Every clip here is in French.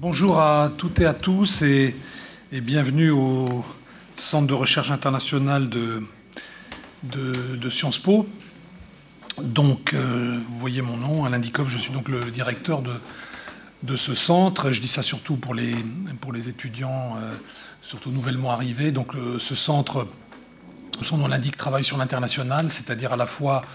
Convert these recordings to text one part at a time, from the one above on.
Bonjour à toutes et à tous et, bienvenue au Centre de recherche internationale de, Sciences Po. Donc, euh, vous voyez mon nom, Alain Dikov, je suis donc le directeur de, ce centre. Je dis ça surtout pour les, pour les étudiants, euh, surtout nouvellement arrivés. Donc, ce centre, son nom l'indique, travaille sur l'international, c'est-à-dire à la fois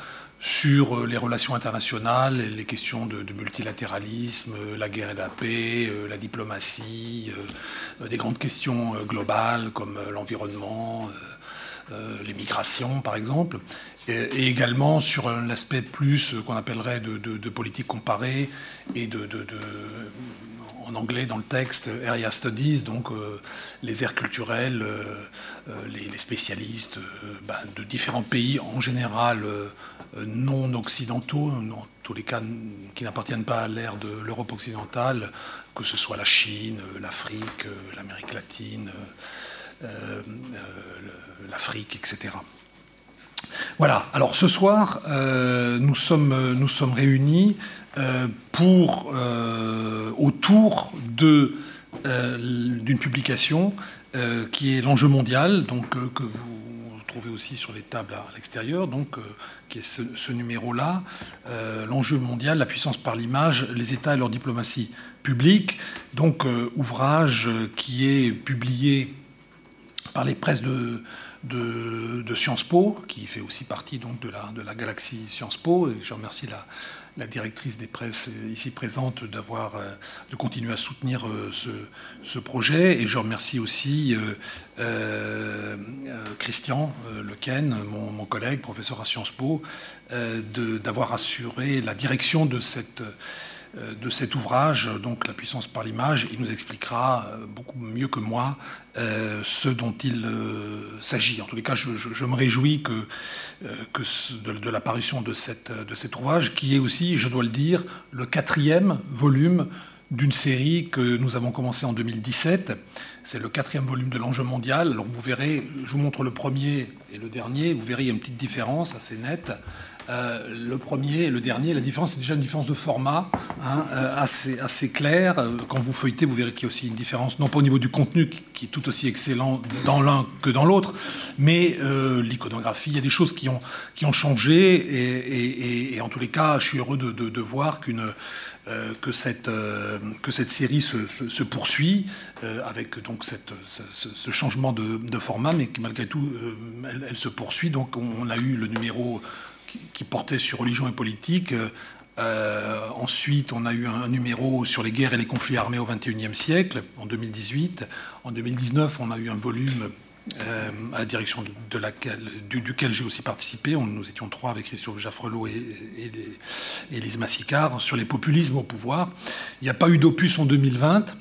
sur euh, les relations internationales, les questions de, multilatéralisme, euh, la guerre et la paix, euh, la diplomatie, des grandes questions globales comme l'environnement, les migrations par exemple, et, également sur l'aspect plus qu'on appellerait de, politique comparée et de, en anglais dans le texte, Area Studies, donc les aires culturelles, les, spécialistes bah, de différents pays en général non occidentaux, en tous les cas qui n'appartiennent pas à l'ère de l'Europe occidentale, que ce soit la Chine, l'Afrique, l'Amérique latine, l'Afrique, etc. Voilà, alors ce soir, nous, sommes, nous sommes réunis euh, pour, euh, autour euh, d'une publication qui est l'enjeu mondial, donc, que vous aussi sur les tables à, l'extérieur, donc, qui est ce, numéro-là, l'enjeu mondial, la puissance par l'image, les États et leur diplomatie publique, donc ouvrage qui est publié par les presses de, de, Sciences Po, qui fait aussi partie donc de la, de la galaxie Sciences Po. Et je remercie la, la directrice des presses ici présente d'avoir euh, de continuer à soutenir euh, ce, projet. Et je remercie aussi euh, Christian Lequen, mon, mon, collègue, professeur à Sciences Po, d'avoir assuré la direction de cette de cet ouvrage, donc La puissance par l'image. Il nous expliquera euh, beaucoup mieux que moi euh, ce dont il s'agit. En tous les cas, je, me réjouis de, l'apparition de, cet ouvrage, qui est aussi, je dois le dire, le quatrième volume d'une série que nous avons commencé en 2017. C'est le quatrième volume de l'enjeu mondial. Alors vous verrez, je vous montre le premier et le dernier, vous verrez, il y a une petite différence assez nette. Euh, le premier et le dernier, la différence, c'est déjà une différence de format hein, euh, assez, claire. Euh, quand vous feuilletez, vous verrez qu'il y a aussi une différence, non pas au niveau du contenu, qui est tout aussi excellent dans l'un que dans l'autre, mais l'iconographie, il y a des choses qui ont, changé. Et, en tous les cas, je suis heureux de, voir qu'une. que, cette, que cette série se, poursuit avec donc ce, changement de, format, mais qui malgré tout, elle, se poursuit. Donc on a eu le numéro qui portait sur religion et politique. Euh, ensuite, on a eu un numéro sur les guerres et les conflits armés au XXIe siècle, en 2018. En 2019, on a eu un volume euh, à la direction duquel j'ai aussi participé. Nous étions trois avec Christophe Jaffrelot et, et, Massicard sur les populismes au pouvoir. Il n'y a pas eu d'opus en 2020.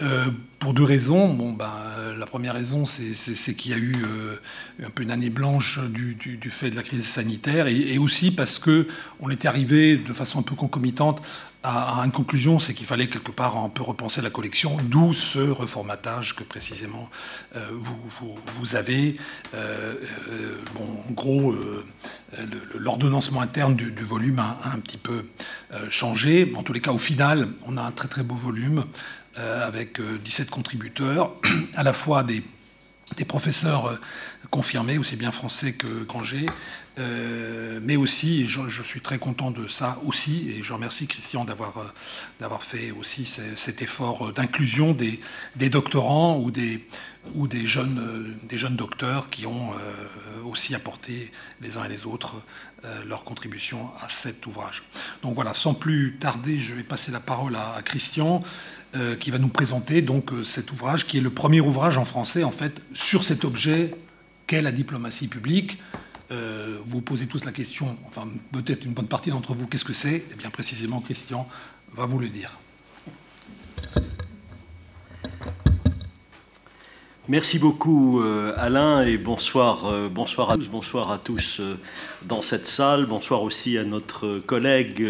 Euh, pour deux raisons. Bon, ben, la première raison, c'est qu'il y a eu euh, un peu une année blanche du, fait de la crise sanitaire, et, aussi parce que on était arrivé de façon un peu concomitante à, une conclusion, c'est qu'il fallait quelque part un peu repenser la collection, d'où ce reformatage que précisément euh, vous, avez. bon, en gros, l'ordonnancement interne du, volume a, a, un petit peu changé. En tous les cas, au final, on a un très très beau volume. Euh, avec 17 euh, contributeurs, à la fois des, des professeurs euh, confirmés, aussi bien français que qu'angers, mais aussi, je, je, suis très content de ça aussi, et je remercie Christian d'avoir d'avoir fait aussi cet effort d'inclusion des, doctorants ou des, ou des jeunes, des jeunes docteurs qui ont aussi apporté les uns et les autres leur contribution à cet ouvrage. Donc voilà, sans plus tarder, je vais passer la parole à Christian. Euh, qui va nous présenter donc euh, cet ouvrage, qui est le premier ouvrage en français en fait sur cet objet qu'est la diplomatie publique. Euh, vous posez tous la question, enfin peut-être une bonne partie d'entre vous, qu'est-ce que c'est? Eh bien précisément, Christian va vous le dire. Merci beaucoup Alain et bonsoir, bonsoir à tous, bonsoir à tous dans cette salle, bonsoir aussi à notre collègue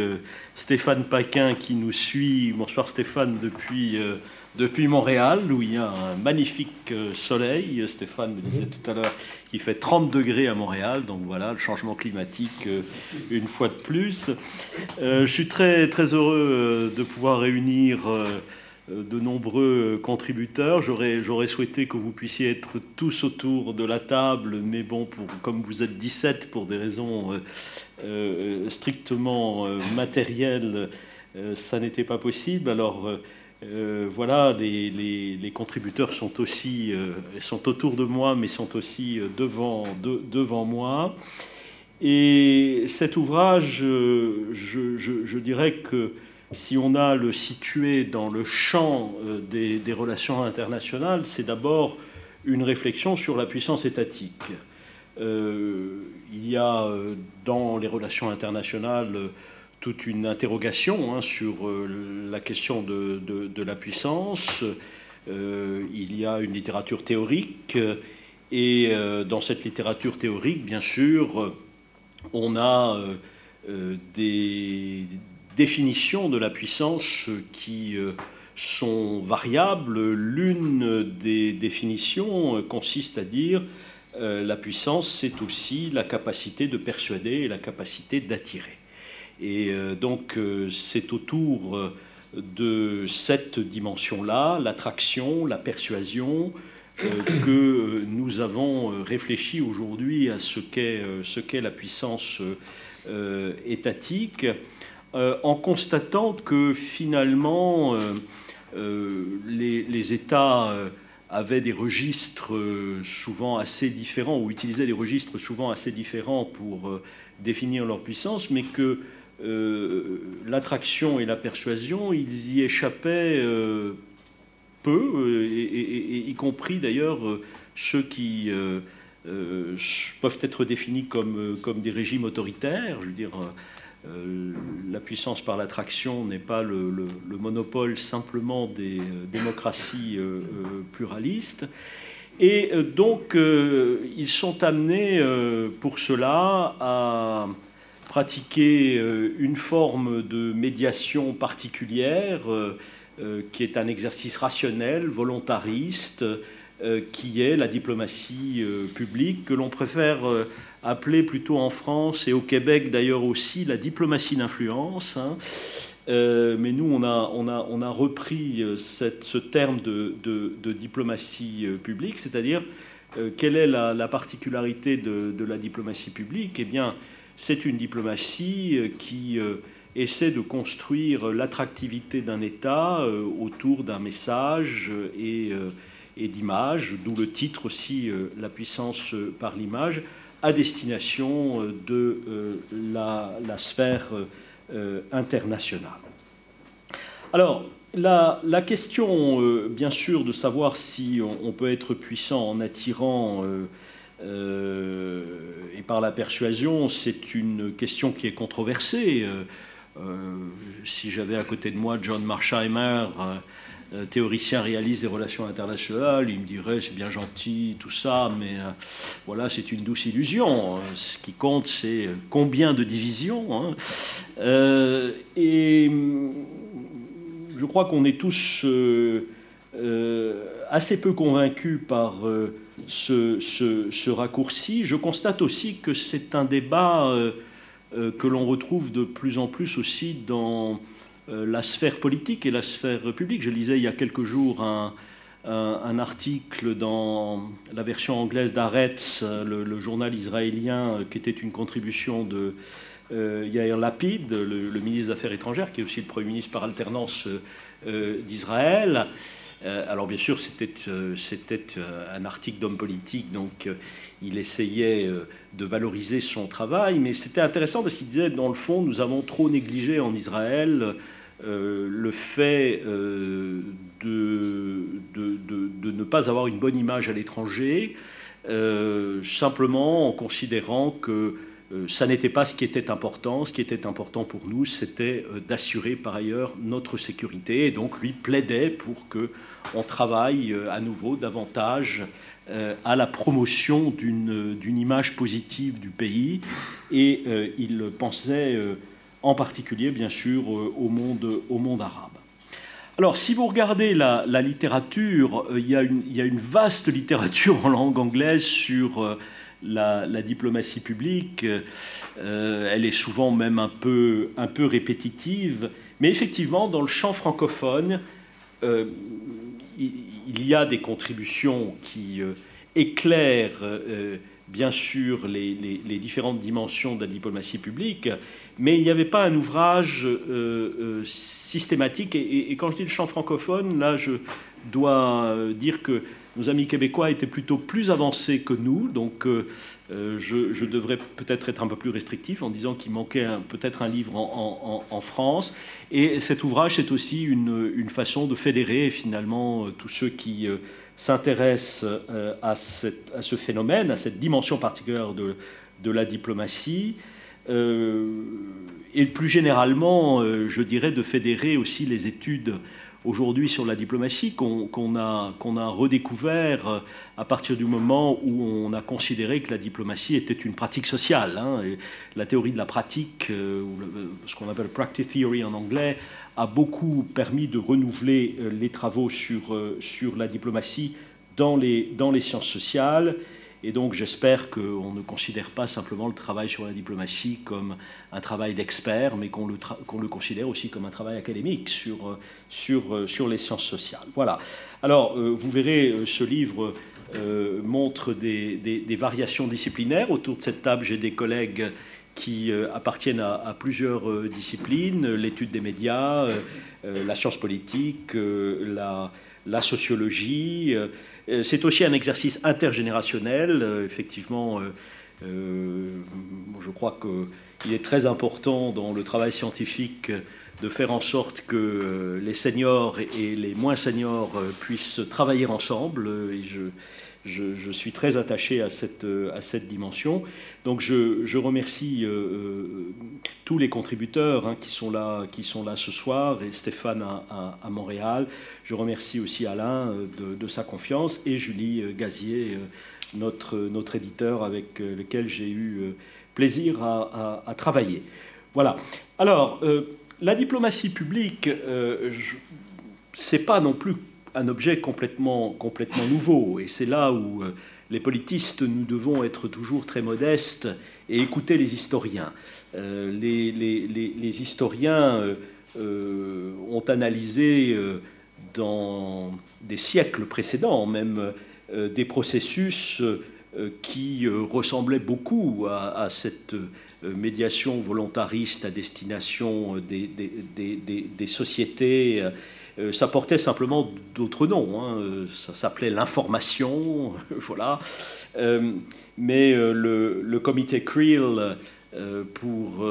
Stéphane Paquin qui nous suit. Bonsoir Stéphane depuis, euh, depuis Montréal où il y a un magnifique euh, soleil. Stéphane me disait tout à l'heure qu'il fait 30 degrés à Montréal. Donc voilà, le changement climatique euh, une fois de plus. je suis très, très heureux de pouvoir réunir de nombreux contributeurs. J'aurais souhaité que vous puissiez être tous autour de la table, mais bon, pour, comme vous êtes 17 pour des raisons strictement matérielles, ça n'était pas possible. Alors voilà, les, contributeurs sont aussi sont autour de moi, mais sont aussi devant, devant moi. Et cet ouvrage, je, dirais que si on a le situé dans le champ euh, des, relations internationales, c'est d'abord une réflexion sur la puissance étatique. Euh, il y a euh, dans les relations internationales toute une interrogation hein, sur la question de, la puissance. il y a une littérature théorique et dans cette littérature théorique, bien sûr, on a des définitions de la puissance qui euh, sont variables. L'une des définitions consiste à dire la puissance, c'est aussi la capacité de persuader et la capacité d'attirer. Et donc c'est autour de cette dimension-là, l'attraction, la persuasion, euh, que nous avons euh, réfléchi aujourd'hui à ce qu'est euh, la puissance étatique, en constatant que finalement les, États avaient des registres souvent assez différents, ou utilisaient des registres souvent assez différents pour définir leur puissance, mais que l'attraction et la persuasion, ils y échappaient peu, euh, y compris d'ailleurs euh, ceux qui euh, peuvent être définis comme, comme des régimes autoritaires. Je veux dire, la puissance par l'attraction n'est pas le, monopole simplement des démocraties pluralistes. Et donc, ils sont amenés pour cela à pratiquer une forme de médiation particulière euh, qui est un exercice rationnel, volontariste, euh, qui est la diplomatie euh, publique, que l'on préfère appeler plutôt en France et au Québec d'ailleurs aussi la diplomatie d'influence. Hein. mais nous, on a, repris cette, ce terme de, diplomatie publique, c'est-à-dire quelle est la, la particularité de, la diplomatie publique? Eh bien, c'est une diplomatie qui essaie de construire l'attractivité d'un État euh, autour d'un message et, euh, et d'images, d'où le titre aussi, euh, La puissance par l'image, à destination de la, sphère internationale. Alors, la, question, bien sûr, de savoir si on, peut être puissant en attirant et par la persuasion, c'est une question qui est controversée. Euh, si j'avais à côté de moi John Marsheimer, euh, euh, théoricien réaliste des relations internationales, il me dirait c'est bien gentil, tout ça, mais voilà, c'est une douce illusion. Ce qui compte, c'est combien de divisions. Hein. et je crois qu'on est tous assez peu convaincus par ce, raccourci. Je constate aussi que c'est un débat euh, que l'on retrouve de plus en plus aussi dans euh, la sphère politique et la sphère publique. Je lisais il y a quelques jours un, article dans la version anglaise d'Aretz, le, journal israélien, qui était une contribution de euh, Yair Lapid, le, ministre des Affaires étrangères, qui est aussi le Premier ministre par alternance d'Israël. alors bien sûr, c'était un article d'homme politique, donc il essayait euh, de valoriser son travail, mais c'était intéressant parce qu'il disait, dans le fond, nous avons trop négligé en Israël euh, le fait euh, de, ne pas avoir une bonne image à l'étranger, simplement en considérant que ça n'était pas ce qui était important. Ce qui était important pour nous, c'était d'assurer par ailleurs notre sécurité. Et donc, lui plaidait pour que on travaille à nouveau davantage euh, à la promotion d'une image positive du pays et euh, il pensait euh, en particulier bien sûr au monde, au monde arabe. Alors si vous regardez la, littérature, il y, a une, il, y a une, vaste littérature en langue anglaise sur la, la, diplomatie publique. elle est souvent même un peu répétitive, mais effectivement dans le champ francophone, il y a des contributions qui éclairent bien sûr les, différentes dimensions de la diplomatie publique, mais il n'y avait pas un ouvrage systématique. Et, quand je dis le champ francophone, là, je dois dire que nos amis québécois étaient plutôt plus avancés que nous, donc euh, euh, je, devrais peut-être être un peu plus restrictif en disant qu'il manquait peut-être un livre en, France. Et cet ouvrage, c'est aussi une, façon de fédérer finalement euh, tous ceux qui s'intéressent à, ce phénomène, à cette dimension particulière de la diplomatie. Et plus généralement, je dirais, de fédérer aussi les études aujourd'hui sur la diplomatie qu'on a, qu'on redécouvert euh, à partir du moment où on a considéré que la diplomatie était une pratique sociale. Hein, la théorie de la pratique, euh, ce qu'on appelle practice theory en anglais, a beaucoup permis de renouveler euh, les travaux sur, la diplomatie dans les sciences sociales. Et donc j'espère qu'on ne considère pas simplement le travail sur la diplomatie comme un travail d'expert, mais qu'on le, qu'on le, considère aussi comme un travail académique sur, sur, sur les sciences sociales. Voilà. Alors euh, vous verrez, euh, ce livre euh, montre des, des, variations disciplinaires. Autour de cette table, j'ai des collègues qui appartiennent à, plusieurs disciplines, l'étude des médias, la science politique, la sociologie. Euh, c'est aussi un exercice intergénérationnel. Euh, effectivement, euh, je crois qu'il est très important dans le travail scientifique de faire en sorte que les seniors et les moins seniors puissent travailler ensemble. Et je, je, suis très attaché à cette, à cette dimension. Donc je, remercie euh, euh, tous les contributeurs hein, qui, sont là, qui sont là ce soir et Stéphane à, Montréal. Je remercie aussi Alain euh, de, sa confiance et Julie Gazier, notre, notre éditeur avec lequel j'ai eu plaisir à, travailler. Voilà. Alors, la diplomatie publique, c'est pas non plus un objet complètement, complètement nouveau. Et c'est là où euh, les politistes, nous devons être toujours très modestes et écouter les historiens. Euh, les, historiens euh, ont analysé dans des siècles précédents même des processus qui ressemblaient beaucoup à, cette médiation volontariste à destination des, sociétés ça portait simplement d'autres noms. Hein. Ça s'appelait l'information, voilà. Euh, mais euh, le, comité Creel pour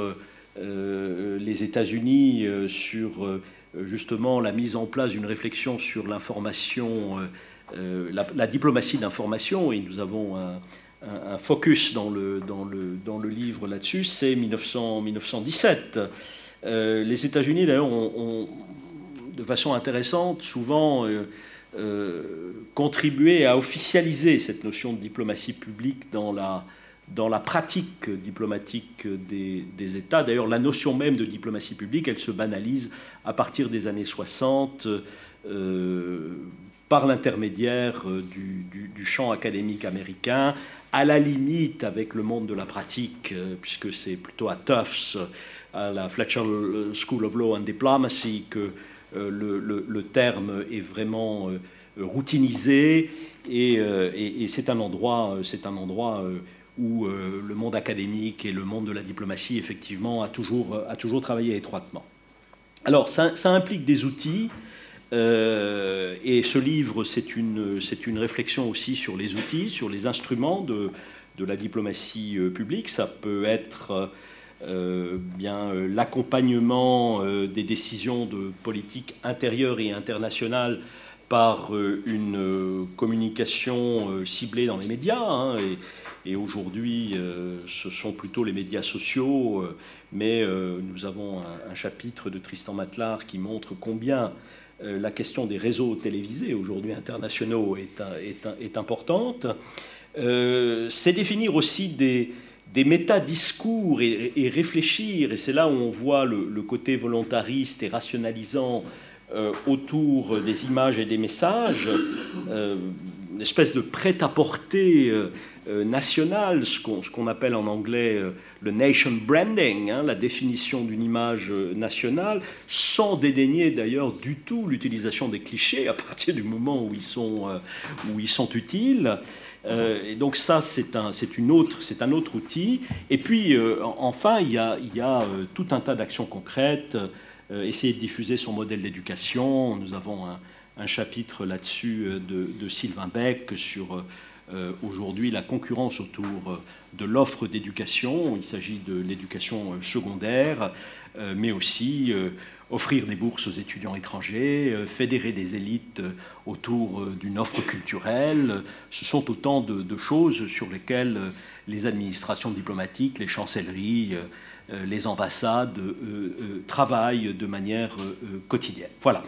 les États-Unis sur justement la mise en place d'une réflexion sur l'information, la, diplomatie d'information, et nous avons un, focus dans le, dans le, dans le livre là-dessus, c'est 1917. les États-Unis, d'ailleurs, ont, de façon intéressante, souvent euh, euh, contribuer à officialiser cette notion de diplomatie publique dans la, dans la pratique diplomatique des, États. D'ailleurs, la notion même de diplomatie publique, elle se banalise à partir des années 60 euh, par l'intermédiaire du, du, champ académique américain, à la limite avec le monde de la pratique, puisque c'est plutôt à Tufts, à la Fletcher School of Law and Diplomacy, que euh, le, terme est vraiment euh, routinisé euh, et, c'est un endroit, c'est un endroit où le monde académique et le monde de la diplomatie, effectivement, a toujours, a toujours travaillé étroitement. Alors, ça, implique des outils, et ce livre, c'est une, une réflexion aussi sur les outils, sur les instruments de, de la diplomatie publique. Ça peut être euh, bien euh, l'accompagnement euh, des décisions de politique intérieure et internationale par une communication ciblée dans les médias. Hein, et, aujourd'hui, ce sont plutôt les médias sociaux, mais nous avons un, chapitre de Tristan Matlard qui montre combien la question des réseaux télévisés aujourd'hui internationaux est importante. C'est définir aussi des, des métadiscours et, et réfléchir, et c'est là où on voit le, côté volontariste et rationalisant euh, autour des images et des messages. Euh, une espèce de prêt-à-porter national, ce qu'on appelle en anglais le nation branding, hein, la définition d'une image nationale, sans dédaigner d'ailleurs du tout l'utilisation des clichés à partir du moment où ils sont, où ils sont utiles. Euh, donc ça, c'est un, autre, c'est un autre outil. Et puis, euh, enfin, il y a, il y a euh, tout un tas d'actions concrètes. essayer de diffuser son modèle d'éducation. Nous avons un, chapitre là-dessus de, de, Sylvain Beck sur aujourd'hui la concurrence autour de l'offre d'éducation. Il s'agit de l'éducation secondaire, mais aussi offrir des bourses aux étudiants étrangers, euh, fédérer des élites euh, autour euh, d'une offre culturelle. Ce sont autant de, choses sur lesquelles les administrations diplomatiques, les chancelleries, les ambassades travaillent de manière quotidienne. Voilà.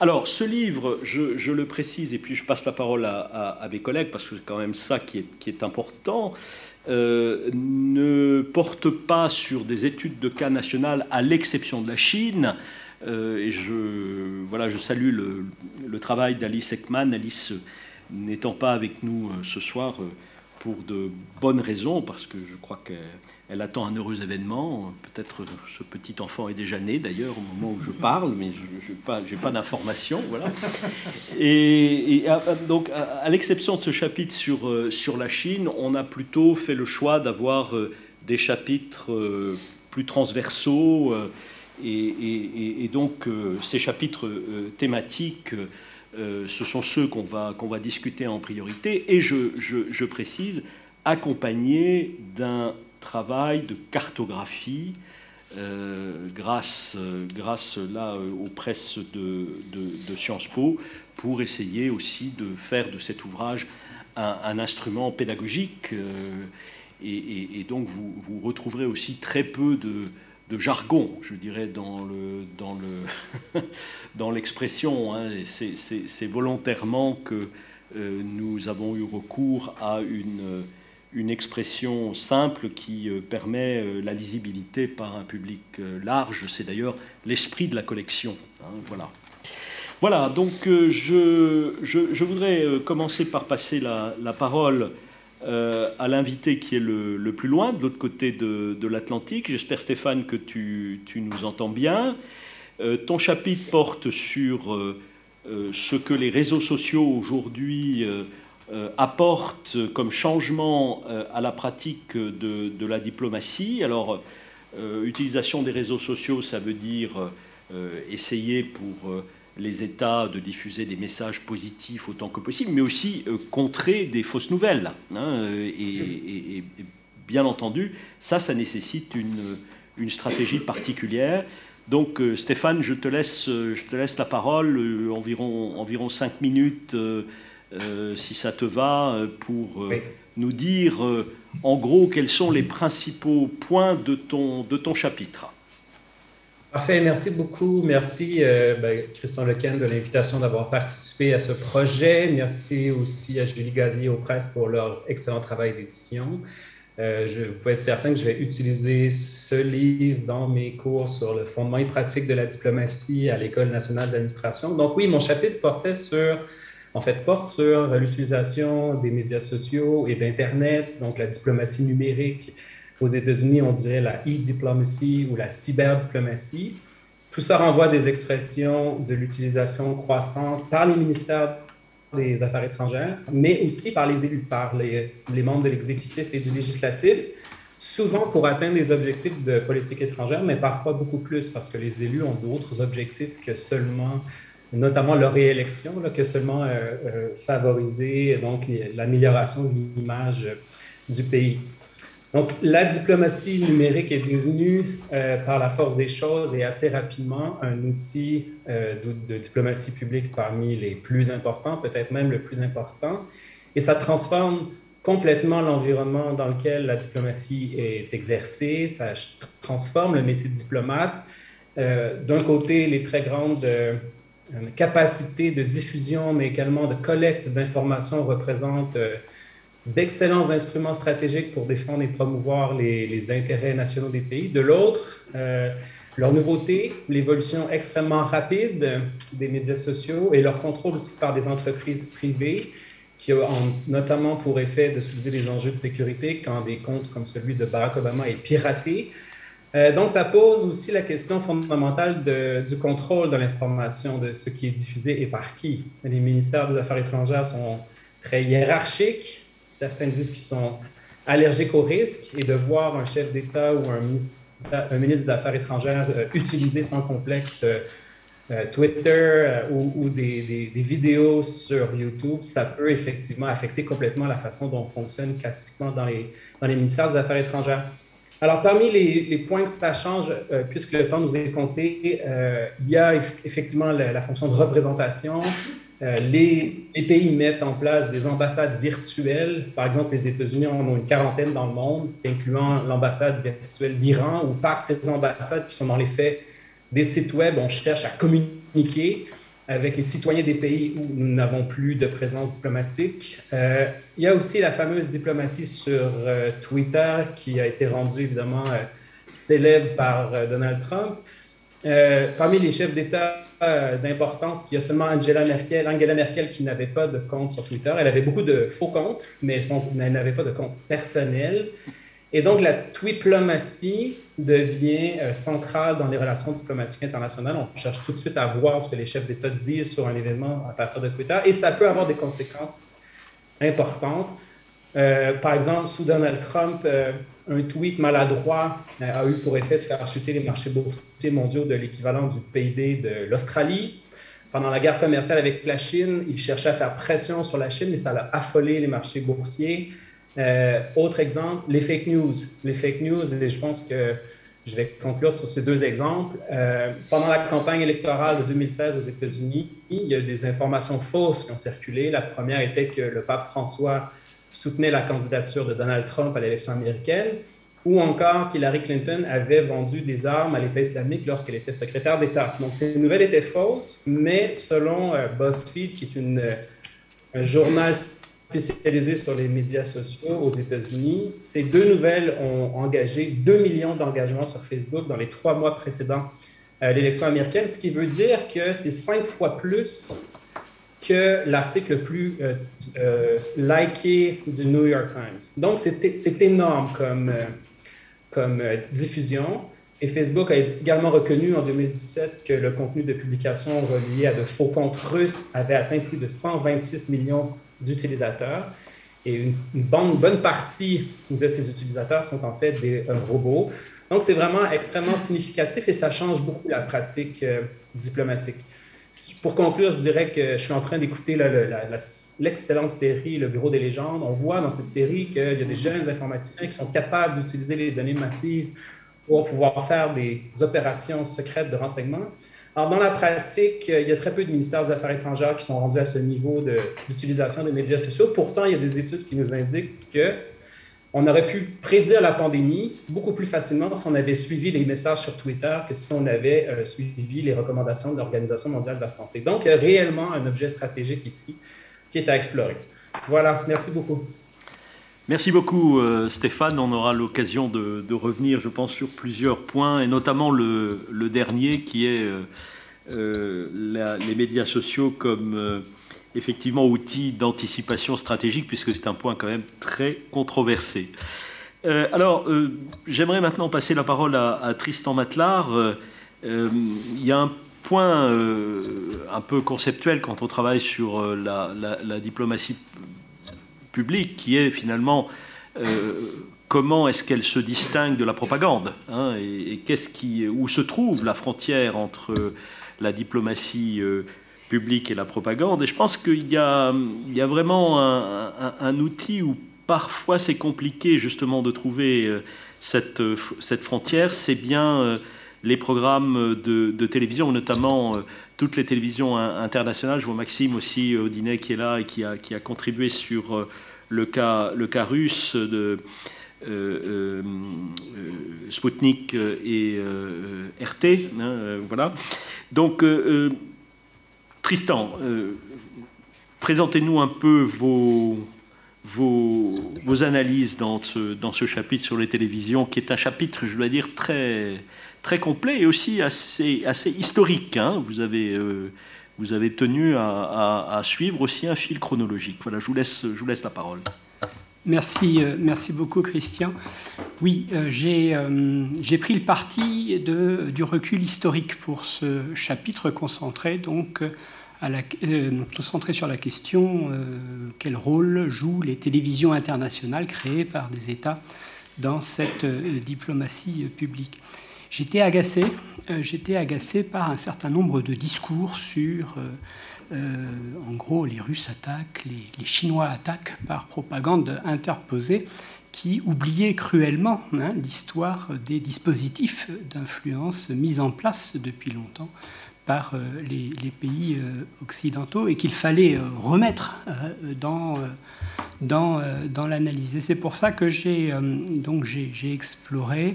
Alors, ce livre, je, le précise, et puis je passe la parole à, mes collègues, parce que c'est quand même ça qui est, qui est important, ne porte pas sur des études de cas nationales, à l'exception de la Chine. Euh, je, voilà, je salue le, travail d'Alice Ekman. Alice n'étant pas avec nous euh, ce soir euh, pour de bonnes raisons, parce que je crois qu'elle attend un heureux événement. Peut-être ce petit enfant est déjà né d'ailleurs au moment où je parle, mais je n'ai pas, pas d'informations. Voilà. Et, donc, à, l'exception de ce chapitre sur, sur la Chine, on a plutôt fait le choix d'avoir des chapitres plus transversaux et, donc euh, ces chapitres euh, thématiques, euh, ce sont ceux qu'on va, qu'on va discuter en priorité, et je, je, précise, accompagnés d'un travail de cartographie grâce, grâce là aux presses de, de, Sciences Po pour essayer aussi de faire de cet ouvrage un, instrument pédagogique. et, et, donc vous, vous retrouverez aussi très peu de, de jargon, je dirais, dans le dans le l'expression. Hein. C'est volontairement que euh, nous avons eu recours à une une expression simple qui euh, permet euh, la lisibilité par un public large. C'est d'ailleurs l'esprit de la collection. Hein. voilà. Voilà, donc je, je, voudrais commencer par passer la, la parole euh, à l'invité qui est le, plus loin, de l'autre côté de, l'Atlantique. J'espère, Stéphane, que tu, nous entends bien. Euh, ton chapitre porte sur euh, ce que les réseaux sociaux aujourd'hui apportent comme changement à la pratique de, de la diplomatie. Alors, utilisation des réseaux sociaux, ça veut dire essayer pour les États de diffuser des messages positifs autant que possible, mais aussi euh, contrer des fausses nouvelles. Hein, euh, et, bien entendu, ça, ça nécessite une, une stratégie particulière. Donc euh, Stéphane, je te laisse, je te laisse la parole, environ, environ cinq minutes, si ça te va, pour nous dire en gros quels sont les principaux points de ton, de ton chapitre. Parfait, merci beaucoup. Merci, euh, ben, Christian Lequen, de l'invitation d'avoir participé à ce projet. Merci aussi à Julie Gazier aux presses pour leur excellent travail d'édition. Euh, je, vous pouvez être certain que je vais utiliser ce livre dans mes cours sur le fondement et pratique de la diplomatie à l'École nationale d'administration. Donc oui, mon chapitre portait sur, en fait, porte sur l'utilisation des médias sociaux et d'Internet, donc la diplomatie numérique aux États-Unis, on dirait la e-diplomatie ou la cyberdiplomatie. Tout ça renvoie à des expressions de l'utilisation croissante par les ministères des Affaires étrangères, mais aussi par les élus, par les, membres de l'exécutif et du législatif, souvent pour atteindre les objectifs de politique étrangère, mais parfois beaucoup plus parce que les élus ont d'autres objectifs que seulement, notamment leur réélection, que seulement euh, euh, favoriser donc l'amélioration de l'image du pays. Donc, la diplomatie numérique est devenue, euh, par la force des choses et assez rapidement, un outil euh, de, diplomatie publique parmi les plus importants, peut-être même le plus important. Et ça transforme complètement l'environnement dans lequel la diplomatie est exercée, ça transforme le métier de diplomate. Euh, d'un côté, les très grandes capacités de diffusion, mais également de collecte d'informations représentent d'excellents instruments stratégiques pour défendre et promouvoir les, intérêts nationaux des pays. De l'autre, euh, leur nouveauté, l'évolution extrêmement rapide des médias sociaux et leur contrôle aussi par des entreprises privées qui a notamment pour effet de soulever des enjeux de sécurité quand des comptes comme celui de Barack Obama est piraté. Euh, donc, ça pose aussi la question fondamentale du contrôle de l'information, de ce qui est diffusé et par qui. Les ministères des Affaires étrangères sont très hiérarchiques. Certains disent qu'ils sont allergiques au risque et de voir un chef d'État ou un ministre, des Affaires étrangères euh, utiliser sans complexe euh, Twitter ou, des, vidéos sur YouTube, ça peut effectivement affecter complètement la façon dont on fonctionne classiquement dans les, ministères des Affaires étrangères. Alors, parmi les, points que ça change, euh, puisque le temps nous est compté, euh, il y a effectivement la, fonction de représentation. Euh, les, pays mettent en place des ambassades virtuelles. Par exemple, les États-Unis en ont une quarantaine dans le monde, incluant l'ambassade virtuelle d'Iran, où par ces ambassades, qui sont dans les faits des sites web, on cherche à communiquer avec les citoyens des pays où nous n'avons plus de présence diplomatique. Euh, il y a aussi la fameuse diplomatie sur euh, Twitter qui a été rendue évidemment célèbre par Donald Trump. parmi les chefs d'État d'importance, il y a seulement Angela Merkel, Angela Merkel qui n'avait pas de compte sur Twitter. Elle avait beaucoup de faux comptes, mais elle n'avait pas de compte personnel. Et donc, la diplomatie devient euh, centrale dans les relations diplomatiques internationales. On cherche tout de suite à voir ce que les chefs d'État disent sur un événement à partir de Twitter, et ça peut avoir des conséquences importantes. Euh, par exemple, sous Donald Trump, euh, un tweet maladroit a eu pour effet de faire chuter les marchés boursiers mondiaux de l'équivalent du PIB de l'Australie. Pendant la guerre commerciale avec la Chine, il cherchait à faire pression sur la Chine et ça a affolé les marchés boursiers. Euh, autre exemple, les fake news. Les fake news, et je pense que je vais conclure sur ces deux exemples. Euh, pendant la campagne électorale de 2016 aux États-Unis, il y a des informations fausses qui ont circulé. La première était que le pape François soutenait la candidature de Donald Trump à l'élection américaine, ou encore qu'Hillary Clinton avait vendu des armes à l'État islamique lorsqu'elle était secrétaire d'État. Donc ces nouvelles étaient fausses, mais selon euh, BuzzFeed, qui est une, un journal spécialisé sur les médias sociaux aux États-Unis. Ces deux nouvelles ont engagé 2 millions d'engagements sur Facebook dans les trois mois précédant euh, l'élection américaine, ce qui veut dire que c'est cinq fois plus que l'article le plus euh, euh, liké du New York Times. Donc, c'est énorme comme, comme diffusion. Et Facebook a également reconnu en 2017 que le contenu de publication relié à de faux comptes russes avait atteint plus de 126 millions d'utilisateurs. Et une, bonne, bonne, partie de ces utilisateurs sont en fait des robots. Donc, c'est vraiment extrêmement significatif et ça change beaucoup la pratique euh, diplomatique. Pour conclure, je dirais que je suis en train d'écouter l'excellente série Le Bureau des légendes. On voit dans cette série qu'il y a des jeunes informaticiens qui sont capables d'utiliser les données massives pour pouvoir faire des opérations secrètes de renseignement. Alors, dans la pratique, il y a très peu de ministères des Affaires étrangères qui sont rendus à ce niveau d'utilisation des médias sociaux. Pourtant, il y a des études qui nous indiquent que on aurait pu prédire la pandémie beaucoup plus facilement si on avait suivi les messages sur Twitter que si on avait euh, suivi les recommandations de l'Organisation mondiale de la santé. Donc, il y a réellement un objet stratégique ici qui est à explorer. Voilà, merci beaucoup. Merci beaucoup euh, Stéphane. On aura l'occasion de, revenir, je pense, sur plusieurs points, et notamment le, dernier qui est euh, les médias sociaux comme effectivement outil d'anticipation stratégique, puisque c'est un point quand même très controversé. alors, j'aimerais maintenant passer la parole à, Tristan Matlard. Il y a un point un peu conceptuel quand on travaille sur la, diplomatie public, qui est finalement euh, comment est-ce qu'elle se distingue de la propagande hein, et, où se trouve la frontière entre la diplomatie euh, publique et la propagande. Et je pense qu'il y y a vraiment un, outil où parfois c'est compliqué justement de trouver euh, cette, cette frontière. C'est bien les programmes de, télévision, notamment toutes les télévisions internationales. Je vois Maxime aussi Audinet qui est là et qui a, qui a contribué sur le cas, le cas russe de euh, euh, Sputnik et euh, RT. Hein, voilà. Donc, Tristan, présentez-nous un peu vos, analyses dans ce, chapitre sur les télévisions, qui est un chapitre, je dois dire, très, complet et aussi assez, historique. Hein. Vous avez vous avez tenu à, suivre aussi un fil chronologique. Voilà, je je vous laisse la parole. Merci, euh, merci beaucoup Christian. Oui, euh, euh, j'ai pris le parti de, du recul historique pour ce chapitre concentré donc à la, concentré sur la question quel rôle jouent les télévisions internationales créées par des États dans cette diplomatie publique. J'étais agacé, j'étais agacé par un certain nombre de discours sur euh, en gros, les Russes attaquent, les, Chinois attaquent par propagande interposée qui oubliait cruellement hein, l'histoire des dispositifs d'influence mis en place depuis longtemps par euh, les, pays euh, occidentaux et qu'il fallait remettre dans, l'analyse. Et c'est pour ça que j'ai exploré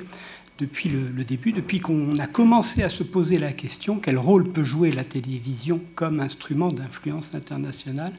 depuis le, début, depuis qu'on a commencé à se poser la question quel rôle peut jouer la télévision comme instrument d'influence internationale.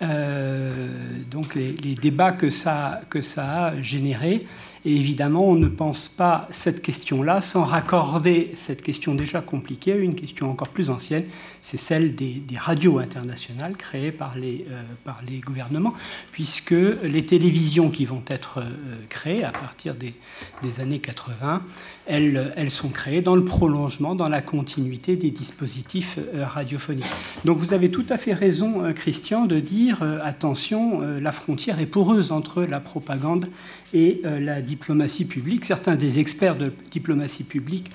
Euh, donc les, débats que ça, que ça a générés et évidemment, on ne pense pas cette question-là sans raccorder cette question déjà compliquée à une question encore plus ancienne, c'est celle des, radios internationales créées par les, euh, par les gouvernements, puisque les télévisions qui vont être euh, créées à partir des, des années 80, elles, elles, sont créées dans le prolongement, dans la continuité des dispositifs euh, radiophoniques. Donc vous avez tout à fait raison, Christian, de dire, attention, la frontière est poreuse entre la propagande et euh, la diplomatie publique. Certains des experts de diplomatie publique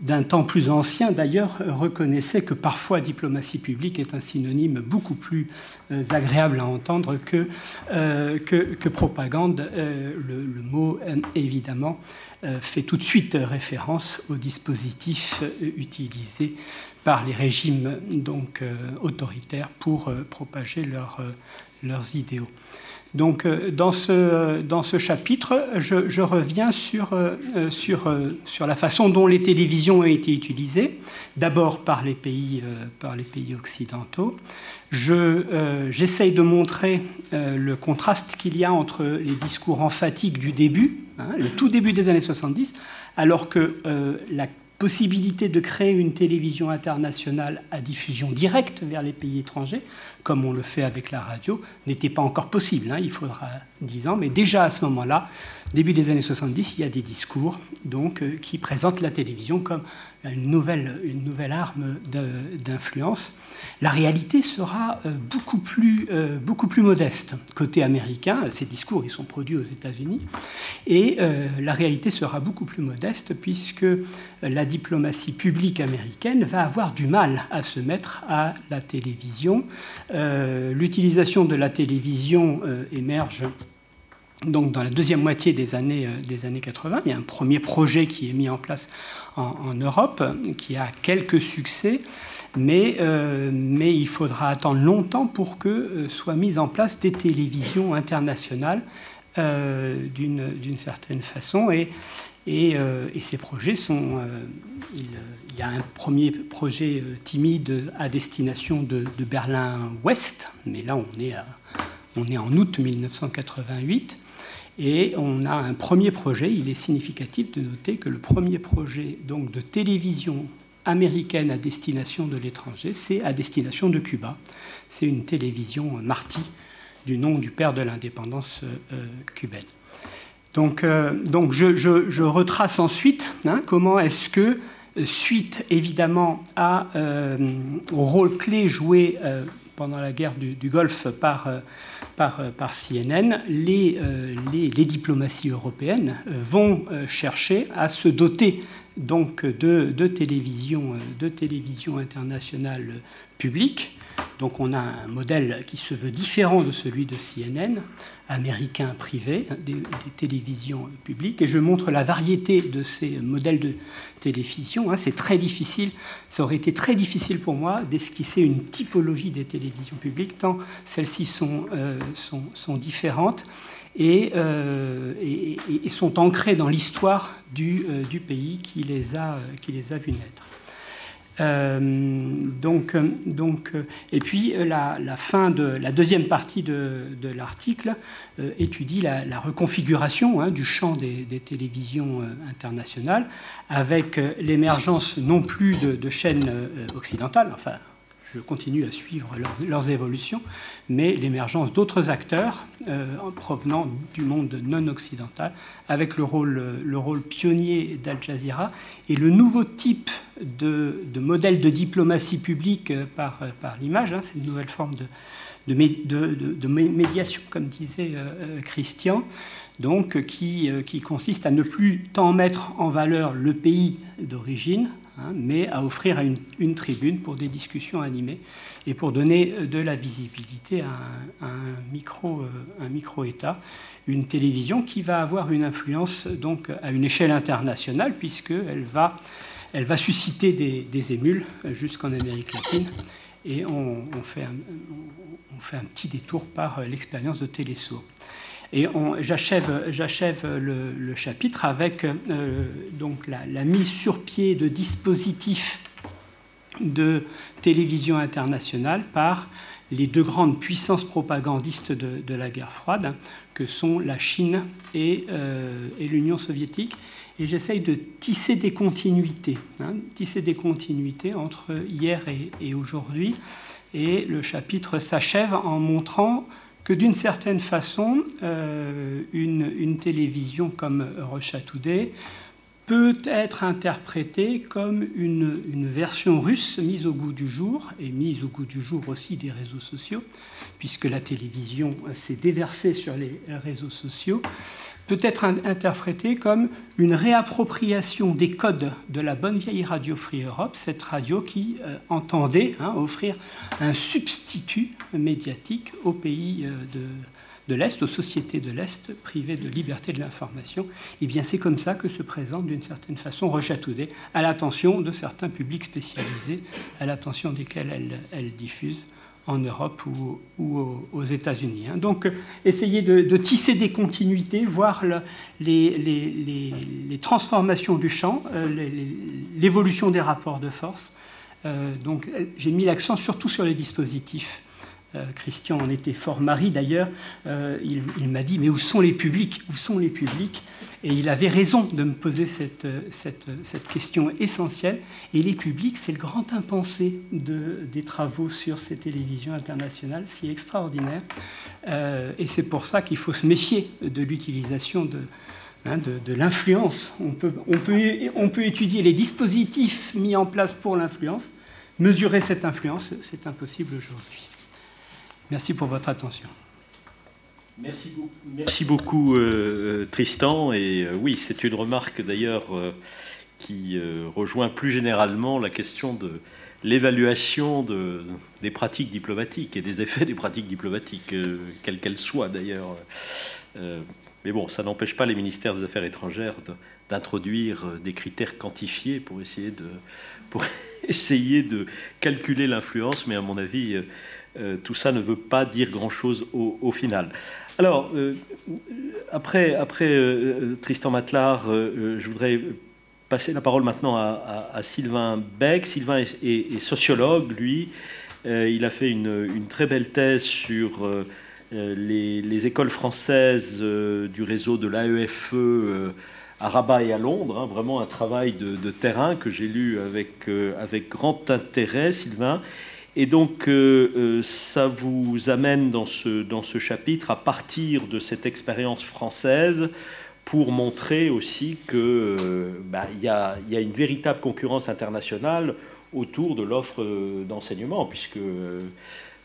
d'un temps plus ancien, d'ailleurs, reconnaissaient que parfois diplomatie publique est un synonyme beaucoup plus euh, agréable à entendre que, euh, que, propagande. le, mot, évidemment, fait tout de suite référence aux dispositifs utilisés par les régimes donc, autoritaires pour propager leurs idéaux. Donc, euh, dans ce, dans ce chapitre, je, reviens sur, euh, sur, euh, sur, la façon dont les télévisions ont été utilisées, d'abord par, les pays, par les pays occidentaux. J'essaye de montrer le contraste qu'il y a entre les discours emphatiques du début, hein, le tout début des années 70, alors que la possibilité de créer une télévision internationale à diffusion directe vers les pays étrangers, comme on le fait avec la radio, n'était pas encore possible. Hein. il faudra 10 ans, mais déjà à ce moment-là, début des années 70, il y a des discours donc, euh, qui présentent la télévision comme une nouvelle, arme d'influence. La réalité sera euh, beaucoup plus, euh, beaucoup plus modeste. Côté américain, ces discours ils sont produits aux États-Unis, et la réalité sera beaucoup plus modeste puisque la diplomatie publique américaine va avoir du mal à se mettre à la télévision. L'utilisation de la télévision émerge donc dans la deuxième moitié des années, euh, des années 80. Il y a un premier projet qui est mis en place en, Europe, qui a quelques succès, mais, euh, mais il faudra attendre longtemps pour que euh, soient mises en place des télévisions internationales d'une certaine façon. Et, et, ces projets sont... Il, y a un premier projet timide à destination de, de Berlin-Ouest, mais là on est, on est en août 1988. Et on a un premier projet, il est significatif de noter que le premier projet donc, de télévision américaine à destination de l'étranger, c'est à destination de Cuba. C'est une télévision Marty, du nom du père de l'indépendance euh, cubaine. Donc, euh, donc je, retrace ensuite hein, comment est-ce que, suite évidemment à, euh, au rôle clé joué pendant la guerre du, Golfe par, euh, par, euh, par CNN, les, euh, les, les, diplomaties européennes vont chercher à se doter donc de, de télévision, de télévision internationale publique. Donc on a un modèle qui se veut différent de celui de CNN, américains privés, des, télévisions publiques, et je montre la variété de ces modèles de télévision. Hein. C'est très difficile, ça aurait été très difficile pour moi d'esquisser une typologie des télévisions publiques, tant celles-ci sont, euh, différentes et, euh, et, sont ancrées dans l'histoire du, euh, pays qui les a vues naître. Euh, donc, donc, et puis la, fin de la deuxième partie de, l'article euh, étudie la, reconfiguration hein, du champ des, télévisions euh, internationales avec l'émergence non plus de, chaînes occidentales, enfin je continue à suivre leurs évolutions, mais l'émergence d'autres acteurs provenant du monde non occidental, avec le rôle, le rôle pionnier d'Al Jazeera et le nouveau type de, modèle de diplomatie publique par, par l'image, hein, cette nouvelle forme de, de, médiation, comme disait Christian, donc qui, qui consiste à ne plus tant mettre en valeur le pays d'origine, Hein, mais à offrir une, tribune pour des discussions animées et pour donner de la visibilité à un, euh, un micro-État, une télévision qui va avoir une influence donc à une échelle internationale puisqu'elle va, elle va susciter des, émules jusqu'en Amérique latine et on, fait un, on, fait un, petit détour par l'expérience de Télésour. Et j'achève le, chapitre avec euh, donc la, mise sur pied de dispositifs de télévision internationale par les deux grandes puissances propagandistes de, la guerre froide, que sont la Chine et, euh, l'Union soviétique. Et j'essaye de tisser des continuités, hein, tisser des continuités entre hier et, et aujourd'hui. Et le chapitre s'achève en montrant que d'une certaine façon, euh, une, télévision comme Russia Today peut être interprétée comme une, une, version russe mise au goût du jour, et mise au goût du jour aussi des réseaux sociaux, puisque la télévision s'est déversée sur les réseaux sociaux, peut être interprétée comme une réappropriation des codes de la bonne vieille Radio Free Europe, cette radio qui euh, entendait hein, offrir un substitut médiatique aux pays euh, de, l'Est, aux sociétés de l'Est privées de liberté de l'information. Et eh bien c'est comme ça que se présente d'une certaine façon Rochatoudet à l'attention de certains publics spécialisés, à l'attention desquels elle diffuse en Europe ou, aux États-Unis. Hein. Donc, essayer de, tisser des continuités, voir les, transformations du champ, euh, l'évolution des rapports de force. Euh, donc, j'ai mis l'accent surtout sur les dispositifs Christian en était fort mari d'ailleurs, euh, il, m'a dit mais où sont les publics? Où sont les publics? Et il avait raison de me poser cette, question essentielle. Et les publics, c'est le grand impensé de, des travaux sur ces télévisions internationales, ce qui est extraordinaire. Euh, et c'est pour ça qu'il faut se méfier de l'utilisation de, hein, l'influence. On peut étudier les dispositifs mis en place pour l'influence. Mesurer cette influence, c'est impossible aujourd'hui. Merci pour votre attention. Merci beaucoup, Merci beaucoup euh, Tristan. Et euh, oui, c'est une remarque d'ailleurs euh, qui rejoint plus généralement la question de l'évaluation de, des pratiques diplomatiques et des effets des pratiques diplomatiques, quelles qu'elles soient d'ailleurs. mais bon, ça n'empêche pas les ministères des Affaires étrangères d'introduire des critères quantifiés pour essayer de, pour essayer de calculer l'influence, mais à mon avis, euh, tout ça ne veut pas dire grand-chose au, final. Alors, euh, après, euh, Tristan Matlard, je voudrais passer la parole maintenant à, Sylvain Beck. Sylvain est, sociologue, lui. il a fait une, très belle thèse sur les, écoles françaises du réseau de l'AEFE à Rabat et à Londres. Hein, vraiment un travail de, de terrain que j'ai lu avec, avec grand intérêt, Sylvain. Et donc, euh, euh, ça vous amène dans ce, chapitre à partir de cette expérience française pour montrer aussi qu'il euh, bah, y, a, y, a, une véritable concurrence internationale autour de l'offre d'enseignement, puisque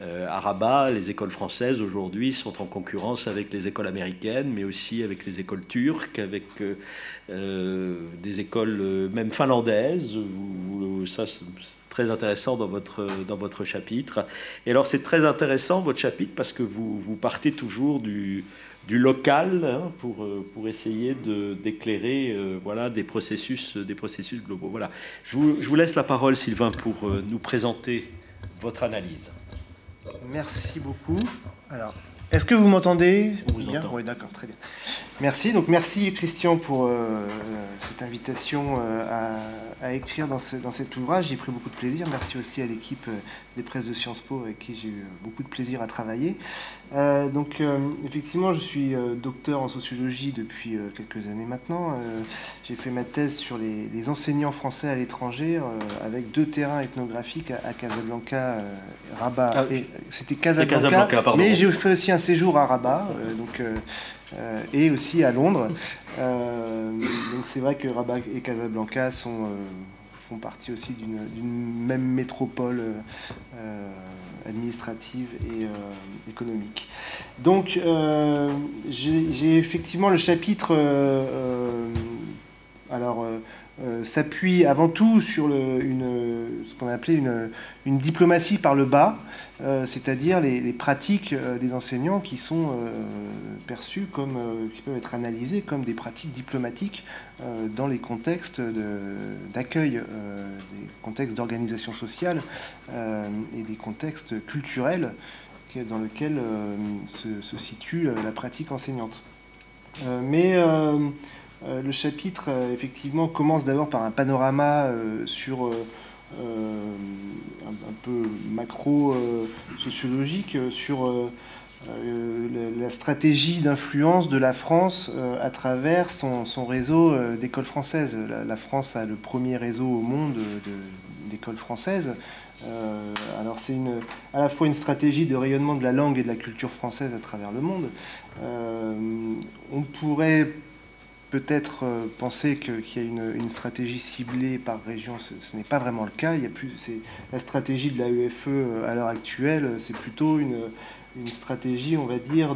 à Rabat, les écoles françaises aujourd'hui sont en concurrence avec les écoles américaines, mais aussi avec les écoles turques, avec des écoles même finlandaises. ça, très intéressant dans votre, dans votre chapitre. Et alors c'est très intéressant votre chapitre parce que vous, vous partez toujours du, du local hein, pour, euh, pour essayer d'éclairer euh, voilà, des, processus, des processus globaux. Voilà. Je vous, je vous laisse la parole Sylvain pour euh, nous présenter votre analyse. Merci beaucoup. Alors, Est-ce que vous m'entendez vous bien. Oui, d'accord, très bien. Merci. Donc, merci Christian pour euh, cette invitation euh, à, à écrire dans, ce- dans cet ouvrage. J'ai pris beaucoup de plaisir. Merci aussi à l'équipe euh, des presses de Sciences Po avec qui j'ai eu beaucoup de plaisir à travailler. Euh, donc, euh, effectivement, je suis euh, docteur en sociologie depuis euh, quelques années maintenant. J'ai fait ma thèse sur les, les enseignants français à l'étranger avec deux terrains ethnographiques à, à Casablanca, Rabat. Ah, et C'était Casablanca, Casablanca, pardon. mais j'ai fait aussi un séjour à Rabat, donc, euh, et aussi à Londres. Euh, donc c'est vrai que Rabat et Casablanca sont, euh, font partie aussi d'une même métropole euh, euh, administrative et euh, économique. Donc j'ai effectivement le chapitre alors euh, s'appuie avant tout sur ce qu'on a appelé une, diplomatie par le bas, euh, c'est-à-dire les, pratiques euh, des enseignants qui sont perçues comme, qui peuvent être analysées comme des pratiques diplomatiques dans les contextes d'accueil, des contextes d'organisation sociale et des contextes culturels dans lesquels se, se situe la pratique enseignante. Mais le chapitre, euh, effectivement, commence d'abord par un panorama euh, sur euh, euh, un, peu macro-sociologique sur euh, euh, la, stratégie d'influence de la France euh, à travers son, réseau euh, d'écoles françaises. La, la France a le premier réseau au monde de- d'écoles françaises. Euh, alors c'est à la fois une stratégie de rayonnement de la langue et de la culture française à travers le monde. Euh, on pourrait peut-être euh, penser qu'il y a une, stratégie ciblée par région, ce, n'est pas vraiment le cas. Il y a plus, la stratégie de la UFE euh, à l'heure actuelle, c'est plutôt une, stratégie, on va dire,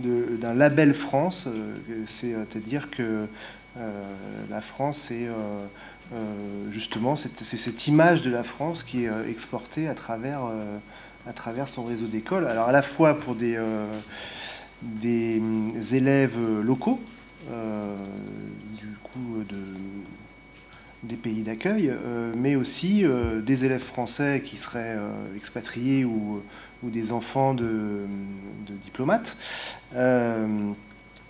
d'un label France. euh, C'est-à-dire que euh, la France euh, euh, justement c'est cette image de la France qui est euh, exportée à travers, euh, à travers son réseau d'écoles. Alors à la fois pour des, euh, des hum, élèves locaux, euh, du coup de, des pays d'accueil, euh, mais aussi euh, des élèves français qui seraient euh, expatriés ou, des enfants de, diplomates, euh,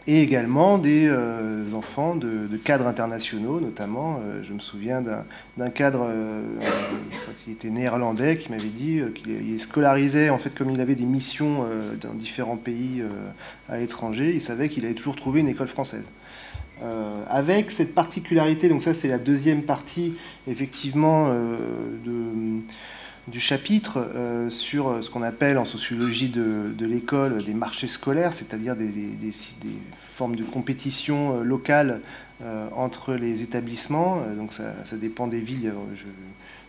et également des euh, enfants de, cadres internationaux, notamment. euh, je me souviens d'un cadre, euh, je crois qu'il était néerlandais, qui m'avait dit euh, qu'il il scolarisait, en fait, comme il avait des missions dans différents pays à l'étranger, il savait qu'il allait toujours trouver une école française. Avec cette particularité, donc ça c'est la deuxième partie effectivement de, du chapitre euh, sur ce qu'on appelle en sociologie de, l'école des marchés scolaires, c'est-à-dire des, formes de compétition euh, locale euh, entre les établissements. Euh, donc ça, dépend des villes.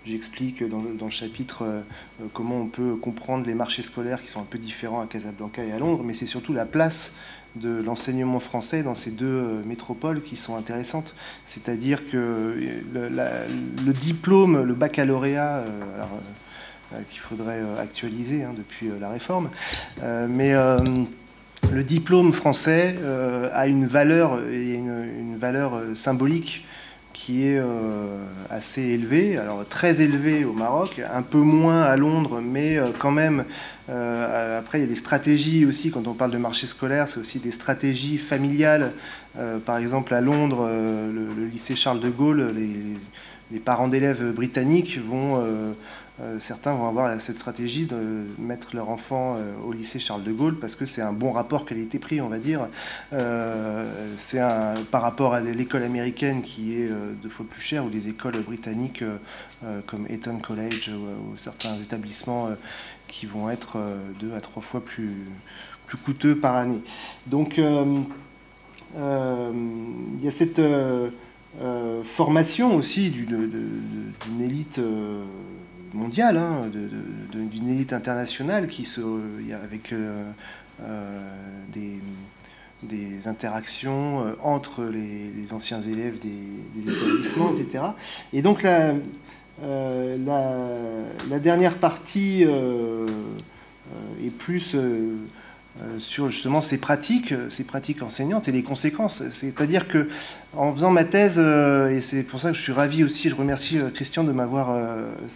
J'explique dans, le- chapitre euh, euh, comment on peut comprendre les marchés scolaires qui sont un peu différents à Casablanca et à Londres, mais c'est surtout la place de l'enseignement français dans ces deux euh, métropoles qui sont intéressantes. C'est-à-dire que euh, le, diplôme, le baccalauréat, euh, euh, euh, qu'il faudrait euh, actualiser hein, depuis euh, la réforme, euh, mais euh, le diplôme français euh, a une valeur, une, valeur euh, symbolique qui est euh, assez élevée, alors très élevée au Maroc, un peu moins à Londres, mais euh, quand même, euh, après il y a des stratégies aussi, quand on parle de marché scolaire, c'est aussi des stratégies familiales. Euh, par exemple à Londres, euh, le, lycée Charles de Gaulle, les parents d'élèves britanniques vont... euh, certains vont avoir cette stratégie de mettre leur enfant euh, au lycée Charles de Gaulle parce que c'est un bon rapport qualité-prix, on va dire. Euh, c'est par rapport à l'école américaine qui est deux fois plus chère ou des écoles britanniques comme Eton College ou, certains établissements qui vont être deux à trois fois plus, coûteux par année. Donc il y a cette formation aussi d'une élite mondiale, hein, d'une élite internationale qui se, avec euh, euh, des, des interactions euh, entre les, anciens élèves des, établissements, etc. Et donc la, la, la dernière partie est plus sur justement ces pratiques, ces pratiques enseignantes et les conséquences. C'est-à-dire que en faisant ma thèse, et c'est pour ça que je suis ravi aussi, je remercie Christian de m'avoir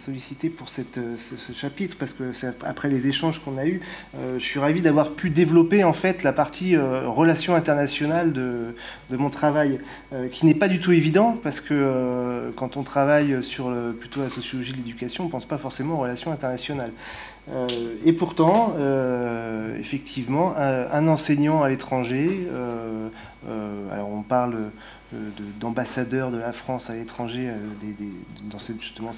sollicité pour cette, ce, chapitre, parce que après les échanges qu'on a eus, je suis ravi d'avoir pu développer en fait la partie relations internationales de, de mon travail, qui n'est pas du tout évident, parce que quand on travaille sur plutôt la sociologie de l'éducation, on ne pense pas forcément aux relations internationales. Euh, et pourtant, euh, effectivement, un, enseignant à l'étranger, euh, alors on parle d'ambassadeur de, la France à l'étranger, justement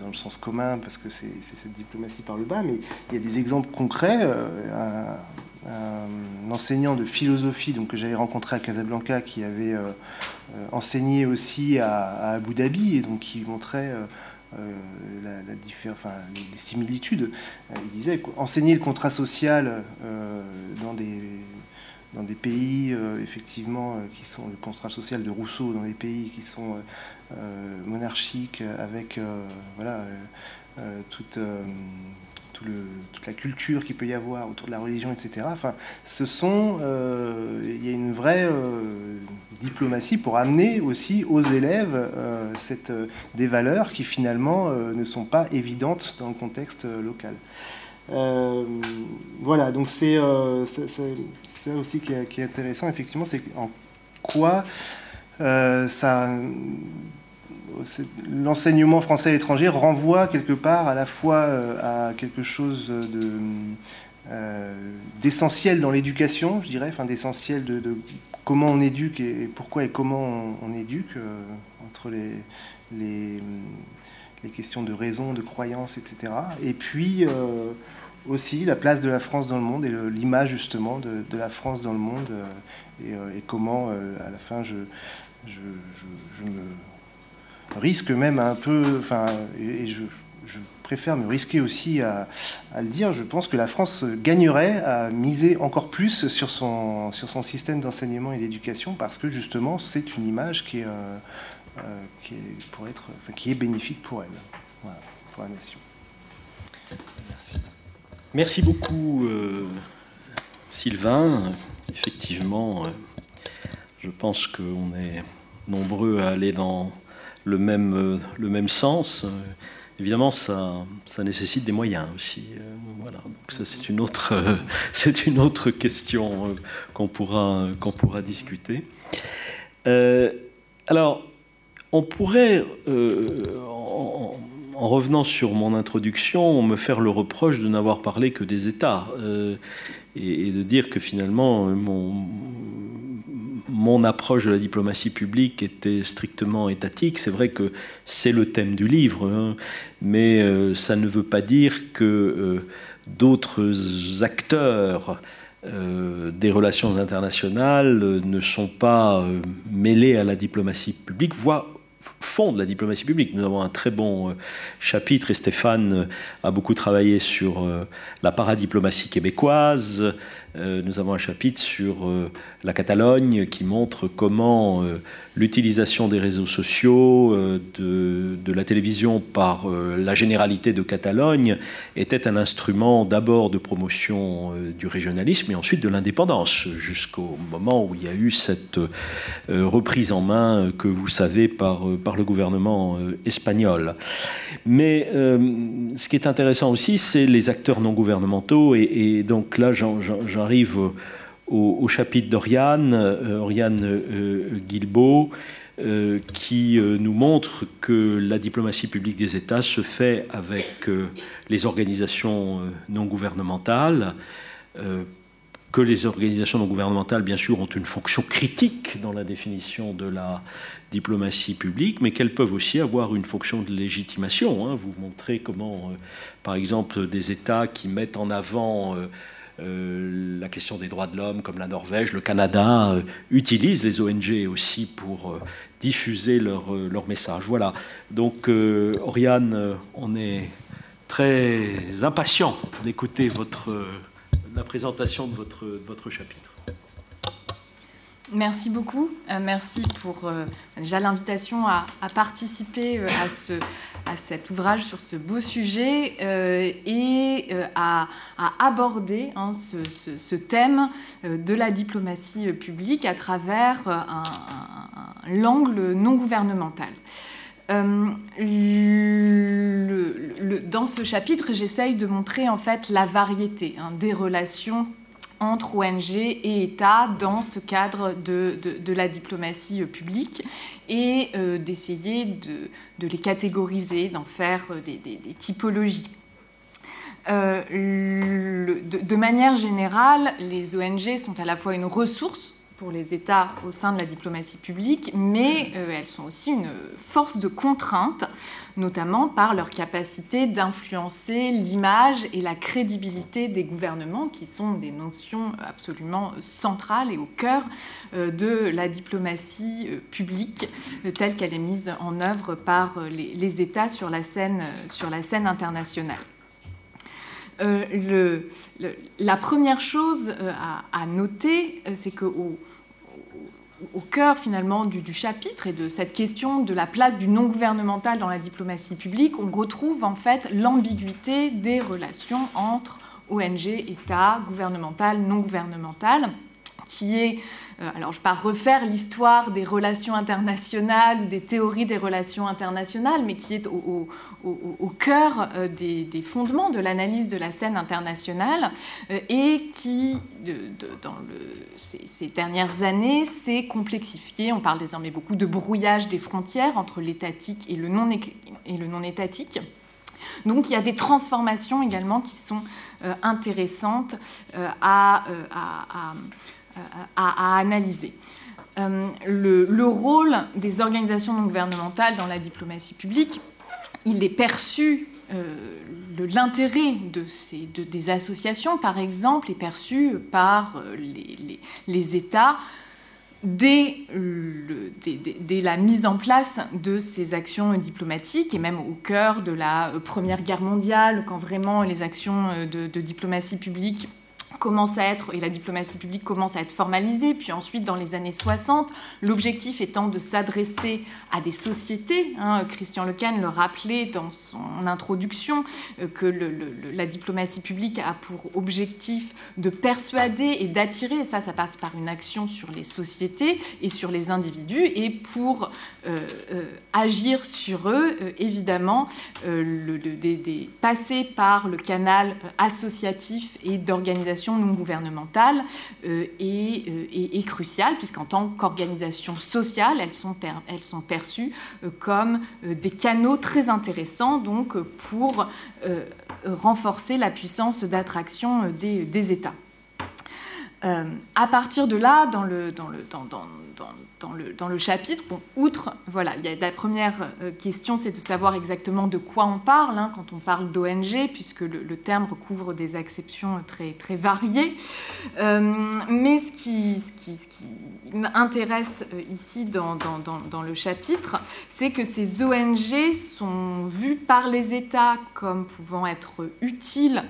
dans le sens commun, parce que c'est cette diplomatie par le bas, mais il y a des exemples concrets. Un, enseignant de philosophie donc, que j'avais rencontré à Casablanca qui avait enseigné aussi à, Abu Dhabi et donc qui montrait enfin, les, similitudes. Euh, il disait enseigner le contrat social euh, dans des pays effectivement qui sont le contrat social de Rousseau dans des pays qui sont monarchiques avec voilà toute toute la culture qu'il peut y avoir autour de la religion, etc. Enfin, ce sont, euh, il y a une vraie euh, diplomatie pour amener aussi aux élèves euh, cette, des valeurs qui finalement ne sont pas évidentes dans le contexte local. voilà, donc c'est ça aussi qui est, intéressant, effectivement, c'est en quoi l'enseignement français à l'étranger renvoie quelque part à la fois euh, à quelque chose de euh, d'essentiel dans l'éducation, je dirais, enfin d'essentiel de, comment on éduque et, pourquoi et comment on, éduque euh, entre les, questions de raison, de croyance, etc. Et puis aussi la place de la France dans le monde et l'image justement de, la France dans le monde et, et comment à la fin je, me risque même un peu, préfère me risquer aussi à, le dire, je pense que la France gagnerait à miser encore plus sur son, sur son système d'enseignement et d'éducation parce que justement c'est une image qui est, euh, euh, qui, pour être, qui est bénéfique pour elle, pour la nation. Merci. Merci beaucoup euh, Sylvain. Effectivement, je pense qu'on est nombreux à aller dans le même, le même sens. Évidemment, ça, nécessite des moyens aussi. Euh, voilà. Donc ça, c'est une autre, c'est une autre question euh, qu'on pourra, qu'on pourra discuter. alors, on pourrait, en, revenant sur mon introduction, me faire le reproche de n'avoir parlé que des États et, et, de dire que finalement, mon, mon approche de la diplomatie publique était strictement étatique. C'est vrai que c'est le thème du livre, hein, mais euh, ça ne veut pas dire que euh, d'autres acteurs euh, des relations internationales ne sont pas mêlés à la diplomatie publique, voire font de la diplomatie publique. Nous avons un très bon chapitre et Stéphane a beaucoup travaillé sur la paradiplomatie québécoise, nous avons un chapitre sur euh, la Catalogne qui montre comment euh, l'utilisation des réseaux sociaux, de, de, la télévision par la généralité de Catalogne était un instrument d'abord de promotion du régionalisme et ensuite de l'indépendance, jusqu'au moment où il y a eu cette reprise en main que vous savez par, par le gouvernement espagnol. Mais ce qui est intéressant aussi, c'est les acteurs non gouvernementaux et, et donc là, j'en j'arrive au, chapitre d'Oriane, euh, Oriane euh, Guilbeault, euh, qui nous montre que la diplomatie publique des États se fait avec les organisations non gouvernementales, que les organisations non gouvernementales, bien sûr, ont une fonction critique dans la définition de la diplomatie publique, mais qu'elles peuvent aussi avoir une fonction de légitimation. Hein. Vous montrez comment, par exemple, des États qui mettent en avant la question des droits de l'homme, comme la Norvège, le Canada, euh, utilisent les ONG aussi pour euh, diffuser leur, message. Voilà. Donc, Oriane, on est très impatient d'écouter votre, la présentation de votre chapitre. Merci beaucoup. Euh, merci pour euh, déjà l'invitation à, participer euh, à, ce, à cet ouvrage sur ce beau sujet et à, aborder hein, ce, thème de la diplomatie publique à travers l'angle non gouvernemental. dans ce chapitre, j'essaye de montrer en fait la variété hein, des relations entre ONG et État dans ce cadre de, la diplomatie euh, publique et euh, d'essayer de, les catégoriser, d'en faire euh, des, typologies. de, manière générale, les ONG sont à la fois une ressource pour les États au sein de la diplomatie publique, mais euh, elles sont aussi une force de contrainte, notamment par leur capacité d'influencer l'image et la crédibilité des gouvernements, qui sont des notions absolument centrales et au cœur euh, de la diplomatie euh, publique telle qu'elle est mise en œuvre par les, États sur la scène, internationale. le, la première chose à, noter, c'est qu'au au cœur finalement du, chapitre et de cette question de la place du non gouvernemental dans la diplomatie publique, on retrouve en fait l'ambiguïté des relations entre ONG, État, gouvernemental, non gouvernemental, qui est alors je ne vais pas refaire l'histoire des relations internationales ou des théories des relations internationales, mais qui est au, cœur euh, des, fondements de l'analyse de la scène internationale euh, et qui, dans ces, dernières années, s'est complexifié. On parle désormais beaucoup de brouillage des frontières entre l'étatique et le non-étatique. Donc il y a des transformations également qui sont intéressantes à, analyser. Euh, le, rôle des organisations non gouvernementales dans la diplomatie publique, il est perçu, euh, l'intérêt de des associations, par exemple, est perçu par euh, les, États dès, dès, la mise en place de ces actions diplomatiques, et même au cœur de la Première Guerre mondiale, quand vraiment les actions de diplomatie publique commence à être, et la diplomatie publique commence à être formalisée, puis ensuite dans les années 60, l'objectif étant de s'adresser à des sociétés. Hein, Christian Lecan le rappelait dans son introduction, euh, que la diplomatie publique a pour objectif de persuader et d'attirer, et ça ça passe par une action sur les sociétés et sur les individus, et pour euh, euh, agir sur eux, évidemment, passer par le canal associatif et d'organisation non gouvernementale euh, euh, est, cruciale, puisqu'en tant qu'organisation sociale, elles sont, perçues euh, comme des canaux très intéressants donc, pour renforcer la puissance d'attraction des, États. à partir de là, dans le, dans le, dans le, chapitre. Outre, voilà, il y a la première euh, question, c'est de savoir exactement de quoi on parle hein, quand on parle d'ONG, puisque le, terme recouvre des acceptions très, variées. Euh, mais ce qui, ce m'intéresse euh, ici dans, le chapitre, c'est que ces ONG sont vues par les États comme pouvant être utiles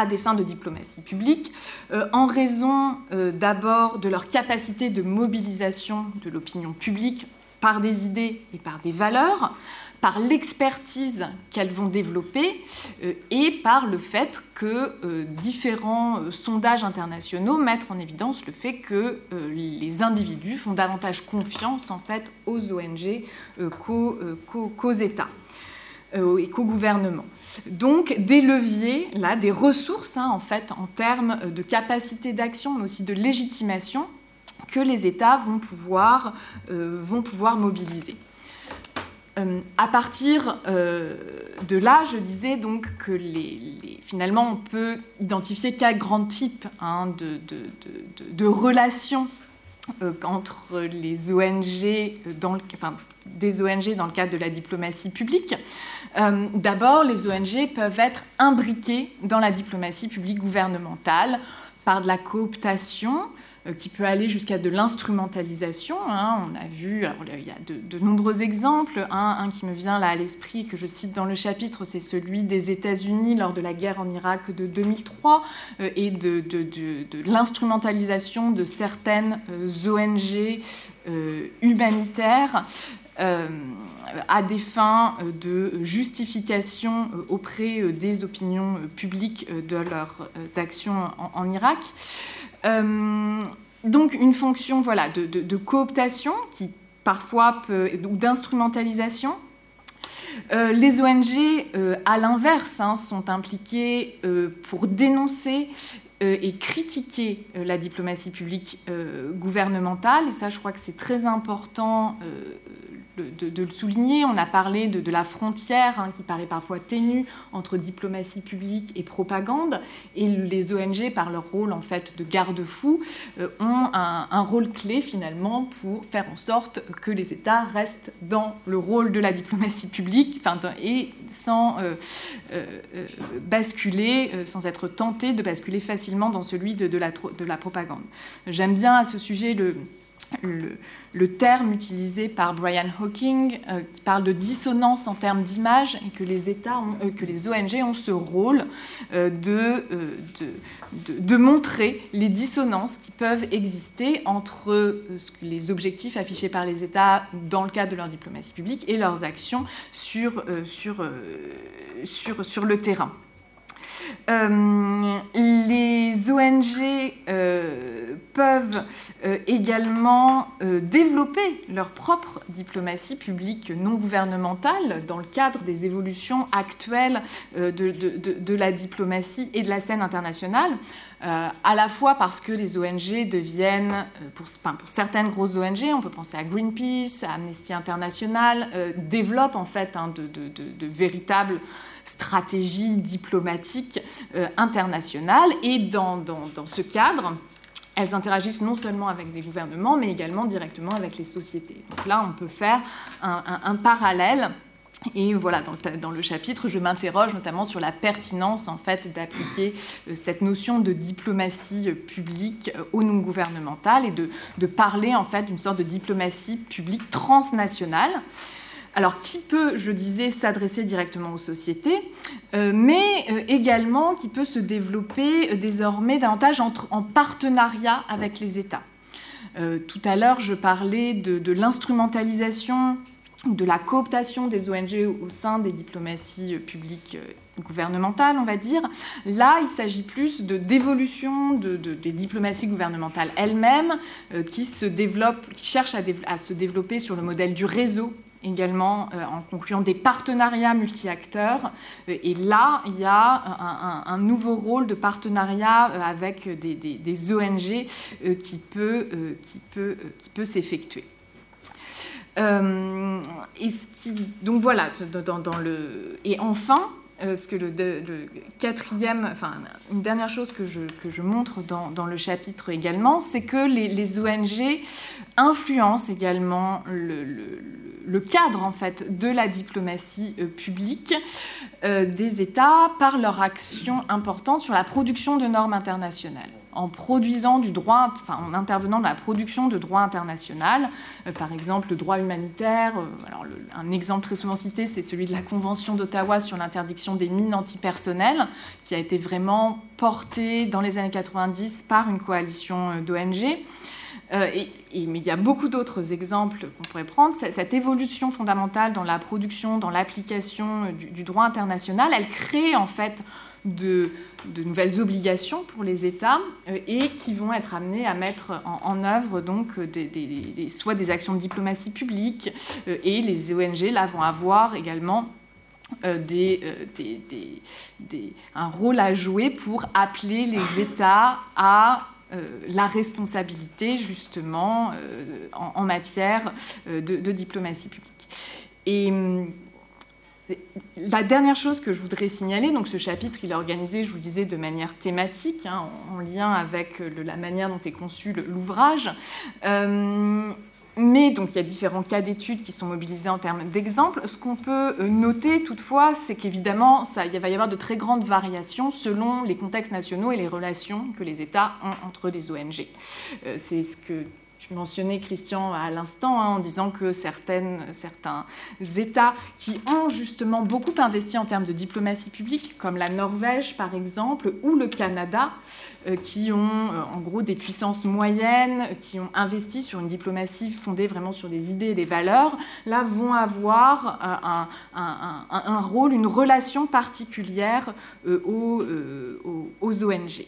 à des fins de diplomatie publique, euh, en raison euh, d'abord de leur capacité de mobilisation de l'opinion publique par des idées et par des valeurs, par l'expertise qu'elles vont développer euh, et par le fait que différents sondages internationaux mettent en évidence le fait que les individus font davantage confiance en fait aux ONG qu'aux États. Euh, et qu'au gouvernement. Donc des leviers, là, des ressources hein, en fait en termes de capacité d'action, mais aussi de légitimation que les États vont pouvoir, euh, vont pouvoir mobiliser. Euh, à partir de là, je disais donc que finalement on peut identifier quatre grands types hein, de, relations entre les ONG, dans le, enfin, des ONG dans le cadre de la diplomatie publique. Euh, d'abord, les ONG peuvent être imbriquées dans la diplomatie publique gouvernementale par de la cooptation, euh, qui peut aller jusqu'à de l'instrumentalisation. Hein. On a vu, il y a de, nombreux exemples. Un, qui me vient là à l'esprit, que je cite dans le chapitre, c'est celui des États-Unis lors de la guerre en Irak de 2003 euh, et de, l'instrumentalisation de certaines ONG humanitaires. À des fins de justification auprès des opinions publiques de leurs actions en Irak. Euh, donc une fonction voilà, de, cooptation qui parfois peut, ou d'instrumentalisation. Euh, les ONG, euh, à l'inverse, hein, sont impliquées pour dénoncer et critiquer la diplomatie publique gouvernementale. Et ça, je crois que c'est très important de, le souligner. On a parlé de, la frontière hein, qui paraît parfois ténue entre diplomatie publique et propagande. Et les ONG, par leur rôle en fait de garde-fou, euh, ont un, rôle clé finalement pour faire en sorte que les États restent dans le rôle de la diplomatie publique et sans euh, euh, basculer, sans être tentés de basculer facilement dans celui de, la, de la propagande. J'aime bien à ce sujet le le, terme utilisé par Brian Hawking euh, qui parle de dissonance en termes d'image et que les États, euh, ONG ont ce rôle euh, de, montrer les dissonances qui peuvent exister entre les objectifs affichés par les États dans le cadre de leur diplomatie publique et leurs actions sur le terrain. Euh, les ONG euh, peuvent euh, également développer leur propre diplomatie publique non gouvernementale dans le cadre des évolutions actuelles de, la diplomatie et de la scène internationale. à la fois parce que les ONG deviennent, pour, certaines grosses ONG, on peut penser à Greenpeace, à Amnesty International, développent en fait hein, de, véritables stratégie diplomatique euh, internationale. Et dans, dans, ce cadre, elles interagissent non seulement avec des gouvernements, mais également directement avec les sociétés. Donc là, on peut faire un, parallèle. Et voilà, dans le, dans le chapitre, je m'interroge notamment sur la pertinence en fait d'appliquer euh, cette notion de diplomatie euh, publique au non gouvernemental et de, de parler en fait d'une sorte de diplomatie publique transnationale. Alors, qui peut, je disais, s'adresser directement aux sociétés, euh, mais euh, également qui peut se développer euh, désormais davantage en partenariat avec les États. tout à l'heure, je parlais de, l'instrumentalisation, de la cooptation des ONG au sein des diplomaties publiques gouvernementales, on va dire. Là, il s'agit plus de d'évolution des diplomaties gouvernementales elles-mêmes qui se cherchent à, se développer sur le modèle du réseau également euh, en concluant des partenariats multi-acteurs. Euh, et là, il y a un, nouveau rôle de partenariat euh, avec des, ONG qui peut, qui peut, qui peut s'effectuer. et donc voilà, dans, le, et enfin, ce que le, quatrième, enfin une dernière chose que je, que je montre dans, dans, le chapitre également, c'est que les, ONG influencent également le, le cadre en fait de la diplomatie euh, publique euh, des États par leur action importante sur la production de normes internationales en produisant du intervenant dans la production de droit international, euh, par exemple le droit humanitaire. alors un exemple très souvent cité, c'est celui de la Convention d'Ottawa sur l'interdiction des mines antipersonnelles, qui a été vraiment portée dans les années 90 par une coalition d'ONG. Euh, mais il y a beaucoup d'autres exemples qu'on pourrait prendre. Cette évolution fondamentale dans la production, dans l'application euh, du, droit international, elle crée en fait de, nouvelles obligations pour les États euh, et qui vont être amenés à mettre en, œuvre donc soit des actions de diplomatie publique et les ONG là vont avoir également un rôle à jouer pour appeler les États à la responsabilité justement euh, en, matière euh, de, diplomatie publique. Et la dernière chose que je voudrais signaler, donc ce chapitre, il est organisé, je vous disais, de manière thématique, hein, en, lien avec la manière dont est conçu l'ouvrage. Mais donc il y a différents cas d'études qui sont mobilisés en termes d'exemples. Ce qu'on peut euh, noter toutefois, c'est qu'évidemment, il va y avoir de très grandes variations selon les contextes nationaux et les relations que les États ont entre des ONG. Euh, c'est ce que tu mentionnais, Christian, à l'instant, hein, en disant que certaines, certains États qui ont justement beaucoup investi en termes de diplomatie publique, comme la Norvège par exemple, ou le Canada, euh, qui ont euh, en gros des puissances moyennes, qui ont investi sur une diplomatie fondée vraiment sur des idées et des valeurs, là vont avoir euh, un, rôle, une relation particulière aux ONG.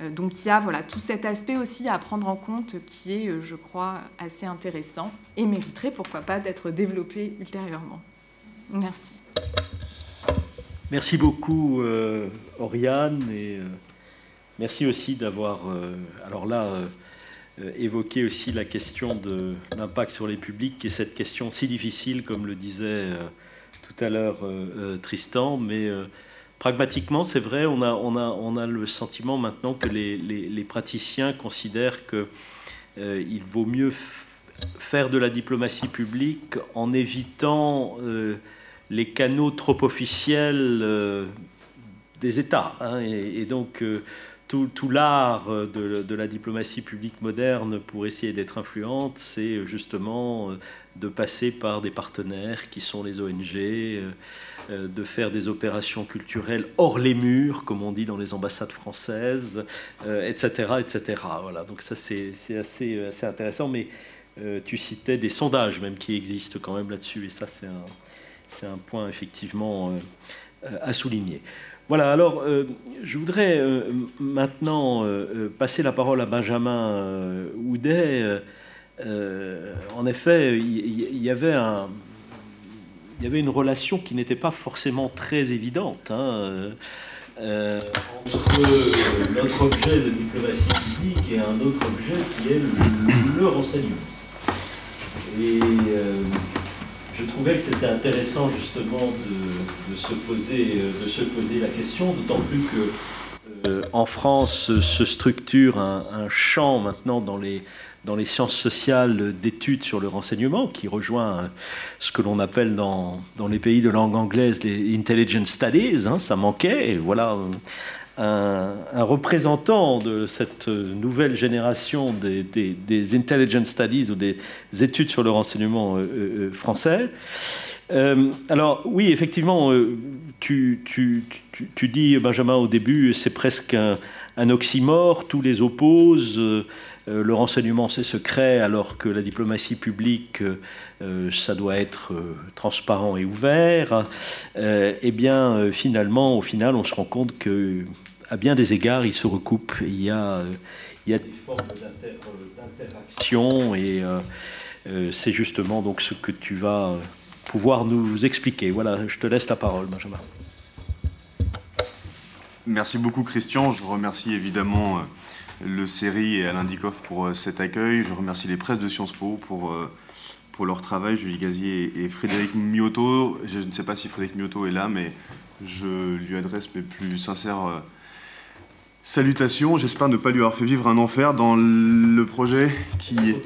Euh, donc il y a voilà, tout cet aspect aussi à prendre en compte qui est, euh, je crois, assez intéressant et mériterait, pourquoi pas, d'être développé ultérieurement. Merci. Merci beaucoup, euh, Oriane, et merci aussi d'avoir, alors là, évoqué aussi la question de l'impact sur les publics, et cette question si difficile, comme le disait tout à l'heure Tristan, pragmatiquement, c'est vrai, on a, on, a, on a le sentiment maintenant que les, les, praticiens considèrent qu'il euh, il vaut mieux faire de la diplomatie publique en évitant euh, les canaux trop officiels euh, des États. Hein, et, donc, tout, tout l'art de, de, la diplomatie publique moderne pour essayer d'être influente, c'est justement de passer par des partenaires qui sont les ONG euh, de faire des opérations culturelles hors les murs, comme on dit dans les ambassades françaises, etc., euh, etc. Voilà, donc ça c'est assez, euh, assez intéressant, mais tu citais des sondages même qui existent quand même là-dessus, et ça c'est un point effectivement à souligner. Voilà, alors je voudrais maintenant passer la parole à Benjamin Houdet. en effet, il y, avait un, il y avait une relation qui n'était pas forcément très évidente hein, euh, euh, entre notre objet de diplomatie publique et un autre objet qui est le, renseignement. Et euh, je trouvais que c'était intéressant justement de, se poser, de se poser la question, d'autant plus que en France se structure un champ maintenant dans les dans les sciences sociales d'études sur le renseignement, qui rejoint ce que l'on appelle dans, les pays de langue anglaise les intelligence studies. Hein, ça manquait. Voilà un, représentant de cette nouvelle génération des, des, intelligence studies ou des études sur le renseignement euh, euh, français. Euh, alors oui, effectivement, tu, dis, Benjamin, au début, c'est presque un, oxymore, tous les opposent. Euh, le renseignement c'est secret alors que la diplomatie publique euh, ça doit être euh, transparent et ouvert, eh bien finalement au final on se rend compte que à bien des égards ils se recoupent. Il y a, il y a des formes d'interaction et c'est justement donc ce que tu vas pouvoir nous expliquer. Voilà, je te laisse la parole, Benjamin. Merci beaucoup, Christian. Je remercie évidemment le série et Alain Dikoff pour euh, cet accueil. Je remercie les presses de Sciences Po pour, euh, pour leur travail, Julie Gazier et Frédéric Miotto. Je ne sais pas si Frédéric Miotto est là, mais je lui adresse mes plus sincères euh, salutations. J'espère ne pas lui avoir fait vivre un enfer dans le projet qui est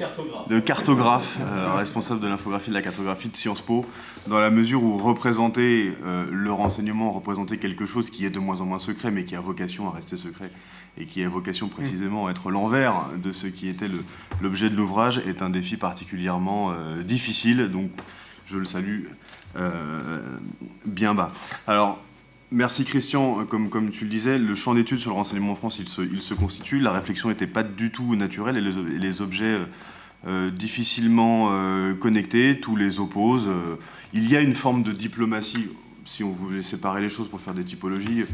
de cartographe, responsable de l'infographie de la cartographie de Sciences Po, dans la mesure où représenter le renseignement, représenter quelque chose qui est de moins en moins secret, mais qui a vocation à rester secret, et qui a vocation précisément à être l'envers de ce qui était l'objet de l'ouvrage, est un défi particulièrement euh, difficile. Donc, je le salue euh, bien bas. Alors, merci Christian. Comme, tu le disais, le champ d'études sur le renseignement en France, il se, constitue. La réflexion n'était pas du tout naturelle et les, objets euh, difficilement connectés, tous les opposent. il y a une forme de diplomatie, si on voulait séparer les choses pour faire des typologies,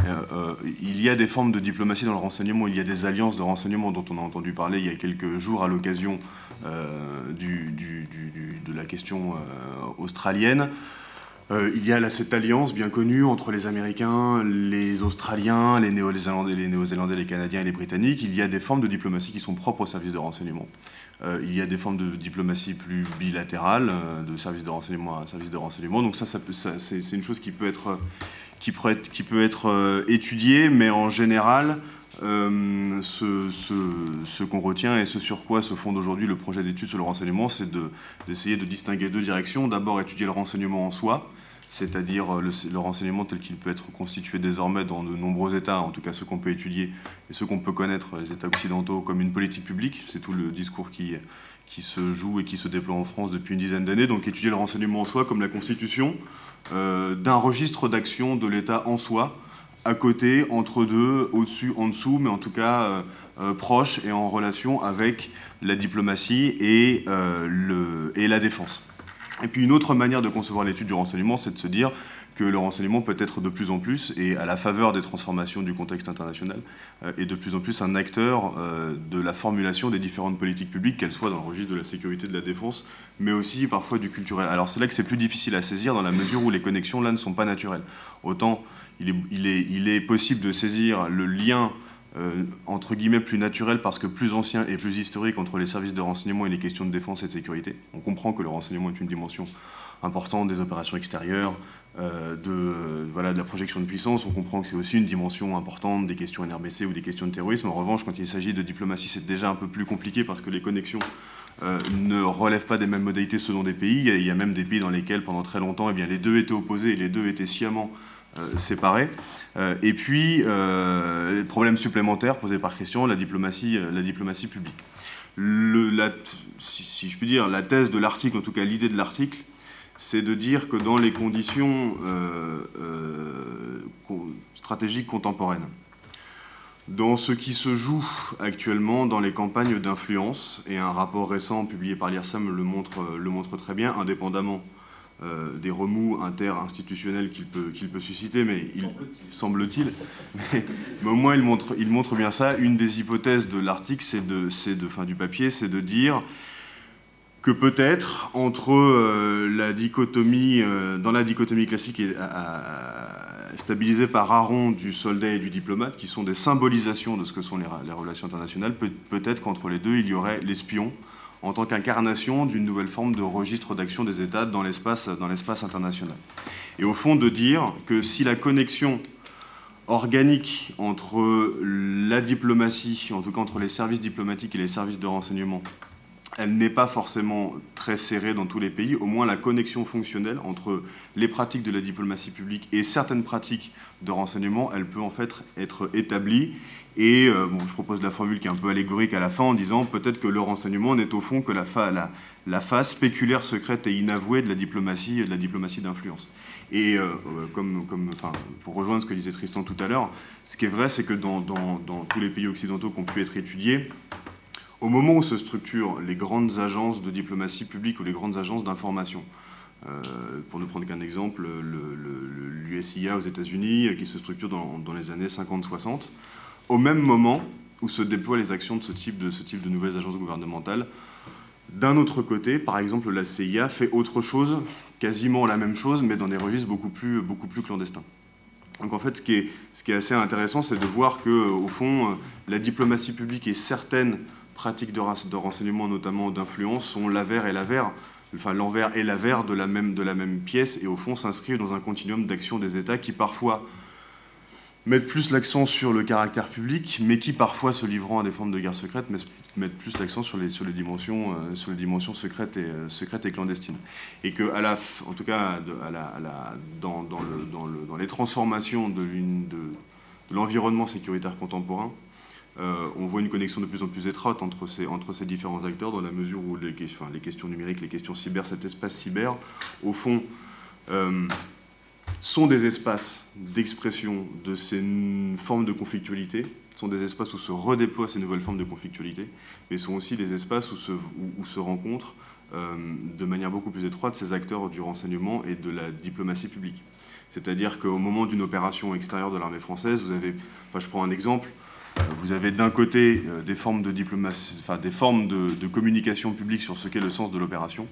euh, euh, il y a des formes de diplomatie dans le renseignement, il y a des alliances de renseignement dont on a entendu parler il y a quelques jours à l'occasion euh, de la question australienne. Il y a cette alliance bien connue entre les Américains, les Australiens, les Néo-Zélandais, les, Néo-Zélandais, les Canadiens et les Britanniques. Il y a des formes de diplomatie qui sont propres au service de renseignement. il y a des formes de diplomatie plus bilatérales, de service de renseignement à service de renseignement. Donc ça, c'est une chose qui peut être qui peut être, qui peut être euh, étudié, mais en général, euh, ce, ce, qu'on retient et ce sur quoi se fonde aujourd'hui le projet d'étude sur le renseignement, c'est d'essayer de, distinguer deux directions. D'abord, étudier le renseignement en soi, c'est-à-dire le, le, renseignement tel qu'il peut être constitué désormais dans de nombreux États, en tout cas ceux qu'on peut étudier et ceux qu'on peut connaître, les États occidentaux, comme une politique publique. C'est tout le discours qui, qui se joue et qui se déploie en France depuis une dizaine d'années. Donc étudier le renseignement en soi comme la constitution euh, d'un registre d'action de l'État en soi, à côté, entre deux, au-dessus, en dessous, mais en tout cas euh, euh, proche et en relation avec la diplomatie et, le, et la défense. Et puis une autre manière de concevoir l'étude du renseignement, c'est de se dire que le renseignement peut être de plus en plus, et à la faveur des transformations du contexte international, euh, est de plus en plus un acteur euh, de la formulation des différentes politiques publiques, qu'elles soient dans le registre de la sécurité, de la défense, mais aussi parfois du culturel. Alors c'est là que c'est plus difficile à saisir dans la mesure où les connexions là ne sont pas naturelles. Autant il est, possible de saisir le lien euh, entre guillemets plus naturel parce que plus ancien et plus historique entre les services de renseignement et les questions de défense et de sécurité. On comprend que le renseignement est une dimension importante des opérations extérieures, euh, de, voilà, de la projection de puissance. On comprend que c'est aussi une dimension importante des questions NRBC ou des questions de terrorisme. En revanche, quand il s'agit de diplomatie, c'est déjà un peu plus compliqué parce que les connexions euh, ne relèvent pas des mêmes modalités selon des pays. Il y, a, même des pays dans lesquels, pendant très longtemps, eh bien, les deux étaient opposés et les deux étaient sciemment séparés. et puis, problème supplémentaire posé par Christian, la diplomatie, la diplomatie publique. Si, je puis dire, la thèse de l'article, en tout cas l'idée de l'article, c'est de dire que dans les conditions euh, euh, stratégiques contemporaines, dans ce qui se joue actuellement dans les campagnes d'influence, et un rapport récent publié par l'IRSAM le montre, le montre très bien, indépendamment euh, des remous interinstitutionnels qu'il peut, qu'il peut susciter, mais il semble-t-il, mais, au moins il montre, il montre bien ça. Une des hypothèses de l'article, c'est de, c'est de, fin, du papier, c'est de dire que peut-être entre euh, la dichotomie, euh, dans la dichotomie classique et, stabilisée par Aaron du soldat et du diplomate, qui sont des symbolisations de ce que sont les, relations internationales, peut-être qu'entre les deux, il y aurait l'espion en tant qu'incarnation d'une nouvelle forme de registre d'action des États dans l'espace international. Et au fond, de dire que si la connexion organique entre la diplomatie, en tout cas entre les services diplomatiques et les services de renseignement, elle n'est pas forcément très serrée dans tous les pays. Au moins, la connexion fonctionnelle entre les pratiques de la diplomatie publique et certaines pratiques de renseignement, elle peut en fait être établie. Et euh, bon, je propose la formule qui est un peu allégorique à la fin en disant peut-être que le renseignement n'est au fond que la, la, phase spéculaire, secrète et inavouée de la diplomatie, de la diplomatie d'influence. Et euh, euh, comme, pour rejoindre ce que disait Tristan tout à l'heure, ce qui est vrai, c'est que dans, tous les pays occidentaux qui ont pu être étudiés, au moment où se structurent les grandes agences de diplomatie publique ou les grandes agences d'information, pour ne prendre qu'un exemple, l'USIA aux États-Unis, qui se structure dans, les années 50-60, au même moment où se déploient les actions de ce type de, nouvelles agences gouvernementales, d'un autre côté, par exemple, la CIA fait autre chose, quasiment la même chose, mais dans des registres beaucoup plus, clandestins. Donc en fait, ce qui est, assez intéressant, c'est de voir que, au fond, la diplomatie publique est certaine pratiques de, renseignement, notamment d'influence, sont et enfin l'envers et l'avers de, la même, de la même pièce, et au fond s'inscrivent dans un continuum d'action des États qui parfois mettent plus l'accent sur le caractère public, mais qui parfois, se livrant à des formes de guerre secrète, mettent plus l'accent sur les, sur les dimensions, euh, sur les dimensions secrètes, et, euh, secrètes et clandestines. Et que, à la, en tout cas, à la, la, dans, dans, le, dans, le, dans, les transformations de l'environnement sécuritaire contemporain, euh, on voit une connexion de plus en plus étroite entre ces, entre ces différents acteurs dans la mesure où les, les questions numériques, les questions cyber, cet espace cyber, au fond, sont des espaces d'expression de ces formes de conflictualité, sont des espaces où se redéploient ces nouvelles formes de conflictualité, mais sont aussi des espaces où se, rencontrent euh, de manière beaucoup plus étroite ces acteurs du renseignement et de la diplomatie publique. C'est-à-dire qu'au moment d'une opération extérieure de l'armée française, vous avez, enfin je prends un exemple, vous avez d'un côté euh, des formes de diplomatie, enfin des formes de, communication publique sur ce qu'est le sens de l'opération.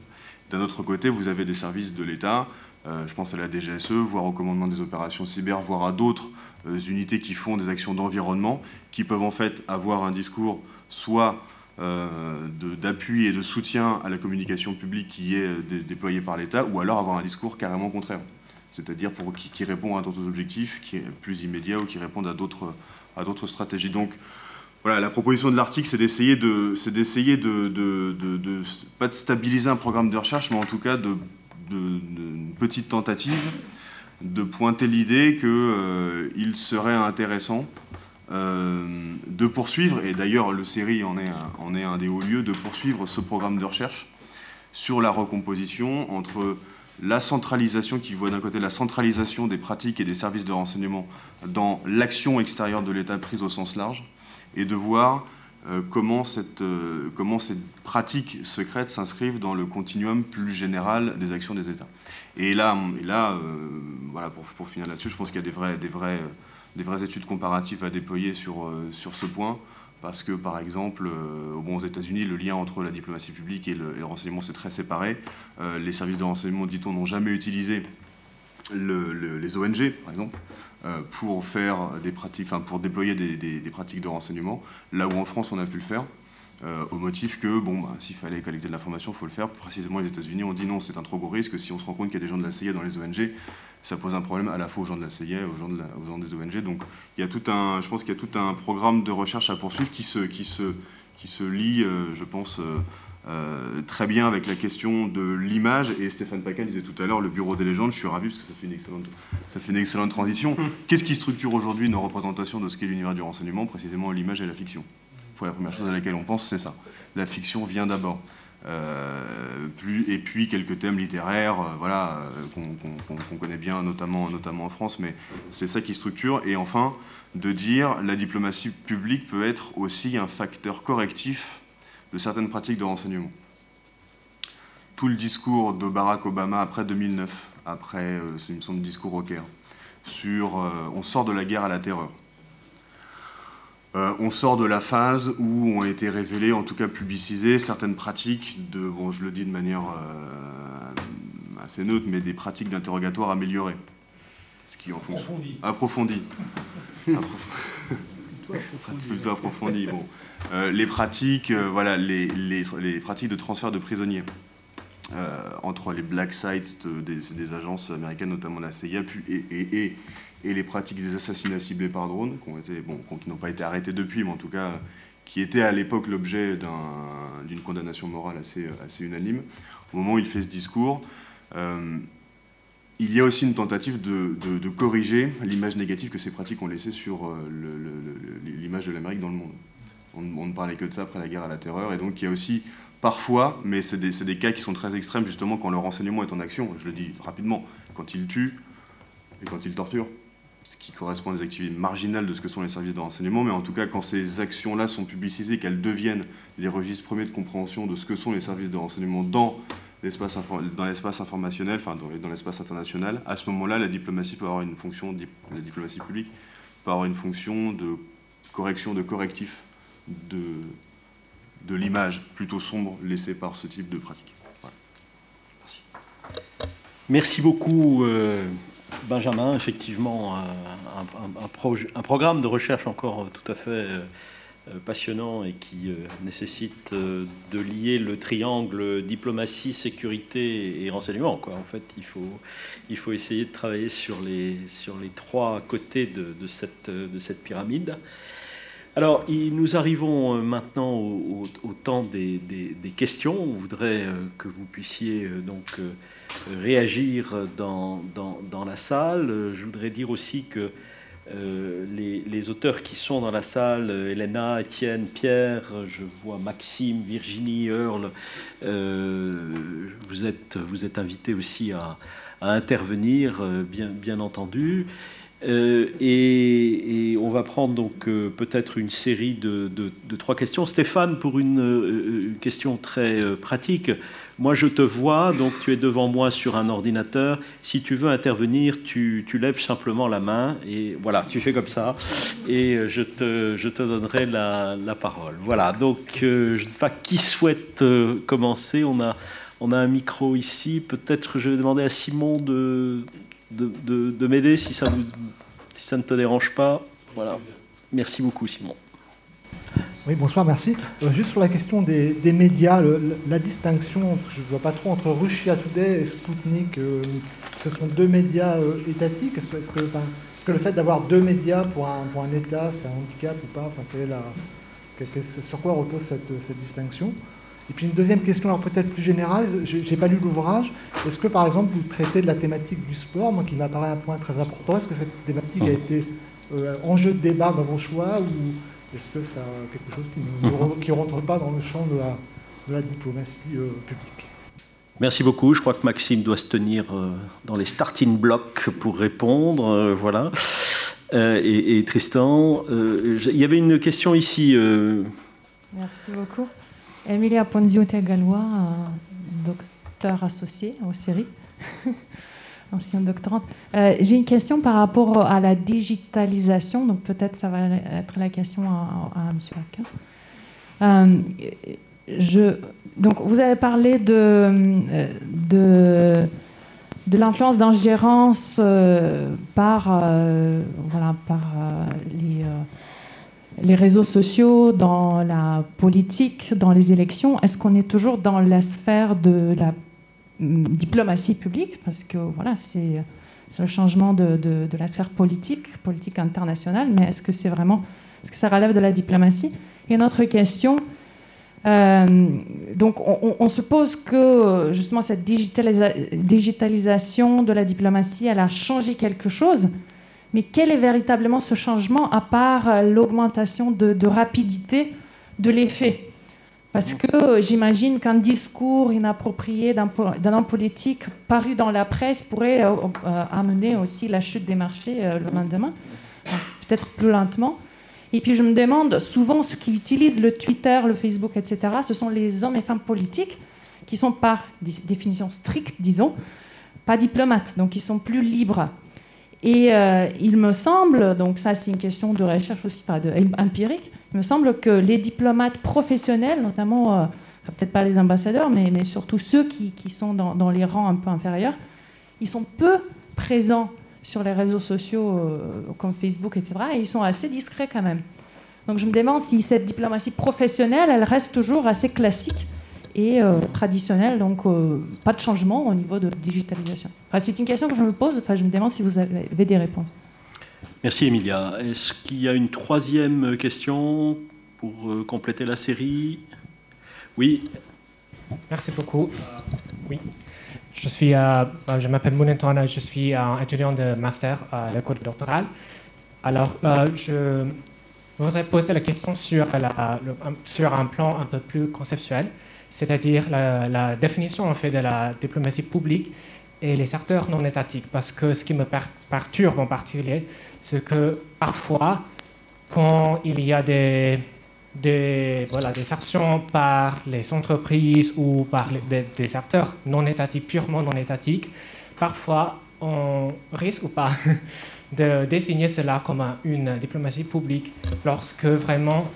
D'un autre côté, vous avez des services de l'État, euh, je pense à la DGSE, voire au commandement des opérations cyber, voire à d'autres euh, unités qui font des actions d'environnement, qui peuvent en fait avoir un discours soit d'appui et de soutien à la communication publique qui est déployée par l'État, ou alors avoir un discours carrément contraire, c'est-à-dire qui, qui, répond à d'autres objectifs, qui est plus immédiat ou qui répond à d'autres à d'autres stratégies. Donc voilà, la proposition de l'article, c'est d'essayer de, c'est d'essayer de, de, pas de stabiliser un programme de recherche, mais en tout cas de, une petite tentative de pointer l'idée qu'il euh, serait intéressant euh, de poursuivre, et d'ailleurs le série en est, en est un des hauts lieux, de poursuivre ce programme de recherche sur la recomposition entre la centralisation, qui voit d'un côté la centralisation des pratiques et des services de renseignement dans l'action extérieure de l'État prise au sens large, et de voir euh, comment, cette, euh, comment cette pratique secrète s'inscrivent dans le continuum plus général des actions des États. Et là, là euh, voilà, pour, pour finir là-dessus, je pense qu'il y a des, vrais, des, des vraies études comparatives à déployer sur, sur ce point parce que, par exemple, aux États-Unis, le lien entre la diplomatie publique et le, renseignement, c'est très séparé. les services de renseignement, dit-on, n'ont jamais utilisé les ONG, par exemple. Euh, pour faire des pratiques, pour déployer des, pratiques de renseignement, là où en France on a pu le faire, euh, au motif que bon, bah, s'il fallait collecter de l'information, il faut le faire. Précisément, les États-Unis ont dit non, c'est un trop gros risque. Si on se rend compte qu'il y a des gens de la CIA dans les ONG, ça pose un problème à la fois aux gens de la CIA aux gens, de aux gens des ONG. Donc, il y a tout un, je pense qu'il y a tout un programme de recherche à poursuivre qui se, qui se, qui se lie, euh, je pense. Euh, très bien avec la question de l'image. Et Stéphane Paquin disait tout à l'heure le bureau des légendes. Je suis ravi parce que ça fait une excellente, ça fait une excellente transition. Hum. Qu'est-ce qui structure aujourd'hui nos représentations de ce qu'est l'univers du renseignement Précisément l'image et la fiction? la première chose à laquelle on pense, c'est ça. La fiction vient d'abord. Euh, et puis quelques thèmes littéraires, euh, voilà, qu'on connaît bien, notamment, en France, mais c'est ça qui structure. Et enfin, de dire la diplomatie publique peut être aussi un facteur correctif de certaines pratiques de renseignement. Tout le discours de Barack Obama après 2009, après, euh, c'est une discours au Caire, sur euh, on sort de la guerre à la terreur. Euh, on sort de la phase où ont été révélées, en tout cas publicisées, certaines pratiques de, bon, je le dis de manière assez neutre, mais des pratiques d'interrogatoire améliorées. Ce qui en approfondi. Approfondi. Plutôt approfondi. Bon. Euh, les pratiques, euh, voilà, les, pratiques de transfert de prisonniers euh, entre les black sites des, agences américaines, notamment la CIA, et, les pratiques des assassinats ciblés par drone, qui n'ont pas été arrêtés depuis, mais en tout cas qui étaient à l'époque l'objet d'une condamnation morale assez, unanime. Au moment où il fait ce discours, il y a aussi une tentative de, corriger l'image négative que ces pratiques ont laissée sur l'image de l'Amérique dans le monde on, ne parlait que de ça après la guerre à la terreur. Et donc il y a aussi parfois, mais c'est des, cas qui sont très extrêmes justement quand le renseignement est en action, je le dis rapidement, quand il tue et quand il torture, ce qui correspond à des activités marginales de ce que sont les services de renseignement, mais en tout cas quand ces actions-là sont publicisées, qu'elles deviennent les registres premiers de compréhension de ce que sont les services de renseignement dans l'espace informationnel, enfin dans, l'espace international, à ce moment-là, la diplomatie peut avoir une fonction, la diplomatie publique peut avoir une fonction de correction, de correctif de, de l'image plutôt sombre laissée par ce type de pratique. Merci. Merci beaucoup, euh, Benjamin. Effectivement, un, programme de recherche encore tout à fait euh, passionnant et qui euh, nécessite de lier le triangle diplomatie, sécurité et renseignement. En fait, il faut, essayer de travailler sur les, trois côtés de, cette, de cette pyramide. Alors, nous arrivons euh, maintenant au, temps des, questions. On voudrait euh, que vous puissiez euh, donc réagir dans, la salle. Je voudrais dire aussi que les, auteurs qui sont dans la salle, Elena, Étienne, Pierre, je vois Maxime, Virginie, Earl, vous, êtes, vous êtes invités aussi à, intervenir, bien, bien entendu. Euh, et, on va prendre donc euh, peut-être une série de, trois questions. Stéphane, pour une, euh, question très pratique, moi je te vois, donc tu es devant moi sur un ordinateur. Si tu veux intervenir, tu, lèves simplement la main et voilà, tu fais comme ça et je te, je te donnerai la, parole. Voilà, donc je ne sais pas qui souhaite commencer. On a, on a un micro ici. Peut-être je vais demander à Simon de de, m'aider si ça, si ça ne te dérange pas. Voilà. Merci beaucoup, Simon. Oui, bonsoir, merci. Euh, juste sur la question des, médias, la distinction, je ne vois pas trop entre Russia Today et Sputnik, euh, ce sont deux médias euh, étatiques. Est-ce que, que, le fait d'avoir deux médias pour un, pour un État, c'est un handicap ou pas? Enfin, est la, Sur quoi repose cette, cette distinction? Et puis une deuxième question, alors peut-être plus générale, je n'ai pas lu l'ouvrage. Est-ce que par exemple vous traitez de la thématique du sport, moi qui m'apparaît un point très important, est-ce que cette thématique a été enjeu de débat dans vos choix ou est-ce que c'est quelque chose qui ne rentre pas dans le champ de la, diplomatie euh, publique Merci beaucoup. Je crois que Maxime doit se tenir euh, dans les starting blocks pour répondre. Euh, voilà. Et, Tristan, il y avait une question ici. Merci beaucoup. Emilia Ponzio-Tegalois, docteur associé au série. ancienne doctorante. Euh, j'ai une question par rapport à la digitalisation, donc peut-être ça va être la question à, M. Akin. Euh, je, donc vous avez parlé de, euh, de l'influence d'ingérence par, voilà, par les, les réseaux sociaux, dans la politique, dans les élections. Est-ce qu'on est toujours dans la sphère de la diplomatie publique, parce que voilà, c'est le changement de, de, la sphère politique, politique internationale, mais est-ce que c'est vraiment, est-ce que ça relève de la diplomatie? Et notre question, euh, donc on, suppose que justement cette digitalisation de la diplomatie, elle a changé quelque chose, mais quel est véritablement ce changement à part l'augmentation de, de rapidité de l'effet? Parce que j'imagine qu'un discours inapproprié d'un homme politique paru dans la presse pourrait euh, euh, amener aussi la chute des marchés euh, le lendemain, peut-être plus lentement. Et puis je me demande, souvent ceux qui utilisent le Twitter, le Facebook, etc., ce sont les hommes et femmes politiques qui sont par définition stricte, disons, pas diplomates, donc ils sont plus libres. Et il me semble, donc ça c'est une question de recherche aussi, pas de, empirique, il me semble que les diplomates professionnels, notamment, euh, peut-être pas les ambassadeurs, mais, mais surtout ceux qui, qui sont dans, dans, les rangs un peu inférieurs, ils sont peu présents sur les réseaux sociaux euh, comme Facebook, etc. Et ils sont assez discrets quand même. Donc je me demande si cette diplomatie professionnelle, elle reste toujours assez classique et euh, traditionnelle, donc pas de changement au niveau de digitalisation. Enfin, c'est une question que je me pose, enfin, je me demande si vous avez des réponses. Merci Emilia. Est-ce qu'il y a une troisième question pour euh, compléter la série? Oui. Merci beaucoup. Euh, oui. Je suis, euh, je m'appelle Mounen je suis un étudiant de master à l'école doctorale. Alors, je voudrais poser la question sur, la, sur un plan un peu plus conceptuel, c'est-à-dire la, définition en fait de la diplomatie publique et les secteurs non étatiques, parce que ce qui me perturbe en particulier, c'est que parfois, quand il y a des, des, voilà, des actions par les entreprises ou par des, acteurs non étatiques, purement non étatiques, parfois on risque ou pas de désigner cela comme une diplomatie publique. Lorsque vraiment,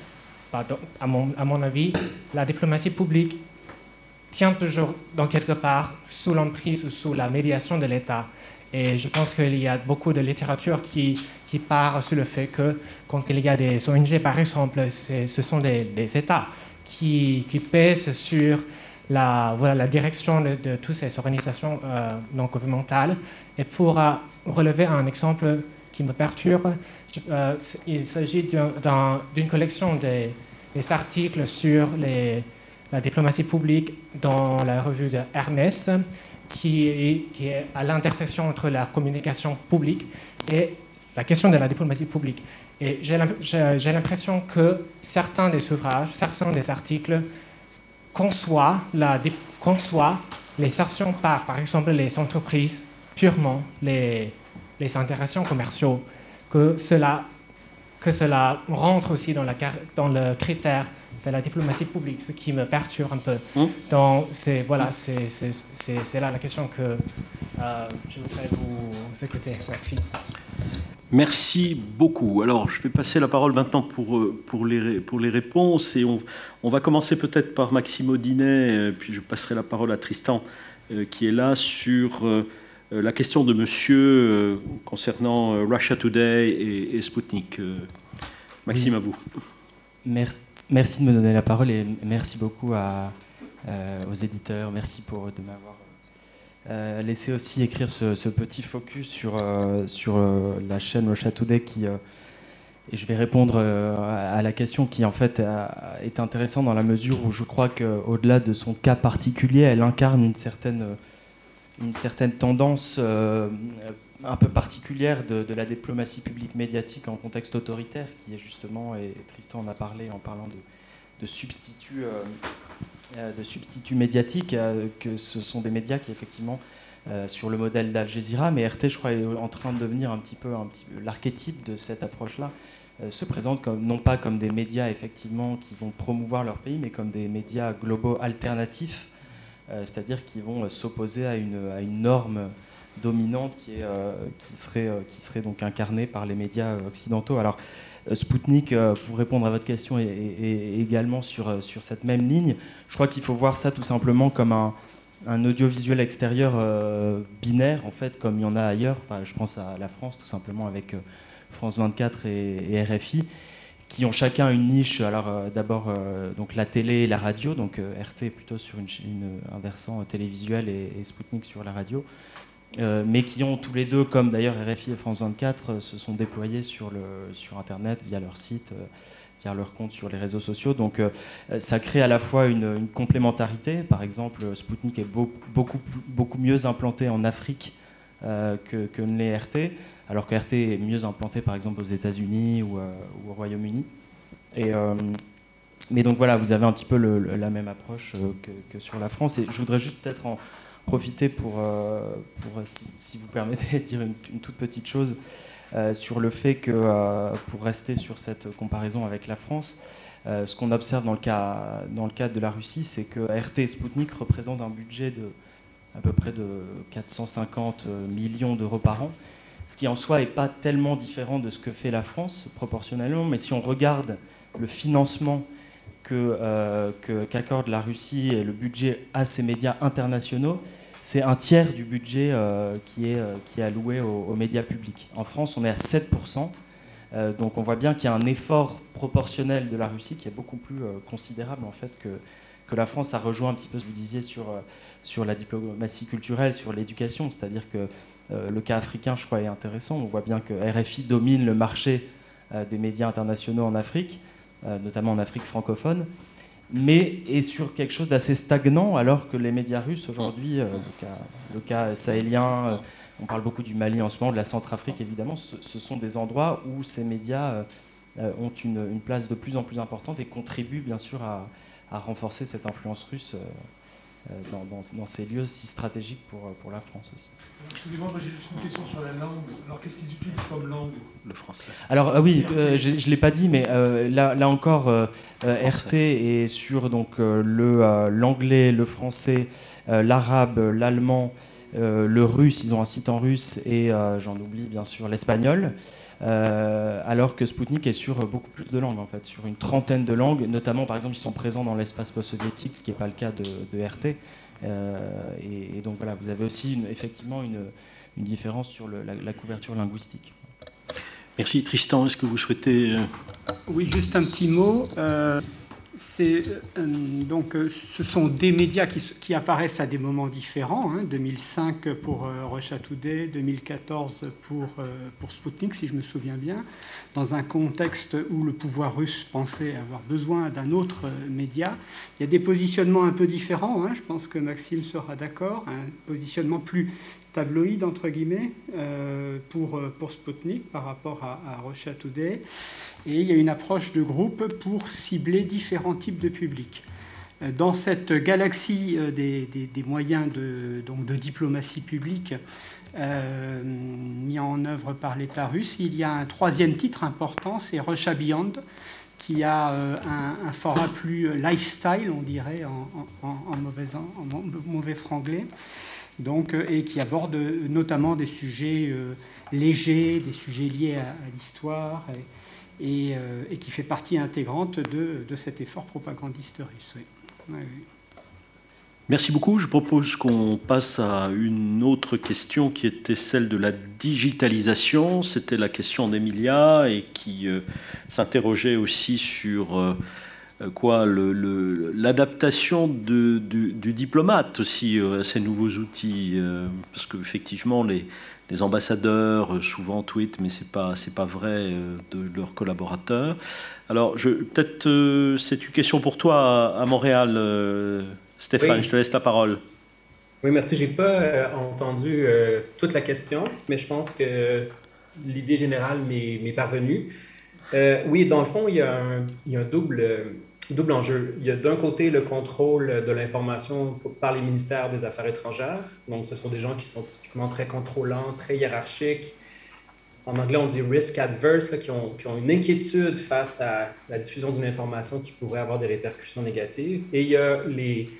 à mon, à mon avis, la diplomatie publique tient toujours dans quelque part sous l'emprise ou sous la médiation de l'État. Et je pense qu'il y a beaucoup de littérature qui, part sur le fait que quand il y a des ONG, par exemple, ce sont des, États qui, pèsent sur la direction de, toutes ces organisations euh, non gouvernementales. Et pour euh, relever un exemple qui me perturbe, euh, il s'agit d'une collection des, articles sur la diplomatie publique dans la revue de Ernest qui est, à l'intersection entre la communication publique et la question de la diplomatie publique. Et j'ai l'impression que certains des ouvrages, certains des articles conçoivent, les actions par, par exemple, les entreprises, purement les, les interactions commerciaux, que cela, que cela rentre aussi dans, la, dans le critère de la diplomatie publique, ce qui me perturbe un peu. Hum? Donc, c'est voilà, c'est là la question que euh, je voudrais vous écouter. Merci. Merci beaucoup. Alors, je vais passer la parole maintenant pour, euh, pour, les, pour les réponses. Et on, on va commencer peut-être par Maxime Audinet, euh, puis je passerai la parole à Tristan, qui est là, sur la question de monsieur concernant Russia Today et, et Sputnik. Maxime, à vous. Merci. merci de me donner la parole et merci beaucoup à, aux éditeurs. Merci pour de m'avoir euh, laissé aussi écrire ce, petit focus sur, sur la chaîne Russia Today qui et je vais répondre à la question qui en fait est intéressante dans la mesure où je crois qu'au-delà de son cas particulier, elle incarne une certaine, une certaine tendance un peu particulière de, la diplomatie publique médiatique en contexte autoritaire, qui est justement, et Tristan en a parlé en parlant de, euh, euh, substituts médiatiques, euh, que ce sont des médias qui effectivement, sur le modèle d'Al Jazeera, mais RT, je crois, est en train de devenir un petit peu, l'archétype de cette approche-là, se présente comme, non pas comme des médias effectivement qui vont promouvoir leur pays, mais comme des médias globaux alternatifs, c'est-à-dire qui vont s'opposer à une, norme dominante euh, qui, serait, euh, donc incarnée par les médias euh, occidentaux. Alors, Spoutnik, pour répondre à votre question, est, également sur, cette même ligne. Je crois qu'il faut voir ça tout simplement comme un, audiovisuel extérieur binaire, en fait, comme il y en a ailleurs. je pense à la France, tout simplement, avec France 24 et, RFI, qui ont chacun une niche. Alors, d'abord, donc la télé et la radio, donc RT plutôt sur une, un versant télévisuel et, et Spoutnik sur la radio. Euh, mais qui ont tous les deux, comme d'ailleurs RFI et France 24, euh, se sont déployés sur, le, sur Internet via leur site, euh, via leur compte sur les réseaux sociaux. Donc ça crée à la fois une, complémentarité. Par exemple, Sputnik est beaucoup, beaucoup mieux implanté en Afrique que, que les RT, alors que RT est mieux implanté par exemple aux États-Unis ou, au Royaume-Uni. Et, mais donc voilà, vous avez un petit peu la même approche que, sur la France. Et je voudrais juste peut-être en profiter pour, euh, si, vous permettez, dire une, toute petite chose euh, sur le fait que, euh, pour rester sur cette comparaison avec la France, ce qu'on observe dans le, cas, dans le cadre de la Russie, c'est que RT et Sputnik représentent un budget de à peu près de 450 millions d'euros par an, ce qui en soi n'est pas tellement différent de ce que fait la France proportionnellement, mais si on regarde le financement qu'accorde que, qu'accorde la Russie et le budget à ces médias internationaux, c'est un tiers du budget euh, qui, est, euh, qui est alloué aux, médias publics. En France, on est à 7%. Euh, donc on voit bien qu'il y a un effort proportionnel de la Russie qui est beaucoup plus considérable en fait que, que la France a rejoint un petit peu ce que vous disiez sur, sur la diplomatie culturelle, sur l'éducation. C'est-à-dire que le cas africain, je crois, est intéressant. On voit bien que RFI domine le marché des médias internationaux en Afrique, notamment en Afrique francophone mais est sur quelque chose d'assez stagnant, alors que les médias russes aujourd'hui, euh, le, cas, sahélien, euh, on parle beaucoup du Mali en ce moment, de la Centrafrique évidemment, ce, sont des endroits où ces médias euh, ont une, place de plus en plus importante et contribuent bien sûr à, renforcer cette influence russe dans, ces lieux si stratégiques pour, pour la France aussi. Excusez-moi, j'ai juste une question sur la langue. Alors, qu'est-ce qu'ils utilisent comme langue Le français? Alors, ah oui, euh, je ne l'ai pas dit, mais euh, là, là, encore, euh, RT est sur donc, le, l'anglais, le français, l'arabe, l'allemand, le russe. Ils ont un site en russe et, j'en oublie bien sûr, l'espagnol. Alors que Sputnik est sur beaucoup plus de langues, en fait, sur une trentaine de langues, notamment, par exemple, ils sont présents dans l'espace post-soviétique, ce qui n'est pas le cas de, de RT. Euh, et, donc voilà, vous avez aussi effectivement une, différence sur la, couverture linguistique. Merci Tristan, est-ce que vous souhaitez... Euh, oui, juste un petit mot. Euh, c'est, donc, ce sont des médias qui, apparaissent à des moments différents. 2005 hein. pour Russia Today, 2014 pour, pour Sputnik, si je me souviens bien, dans un contexte où le pouvoir russe pensait avoir besoin d'un autre média. Il y a des positionnements un peu différents, hein. je pense que Maxime sera d'accord, un positionnement plus tabloïd, entre guillemets, euh, pour, pour Sputnik par rapport à, à Russia Today. Et il y a une approche de groupe pour cibler différents types de publics. Euh, dans cette galaxie euh, des, des, moyens de, de diplomatie publique, euh, mis en œuvre par l'État russe. Il y a un troisième titre important, c'est Russia Beyond, qui a un, format plus lifestyle, on dirait, en, mauvais, mauvais, franglais, donc, et qui aborde notamment des sujets légers, des sujets liés à, l'histoire, qui fait partie intégrante de, cet effort propagandiste russe. Merci beaucoup. Je propose qu'on passe à une autre question qui était celle de la digitalisation. C'était la question d'Emilia et qui euh, s'interrogeait aussi sur euh, quoi l'adaptation du, du, diplomate aussi à ces nouveaux outils, parce qu'effectivement les, les ambassadeurs souvent tweetent, mais c'est pas c'est pas vrai de leurs collaborateurs. Alors peut-être c'est une question pour toi à, Montréal, Stéphane. Je te laisse la parole. Oui, merci. J'ai pas euh, entendu euh, toute la question, mais je pense que l'idée générale m'est parvenue. Euh, oui, dans le fond, il y a un, il y a un double, double enjeu. Il y a d'un côté le contrôle de l'information par les ministères des Affaires étrangères. Donc, ce sont des gens qui sont typiquement très contrôlants, très hiérarchiques. En anglais, on dit risk adverse, qui, ont, une inquiétude face à la diffusion d'une information qui pourrait avoir des répercussions négatives. Et il y a les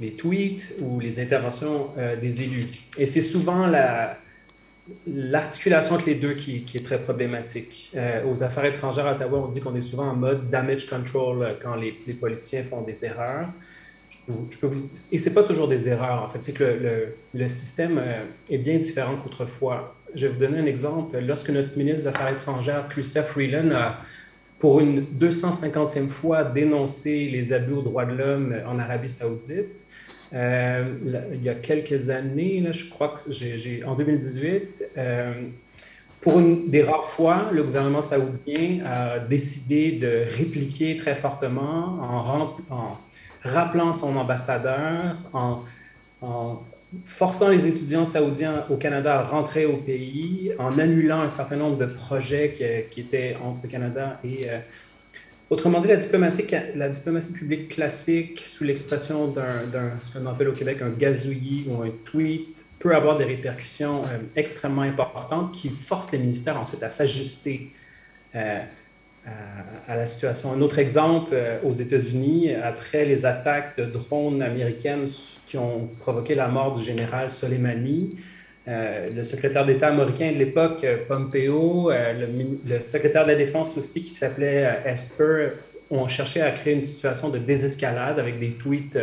les tweets ou les interventions euh, des élus. Et c'est souvent la, l'articulation entre les deux qui, est très problématique. Euh, aux affaires étrangères à Ottawa, on dit qu'on est souvent en mode damage control euh, quand les, politiciens font des erreurs. Je peux vous, et c'est pas toujours des erreurs, en fait. C'est que le, système est bien différent qu'autrefois. Je vais vous donner un exemple. Lorsque notre ministre des Affaires étrangères, Chrystia Freeland, a pour une 250e fois dénoncer les abus aux droits de l'homme en Arabie saoudite. Euh, il y a quelques années, je crois que j'ai, en 2018, euh, pour une des rares fois, le gouvernement saoudien a décidé de répliquer très fortement en, rappelant son ambassadeur, en, en forçant les étudiants saoudiens au Canada à rentrer au pays, en annulant un certain nombre de projets qui, étaient entre le Canada et... Euh, autrement dit, la diplomatie, publique classique, sous l'expression d'un, ce qu'on appelle au Québec un gazouillis ou un tweet, peut avoir des répercussions euh, extrêmement importantes qui forcent les ministères ensuite à s'ajuster euh, à, la situation. Un autre exemple, aux États-Unis, après les attaques de drones américaines qui ont provoqué la mort du général Soleimani. Euh, le secrétaire d'État américain de l'époque, euh, Pompeo, euh, le, secrétaire de la Défense aussi, qui s'appelait Esper, ont cherché à créer une situation de désescalade avec des tweets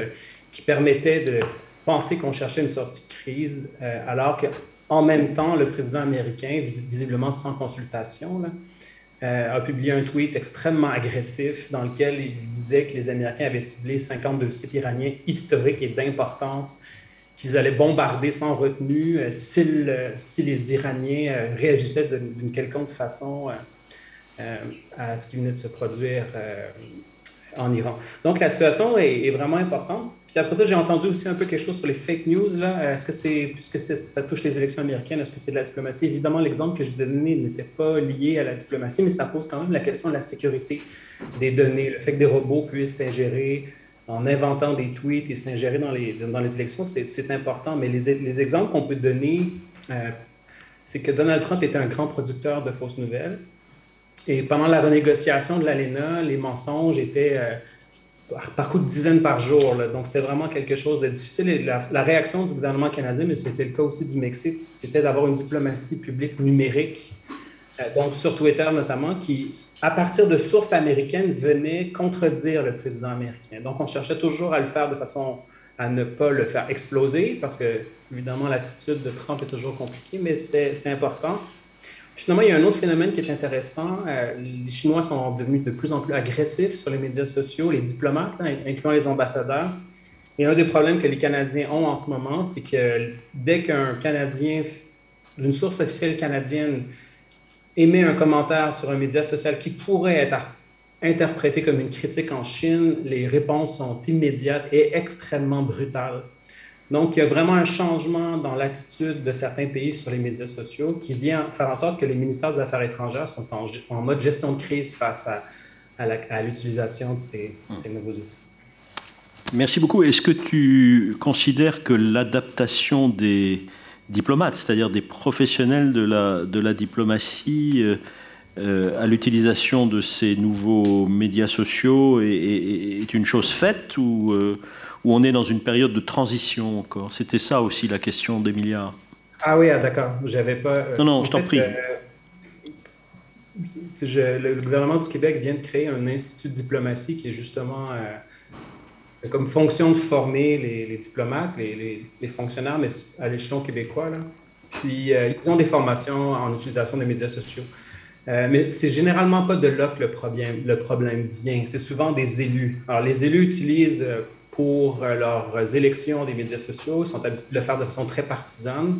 qui permettaient de penser qu'on cherchait une sortie de crise, alors qu'en même temps, le président américain, visiblement sans consultation, a publié un tweet extrêmement agressif dans lequel il disait que les Américains avaient ciblé 52 sites iraniens historiques et d'importance qu'ils allaient bombarder sans retenue euh, euh, si les Iraniens réagissaient d'une quelconque façon à ce qui venait de se produire en Iran. Donc la situation est, vraiment importante. Puis après ça, j'ai entendu aussi un peu quelque chose sur les fake news. Est-ce que c'est, puisque ça touche les élections américaines, est-ce que c'est de la diplomatie? Évidemment, l'exemple que je vous ai donné n'était pas lié à la diplomatie, mais ça pose quand même la question de la sécurité des données. Le fait que des robots puissent s'ingérer en inventant des tweets et s'ingérer dans les, dans les élections, c'est, important. Mais les, les exemples qu'on peut donner, euh, c'est que Donald Trump était un grand producteur de fausses nouvelles. Et pendant la renégociation de l'ALENA, les mensonges étaient euh, par, coup de dizaines par jour. Donc, c'était vraiment quelque chose de difficile. La, réaction du gouvernement canadien, mais c'était le cas aussi du Mexique, c'était d'avoir une diplomatie publique numérique, donc sur Twitter notamment, qui, à partir de sources américaines, venait contredire le président américain. Donc, on cherchait toujours à le faire de façon à ne pas le faire exploser, parce que, évidemment, l'attitude de Trump est toujours compliquée, mais c'était important. Finalement, il y a un autre phénomène qui est intéressant. Euh, les Chinois sont devenus de plus en plus agressifs sur les médias sociaux, les diplomates, hein, incluant les ambassadeurs. Et un des problèmes que les Canadiens ont en ce moment, c'est que dès qu'un Canadien, d'une source officielle canadienne, émet un commentaire sur un média social qui pourrait être interprété comme une critique en Chine, les réponses sont immédiates et extrêmement brutales. Donc, il y a vraiment un changement dans l'attitude de certains pays sur les médias sociaux qui vient faire en sorte que les ministères des Affaires étrangères sont en, mode gestion de crise face à, à l'utilisation de ces, hum. ces nouveaux outils. Merci beaucoup. Est-ce que tu considères que l'adaptation des diplomates, c'est-à-dire des professionnels de la, de la diplomatie, euh, euh, à l'utilisation de ces nouveaux médias sociaux est, est, une chose faite ou, euh, où on est dans une période de transition encore? C'était ça aussi la question d'Emilia. Ah oui, ah, d'accord. J'avais pas. Euh, non, non, je t'en prie. Le, gouvernement du Québec vient de créer un institut de diplomatie qui est justement comme fonction de former les, diplomates, les, fonctionnaires, mais à l'échelon québécois. Là. Puis ils ont des formations en utilisation des médias sociaux. Euh, mais c'est généralement pas de là que le problème, vient. C'est souvent des élus. Alors, les élus utilisent euh, pour euh, leurs élections des médias sociaux, ils sont habitués de le faire de façon très partisane.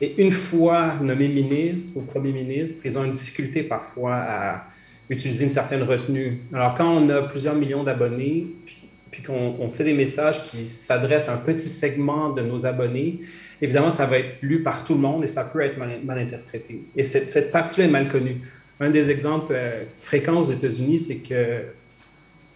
Et une fois nommés ministres ou premier ministre, ils ont une difficulté parfois à utiliser une certaine retenue. Alors, quand on a plusieurs millions d'abonnés, puis, qu'on fait des messages qui s'adressent à un petit segment de nos abonnés, évidemment, ça va être lu par tout le monde et ça peut être mal, interprété. Et cette, cette partie-là est mal connue. Un des exemples euh, fréquents aux États-Unis, c'est que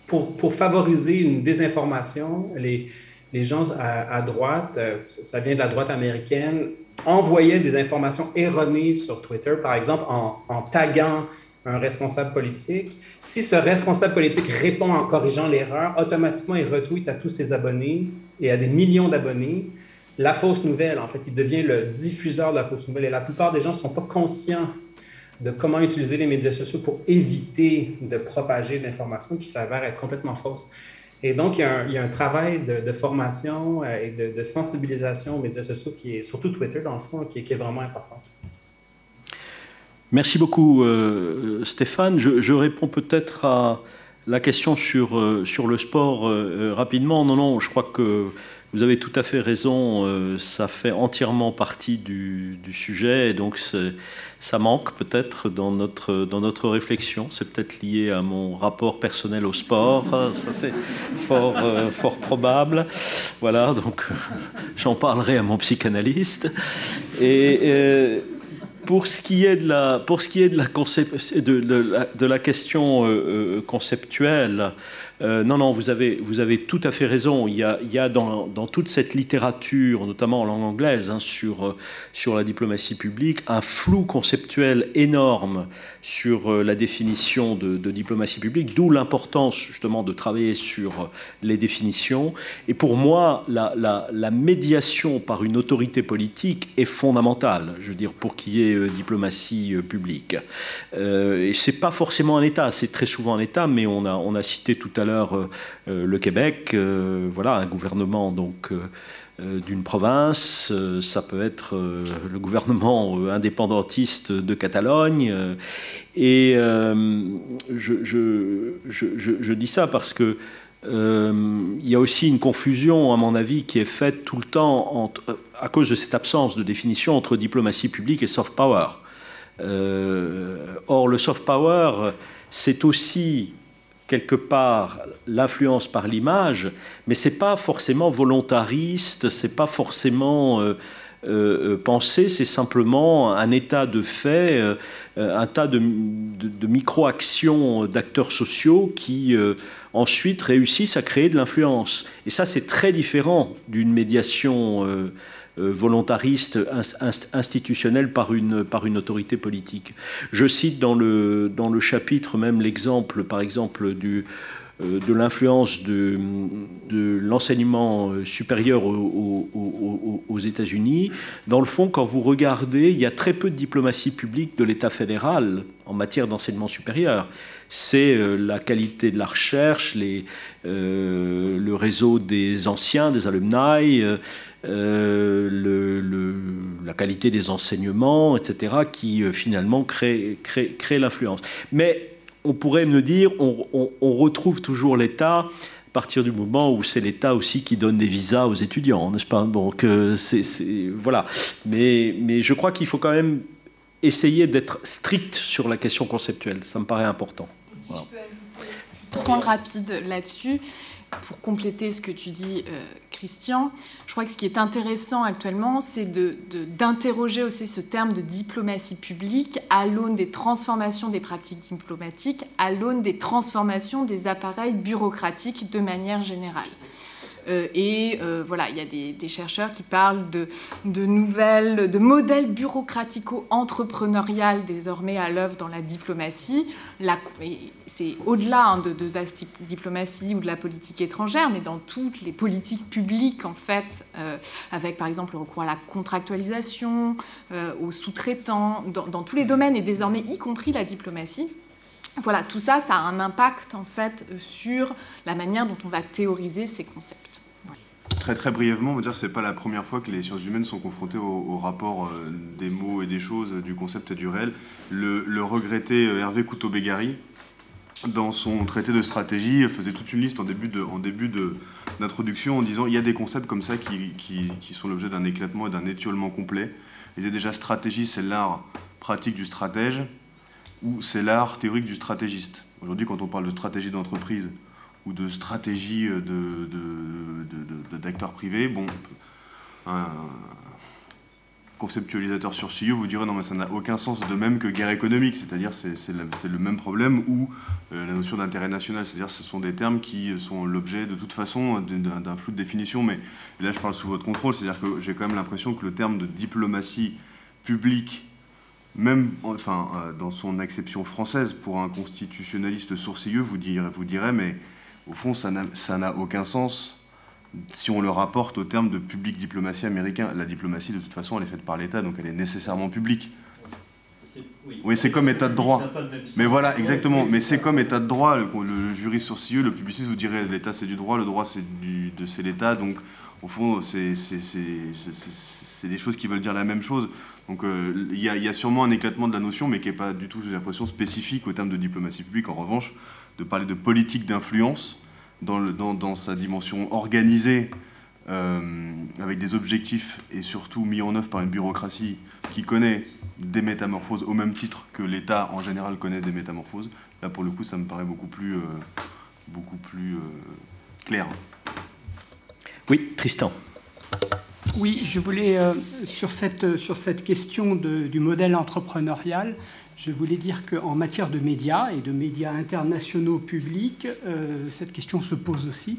pour, pour, favoriser une désinformation, les, les gens à, droite, euh, ça vient de la droite américaine, envoyaient des informations erronées sur Twitter, par exemple en, en taguant un responsable politique. Si ce responsable politique répond en corrigeant l'erreur, automatiquement, il retweet à tous ses abonnés et à des millions d'abonnés la fausse nouvelle. En fait, il devient le diffuseur de la fausse nouvelle. Et la plupart des gens ne sont pas conscients de comment utiliser les médias sociaux pour éviter de propager l'information qui s'avère être complètement fausse. Et donc, il y a un, travail de, formation euh, et de, sensibilisation aux médias sociaux qui est, surtout Twitter dans le fond, qui, est vraiment important. Merci beaucoup, euh, Stéphane. Je, réponds peut-être à la question sur, euh, sur le sport rapidement. Non, non, je crois que vous avez tout à fait raison, euh, ça fait entièrement partie du, sujet, et donc ça manque peut-être dans notre, dans notre réflexion. C'est peut-être lié à mon rapport personnel au sport, ça c'est fort, euh, fort probable. Voilà, donc j'en parlerai à mon psychanalyste. Et. Pour ce qui est de la, pour ce qui est de la, de, de, la question euh, conceptuelle, euh, non, non, vous avez, tout à fait raison. Il y a, dans, toute cette littérature, notamment en langue anglaise, hein, sur, euh, sur la diplomatie publique, un flou conceptuel énorme sur euh, la définition de, diplomatie publique, d'où l'importance justement de travailler sur les définitions. Et pour moi, la, médiation par une autorité politique est fondamentale, je veux dire, pour qu'il y ait diplomatie publique. Et c'est pas forcément un État, c'est très souvent un État, mais on a cité tout à l'heure euh, euh, le Québec, euh, voilà, un gouvernement donc d'une province, ça peut être le gouvernement indépendantiste de Catalogne. et je, je, dis ça parce que il y a aussi une confusion, à mon avis, qui est faite tout le temps à cause de cette absence de définition entre diplomatie publique et soft power. or, le soft power, c'est aussi quelque part l'influence par l'image, mais c'est pas forcément volontariste, c'est pas forcément euh, euh, pensé, c'est simplement un état de fait, euh, un tas de, micro-actions d'acteurs sociaux qui ensuite réussissent à créer de l'influence. Et ça, c'est très différent d'une médiation euh, volontariste institutionnel par une, par une autorité politique. Je cite dans le, dans le chapitre même l'exemple, par exemple, du, euh, de l'influence de, de l'enseignement euh, supérieur aux, États-Unis. Dans le fond, quand vous regardez, il y a très peu de diplomatie publique de l'État fédéral en matière d'enseignement supérieur. C'est la qualité de la recherche, les, le réseau des anciens, des alumni, euh, le, la qualité des enseignements, etc., qui euh, finalement crée, crée, crée l'influence. Mais on pourrait me dire, on, on, retrouve toujours l'État à partir du moment où c'est l'État aussi qui donne des visas aux étudiants, n'est-ce pas? Donc, c'est, voilà. Mais, mais je crois qu'il faut quand même essayer d'être strict sur la question conceptuelle. Ça me paraît important. Si je peux ajouter un point rapide là-dessus pour compléter ce que tu dis, euh, Christian, je crois que ce qui est intéressant actuellement, c'est d'interroger aussi ce terme de diplomatie publique à l'aune des transformations des pratiques diplomatiques, à l'aune des transformations des appareils bureaucratiques de manière générale. Euh, et euh, voilà, il y a des, chercheurs qui parlent de, de nouvelles, de modèles bureaucratico-entrepreneurial désormais à l'œuvre dans la diplomatie. C'est au-delà hein, de, la diplomatie ou de la politique étrangère, mais dans toutes les politiques publiques, en fait, euh, avec par exemple le recours à la contractualisation, aux sous-traitants, dans, dans tous les domaines, et désormais y compris la diplomatie. Voilà, tout ça, ça a un impact en fait sur la manière dont on va théoriser ces concepts. Très très brièvement, on va dire c'est pas la première fois que les sciences humaines sont confrontées au, rapport euh, des mots et des choses, du concept et du réel. Le, regretté euh, Hervé Couteau-Bégari, dans son traité de stratégie, faisait toute une liste en début de, en début d'introduction en disant il y a des concepts comme ça qui, qui, sont l'objet d'un éclatement et d'un étiolement complet. Il disait déjà stratégie, c'est l'art pratique du stratège ou c'est l'art théorique du stratégiste. Aujourd'hui, quand on parle de stratégie d'entreprise, ou de stratégie d'acteurs de, privés, bon, un conceptualisateur sur vous dirait non mais ça n'a aucun sens de même que guerre économique, c'est-à-dire c'est le, même problème ou euh, la notion d'intérêt national, c'est-à-dire ce sont des termes qui sont l'objet de toute façon d'un flou de définition, mais là je parle sous votre contrôle, c'est-à-dire que j'ai quand même l'impression que le terme de diplomatie publique même enfin, euh, dans son acception française, pour un constitutionnaliste sourcilleux, vous dirait, vous dirait mais au fond, ça n'a aucun sens si on le rapporte au terme de public diplomatie américain. La diplomatie, de toute façon, elle est faite par l'État, donc elle est nécessairement publique. Oui, c'est comme état de droit. Mais voilà, exactement. Mais c'est comme état de droit. Le, le juriste sourcilleux, le publiciste vous dirait l'État c'est du droit, le droit c'est de l'État. Donc au fond, c'est des choses qui veulent dire la même chose. Donc euh, il y, y, a sûrement un éclatement de la notion, mais qui n'est pas du tout, j'ai l'impression, spécifique au terme de diplomatie publique. En revanche, de parler de politique d'influence dans, dans, sa dimension organisée, euh, avec des objectifs et surtout mis en œuvre par une bureaucratie qui connaît des métamorphoses au même titre que l'État en général connaît des métamorphoses. Là, pour le coup, ça me paraît beaucoup plus, euh, beaucoup plus euh, clair. Oui, Tristan. Oui, je voulais, sur, cette, sur cette question de, du modèle entrepreneurial, je voulais dire qu'en matière de médias et de médias internationaux publics, euh, cette question se pose aussi.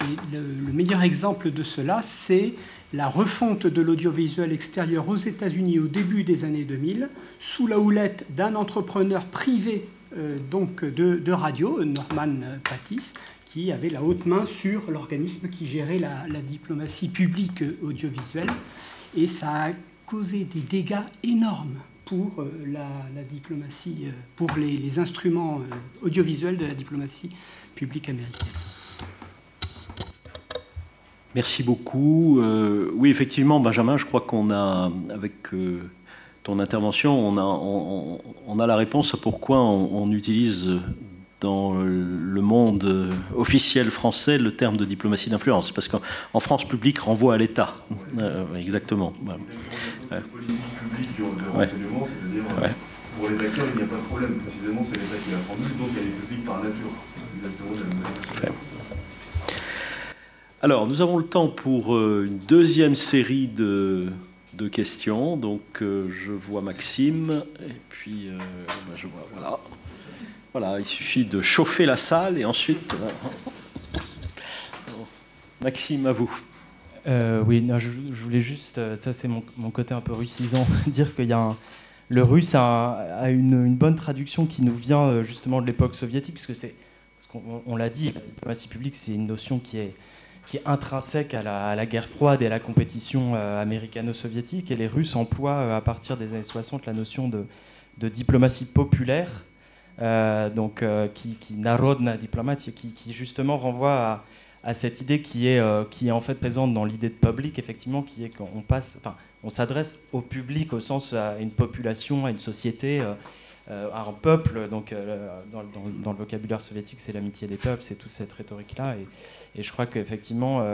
Et le, meilleur exemple de cela, c'est la refonte de l'audiovisuel extérieur aux États-Unis au début des années 2000, sous la houlette d'un entrepreneur privé euh, donc de, radio, Norman Pattis, qui avait la haute main sur l'organisme qui gérait la, la diplomatie publique audiovisuelle. Et ça a causé des dégâts énormes pour euh, la, diplomatie, euh, pour les, instruments euh, audiovisuels de la diplomatie publique américaine. Merci beaucoup. oui, effectivement, Benjamin, je crois qu'on a, avec ton intervention, on a, on, a la réponse à pourquoi on, utilise dans le monde officiel français le terme de diplomatie d'influence, parce qu'en France, public renvoie à l'État. exactement renseignement, c'est-à-dire euh, pour les acteurs, il n'y a pas de problème. Précisément, c'est l'État qui l'a formule, donc elle est publique par nature. Exactement Alors, nous avons le temps pour euh, une deuxième série de, de questions. Donc, euh, je vois Maxime, et puis ben, je vois, voilà. Voilà, il suffit de chauffer la salle et ensuite. Maxime, à vous. Euh, oui, je, voulais juste, euh, ça c'est mon, côté un peu russisant, dire qu'il y a le russe a, une, bonne traduction qui nous vient euh, justement de l'époque soviétique, puisque c'est, qu'on on, l'a dit, la diplomatie publique c'est une notion qui est, qui est intrinsèque à la, guerre froide et à la compétition américano-soviétique, et les Russes emploient à partir des années 60 la notion de, de diplomatie populaire, donc qui, qui narodna diplomatie, qui, justement renvoie à cette idée qui est, euh, qui est en fait présente dans l'idée de public, effectivement, qui est qu'on passe, enfin, on s'adresse au public au sens à une population, à une société, euh, euh, un peuple. Donc, dans, le vocabulaire soviétique, c'est l'amitié des peuples, c'est toute cette rhétorique-là. Et, je crois qu'effectivement,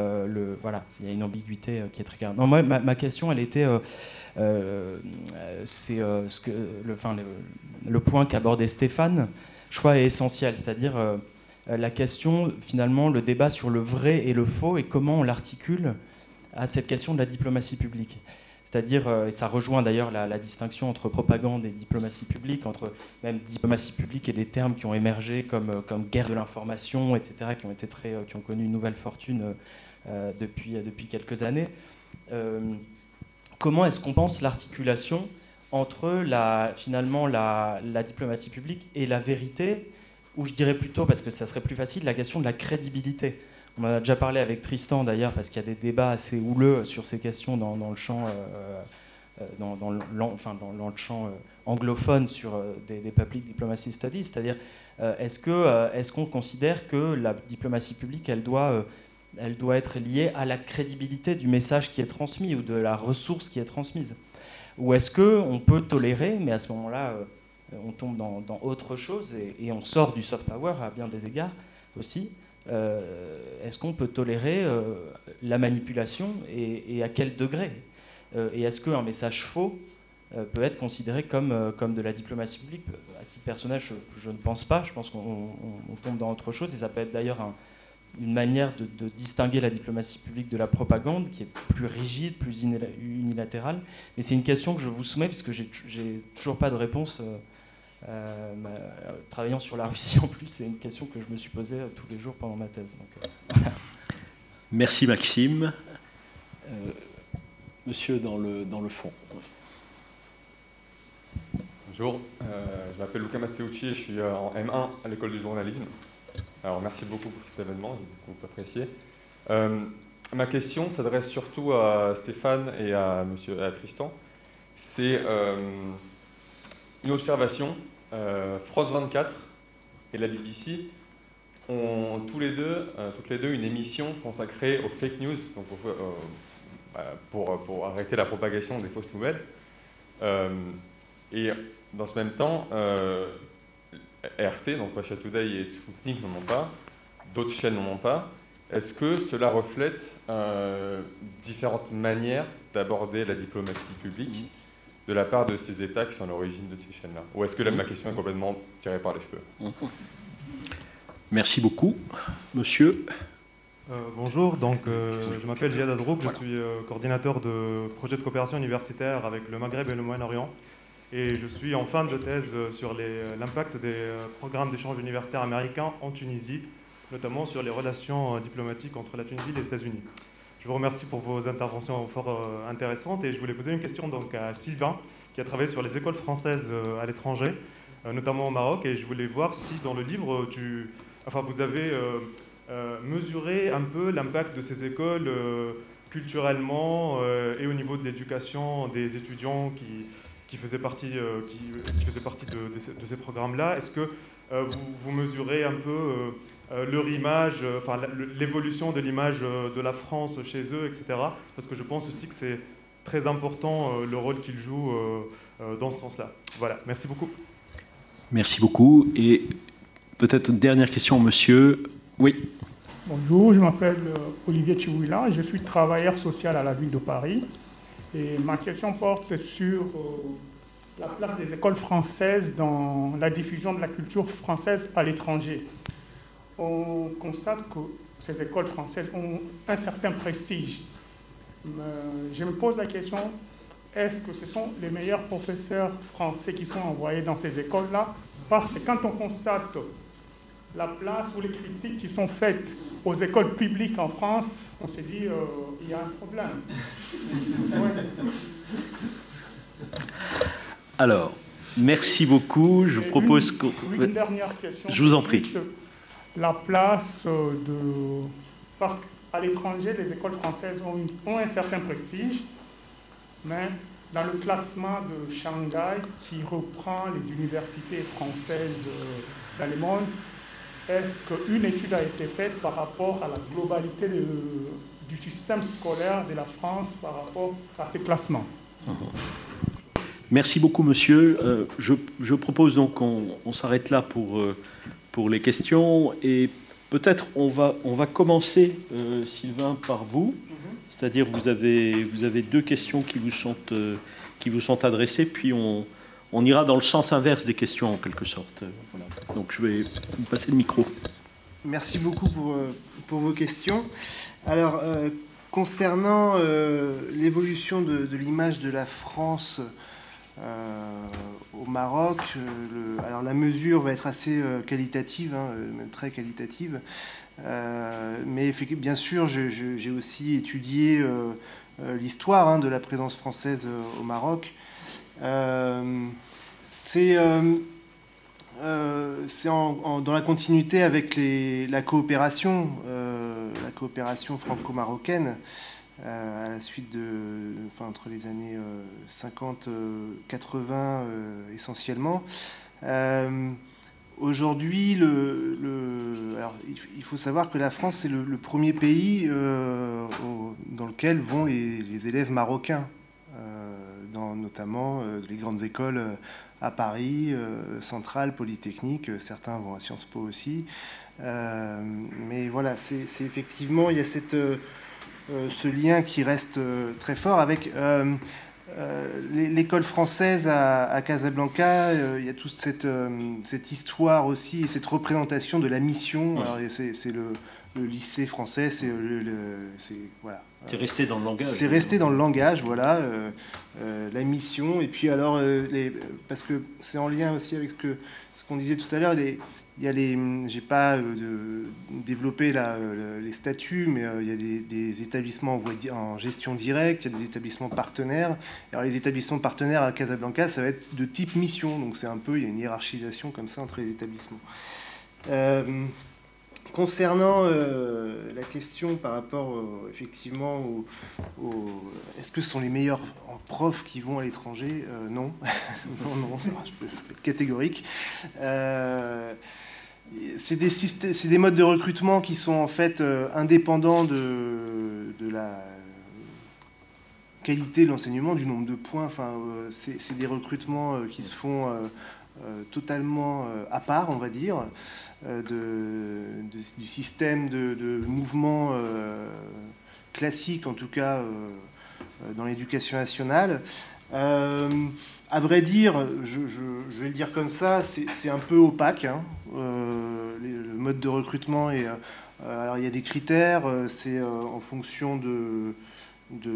voilà, il y a une ambiguïté qui est très claire. Non, moi, ma, question, elle était, c'est ce que, le, enfin, le, le point qu'abordait Stéphane, je crois, est essentiel, c'est-à-dire euh, la question, finalement, le débat sur le vrai et le faux et comment on l'articule à cette question de la diplomatie publique. C'est-à-dire, euh, et ça rejoint d'ailleurs la, distinction entre propagande et diplomatie publique, entre même diplomatie publique et des termes qui ont émergé comme, euh, guerre de l'information, etc., qui ont, connu une nouvelle fortune depuis quelques années. Comment est-ce qu'on pense l'articulation entre la, finalement la, diplomatie publique et la vérité ou je dirais plutôt, parce que ça serait plus facile, la question de la crédibilité. On en a déjà parlé avec Tristan d'ailleurs, parce qu'il y a des débats assez houleux sur ces questions dans, le champ, euh, euh, dans, le champ euh, anglophone sur des, public diplomacy studies, c'est-à-dire est-ce qu'on est qu'on considère que la diplomatie publique, elle doit elle doit être liée à la crédibilité du message qui est transmis ou de la ressource qui est transmise Ou est-ce qu'on peut tolérer, mais à ce moment-là, euh, on tombe dans, autre chose et, on sort du soft power à bien des égards aussi euh, Est-ce qu'on peut tolérer euh, la manipulation et, à quel degré Et est-ce qu'un message faux peut être considéré comme, comme de la diplomatie publique? À titre personnel, je, je, ne pense pas. Je pense qu'on tombe dans autre chose et ça peut être d'ailleurs un une manière de, distinguer la diplomatie publique de la propagande qui est plus rigide, plus unilatérale. Mais c'est une question que je vous soumets parce que j'ai toujours pas de réponse. Euh, euh, travaillant sur la Russie en plus, c'est une question que je me suis posée euh, tous les jours pendant ma thèse. Merci Maxime. monsieur dans le, dans le fond. Bonjour, je m'appelle Luca Matteucci et je suis en M1 à l'école du journalisme. Alors merci beaucoup pour cet événement, j'ai beaucoup apprécié. Euh, ma question s'adresse surtout à Stéphane et à, monsieur, à Tristan. C'est euh, une observation. Euh, France 24 et la BBC ont tous les deux, toutes les deux une émission consacrée aux fake news, donc bah, pour, pour, arrêter la propagation des fausses nouvelles. et dans ce même temps, RT, donc Russia Today et Sputnik n'en ont pas, d'autres chaînes n'en ont pas. Est-ce que cela reflète euh, différentes manières d'aborder la diplomatie publique de la part de ces États qui sont à l'origine de ces chaînes-là? Ou est-ce que ma question est complètement tirée par les cheveux? Merci beaucoup. Monsieur. Euh, bonjour, donc, euh, je m'appelle Jihad Adrouk, je suis coordinateur de projet de coopération universitaire avec le Maghreb et le Moyen-Orient et je suis en fin de thèse euh, sur euh, l'impact des euh, programmes d'échange universitaire américains en Tunisie, notamment sur les relations diplomatiques entre la Tunisie et les États-Unis. Je vous remercie pour vos interventions fort intéressantes et je voulais poser une question donc à Sylvain qui a travaillé sur les écoles françaises à l'étranger, notamment au Maroc, et je voulais voir si dans le livre enfin, vous avez mesuré un peu l'impact de ces écoles culturellement et au niveau de l'éducation des étudiants qui, qui faisait partie, euh, qui, faisait partie de, ces, programmes-là. Est-ce que euh, vous, mesurez un peu euh, leur image, enfin l'évolution de l'image de la France chez eux, etc. Parce que je pense aussi que c'est très important le rôle qu'ils jouent dans ce sens-là. Voilà, merci beaucoup. Merci beaucoup. Et peut-être une dernière question, monsieur. Oui. Bonjour, je m'appelle Olivier Chiouila, je suis travailleur social à la ville de Paris. Et ma question porte sur euh, la place des écoles françaises dans la diffusion de la culture française à l'étranger. On constate que ces écoles françaises ont un certain prestige. je me pose la question, est-ce que ce sont les meilleurs professeurs français qui sont envoyés dans ces écoles-là? Parce que quand on constate la place ou les critiques qui sont faites aux écoles publiques en France, on s'est dit, euh, il y a un problème. Alors, merci beaucoup. Je propose que... Une dernière question. Je vous en prie. La place euh, de... Parce qu'à l'étranger, les écoles françaises ont, un certain prestige, mais dans le classement de Shanghai, qui reprend les universités françaises euh, dans le monde, est-ce qu'une étude a été faite par rapport à la globalité du système scolaire de la France par rapport à ces classements? Merci beaucoup, monsieur. Euh, je, propose donc qu'on s'arrête là pour, euh, pour les questions. Et peut-être on va, on va commencer, euh, Sylvain, par vous. C'est-à-dire vous avez, vous avez deux questions qui vous sont, qui vous sont adressées, puis on, on ira dans le sens inverse des questions en quelque sorte. Donc je vais vous passer le micro. Merci beaucoup pour, pour vos questions. Alors, concernant l'évolution de, l'image de la France au Maroc, alors la mesure va être assez qualitative, hein, très qualitative. mais bien sûr, j'ai aussi étudié l'histoire hein, de la présence française au Maroc. Euh, c'est euh, euh, dans la continuité avec la coopération, la coopération franco-marocaine. À la suite de, enfin, entre les années 50-80 essentiellement. Aujourd'hui, il faut savoir que la France, c'est le, premier pays euh, dans lequel vont les, élèves marocains, euh, dans notamment euh, les grandes écoles à Paris, Centrale, Polytechnique, certains vont à Sciences Po aussi. mais voilà, c'est effectivement, il y a cette, ce lien qui reste très fort avec euh, l'école française à, Casablanca, euh, il y a toute cette, euh, cette, histoire aussi et cette représentation de la mission. C'est le, lycée français, c'est voilà. C'est resté dans le langage. C'est resté dans le langage, voilà, la mission. Et puis alors, les, parce que c'est en lien aussi avec ce que ce qu'on disait tout à l'heure, les, il y a les, j'ai pas euh, développé les statuts, mais euh, il y a des, établissements en, en, gestion directe, il y a des établissements partenaires. Alors les établissements partenaires à Casablanca, ça va être de type mission, donc c'est un peu, il y a une hiérarchisation comme ça entre les établissements. Euh, concernant la question par rapport effectivement au, est-ce que ce sont les meilleurs profs qui vont à l'étranger? Non, non, non, je peux être catégorique c'est des, des, modes de recrutement qui sont en fait euh, indépendants de, la qualité de l'enseignement, du nombre de points. Enfin, euh, c'est des recrutements euh, qui se font totalement à part, on va dire, du système de, mouvement classique, en tout cas dans l'éducation nationale. À vrai dire, je, vais le dire comme ça, c'est un peu opaque. Hein. Euh, le mode de recrutement, est, euh, alors il y a des critères, euh, c'est en fonction de, du,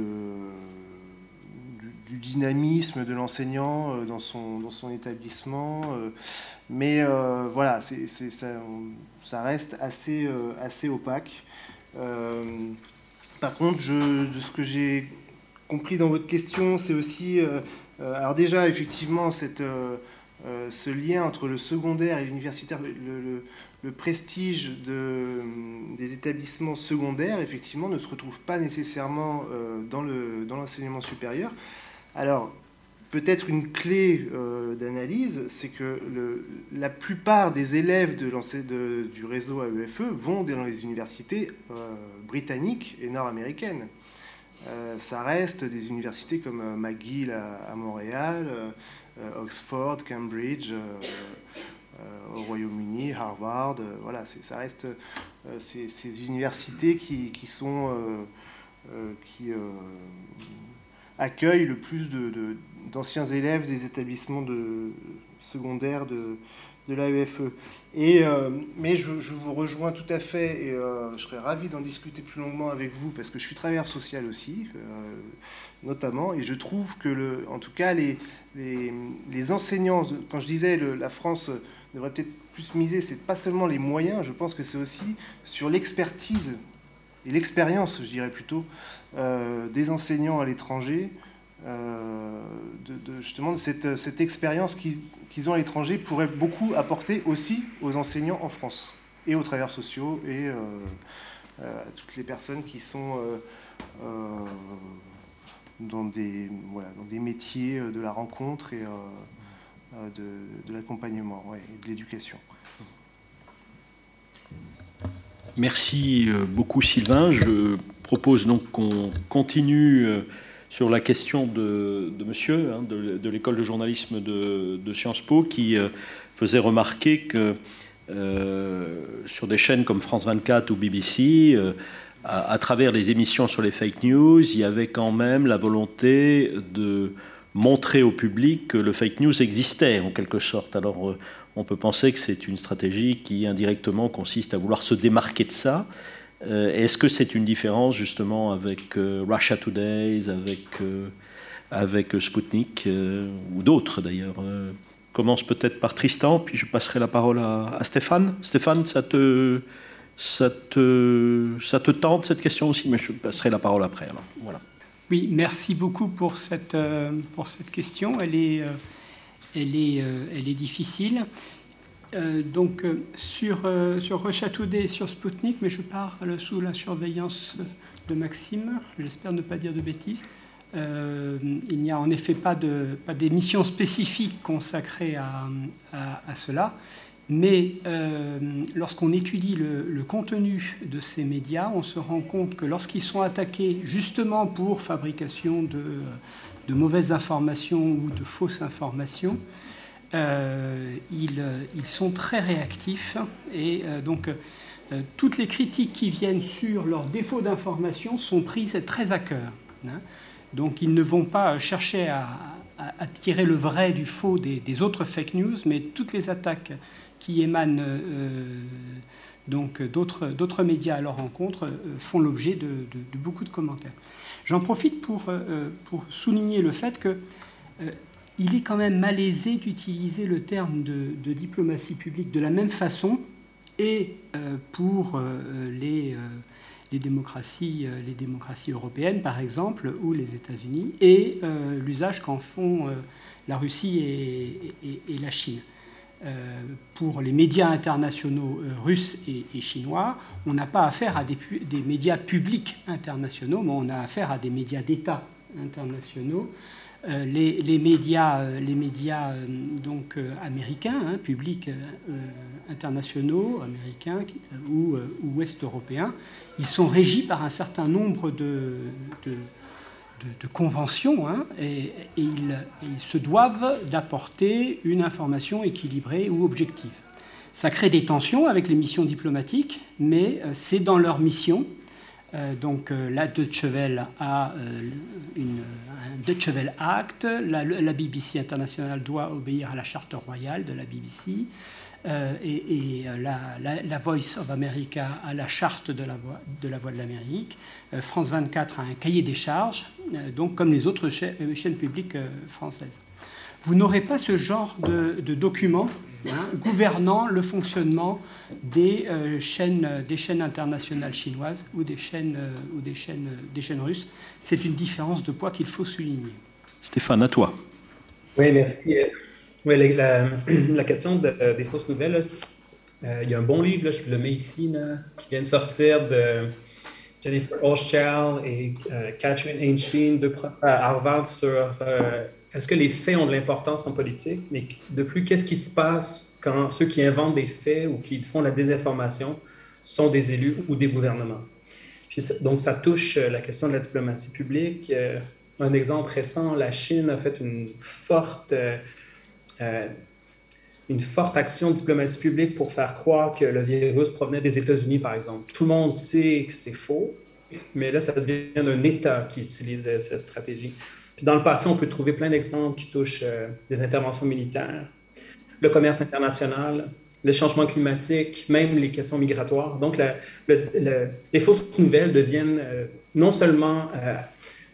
dynamisme de l'enseignant dans, son, dans son établissement. mais voilà, ça, reste assez, assez opaque. par contre, de ce que j'ai compris dans votre question, c'est aussi alors déjà, effectivement, euh, euh, ce lien entre le secondaire et l'universitaire, le, prestige des établissements secondaires, effectivement, ne se retrouve pas nécessairement dans l'enseignement supérieur. Alors, peut-être une clé d'analyse, c'est que la plupart des élèves du réseau AEFE e vont dans les universités britanniques et nord-américaines. Euh, ça reste des universités comme euh, McGill à, Montréal, euh, Oxford, Cambridge au Royaume-Uni, Harvard. voilà, ça reste ces, universités qui, qui accueillent le plus d'anciens élèves des établissements de, secondaires de, de l'AEFE. Et, euh, mais je, vous rejoins tout à fait et euh, je serais ravi d'en discuter plus longuement avec vous parce que je suis travailleur social aussi, euh, notamment, et je trouve que, le, en tout cas, les, les, enseignants, quand je disais la France devrait peut-être plus miser, c'est pas seulement les moyens, je pense que c'est aussi sur l'expertise et l'expérience, je dirais plutôt, des enseignants à l'étranger. De, justement de cette, cette expérience qui, qu'ils ont à l'étranger pourrait beaucoup apporter aussi aux enseignants en France et aux travailleurs sociaux et euh, euh, à toutes les personnes qui sont euh, dans, des, voilà, dans des métiers de la rencontre et de, l'accompagnement et de l'éducation. Merci beaucoup Sylvain. Je propose donc qu'on continue sur la question de, monsieur, hein, de, l'école de journalisme de, Sciences Po, qui euh, faisait remarquer que euh, sur des chaînes comme France 24 ou BBC, euh, à, travers les émissions sur les fake news, il y avait quand même la volonté de montrer au public que le fake news existait en quelque sorte. Alors on peut penser que c'est une stratégie qui indirectement consiste à vouloir se démarquer de ça. Euh, est-ce que c'est une différence justement avec euh, Russia Today, avec, euh, avec Sputnik ou d'autres d'ailleurs Commence peut-être par Tristan, puis je passerai la parole à, Stéphane. Stéphane, ça te, ça, te, ça te tente cette question aussi, mais je passerai la parole après. Voilà. Oui, merci beaucoup pour cette, pour cette question. Elle est, elle est, elle est difficile. Euh, donc euh, sur, euh, sur et sur Sputnik, mais je parle sous la surveillance de Maxime, j'espère ne pas dire de bêtises. il n'y a en effet pas d'émission pas spécifique consacrée à, cela. Mais euh, lorsqu'on étudie le, contenu de ces médias, on se rend compte que lorsqu'ils sont attaqués justement pour fabrication de, de mauvaises informations ou de fausses informations, euh, ils, ils, sont très réactifs. Et euh, donc, toutes les critiques qui viennent sur leur défaut d'information sont prises très à cœur. Hein. Donc, ils ne vont pas chercher à, tirer le vrai du faux des, autres fake news, mais toutes les attaques qui émanent euh, d'autres médias à leur rencontre euh, font l'objet de, beaucoup de commentaires. J'en profite euh, pour, souligner le fait que il est quand même malaisé d'utiliser le terme de, diplomatie publique de la même façon et pour les, les, démocraties, les démocraties européennes, par exemple, ou les États-Unis, et l'usage qu'en font la Russie et la Chine. Euh, pour les médias internationaux euh, russes et, chinois, on n'a pas affaire à des, médias publics internationaux, mais on a affaire à des médias d'État internationaux. Euh, les, médias, les médias donc américains, hein, publics internationaux, américains ou, ouest européens, ils sont régis par un certain nombre de de, convention, hein, et, ils, se doivent d'apporter une information équilibrée ou objective. Ça crée des tensions avec les missions diplomatiques, mais euh, c'est dans leur mission. Euh, donc euh, la Deutsche Welle a une, un Deutsche Welle Act, la, BBC internationale doit obéir à la charte royale de la BBC. Euh, et, euh, la, Voice of America a la charte de la voix de, la voix de l'Amérique. Euh, France 24 a un cahier des charges, donc comme les autres chaînes, publiques françaises. Vous n'aurez pas ce genre de, de document hein, gouvernant le fonctionnement des, chaînes, des chaînes internationales chinoises ou des chaînes, ou des chaînes, des chaînes russes. C'est une différence de poids qu'il faut souligner. Stéphane, à toi. Oui, merci. Oui, la, question des fausses nouvelles, euh, il y a un bon livre, je le mets ici, qui vient de sortir de Jennifer Hochschild et euh, Catherine Einstein, de à Harvard, sur euh, est-ce que les faits ont de l'importance en politique, mais de plus, qu'est-ce qui se passe quand ceux qui inventent des faits ou qui font la désinformation sont des élus ou des gouvernements? donc, ça touche la question de la diplomatie publique. un exemple récent, la Chine a fait une forte euh, une forte action de diplomatie publique pour faire croire que le virus provenait des États-Unis, par exemple. Tout le monde sait que c'est faux, mais là, ça devient un État qui utilise euh, cette stratégie. Puis dans le passé, on peut trouver plein d'exemples qui touchent euh, des interventions militaires, le commerce international, le changement climatique, même les questions migratoires. Donc, les fausses nouvelles deviennent non seulement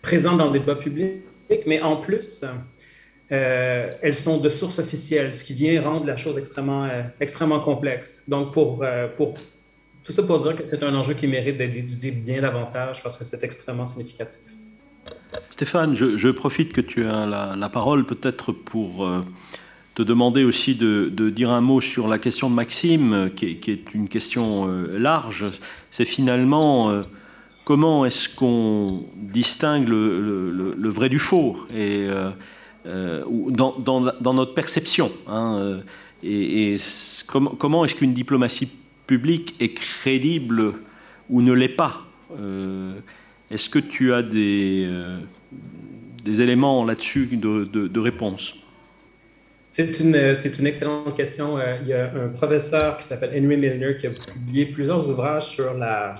présentes dans le débat public, mais en plus, euh, elles sont de source officielle, ce qui vient rendre la chose extrêmement, euh, extrêmement complexe. Donc, euh, pour, tout ça pour dire que c'est un enjeu qui mérite d'être étudié bien davantage parce que c'est extrêmement significatif. Stéphane, je, profite que tu as la, parole peut-être pour te demander aussi de, dire un mot sur la question de Maxime, qui est, une question large. C'est finalement comment est-ce qu'on distingue le, vrai du faux euh, dans, notre perception. Hein, euh, et, comment est-ce qu'une diplomatie publique est crédible ou ne l'est pas euh, Est-ce que tu as des, des éléments là-dessus de, réponse? C'est une, c'est une excellente question. Il y a un professeur qui s'appelle Henry Milner qui a publié plusieurs ouvrages sur la,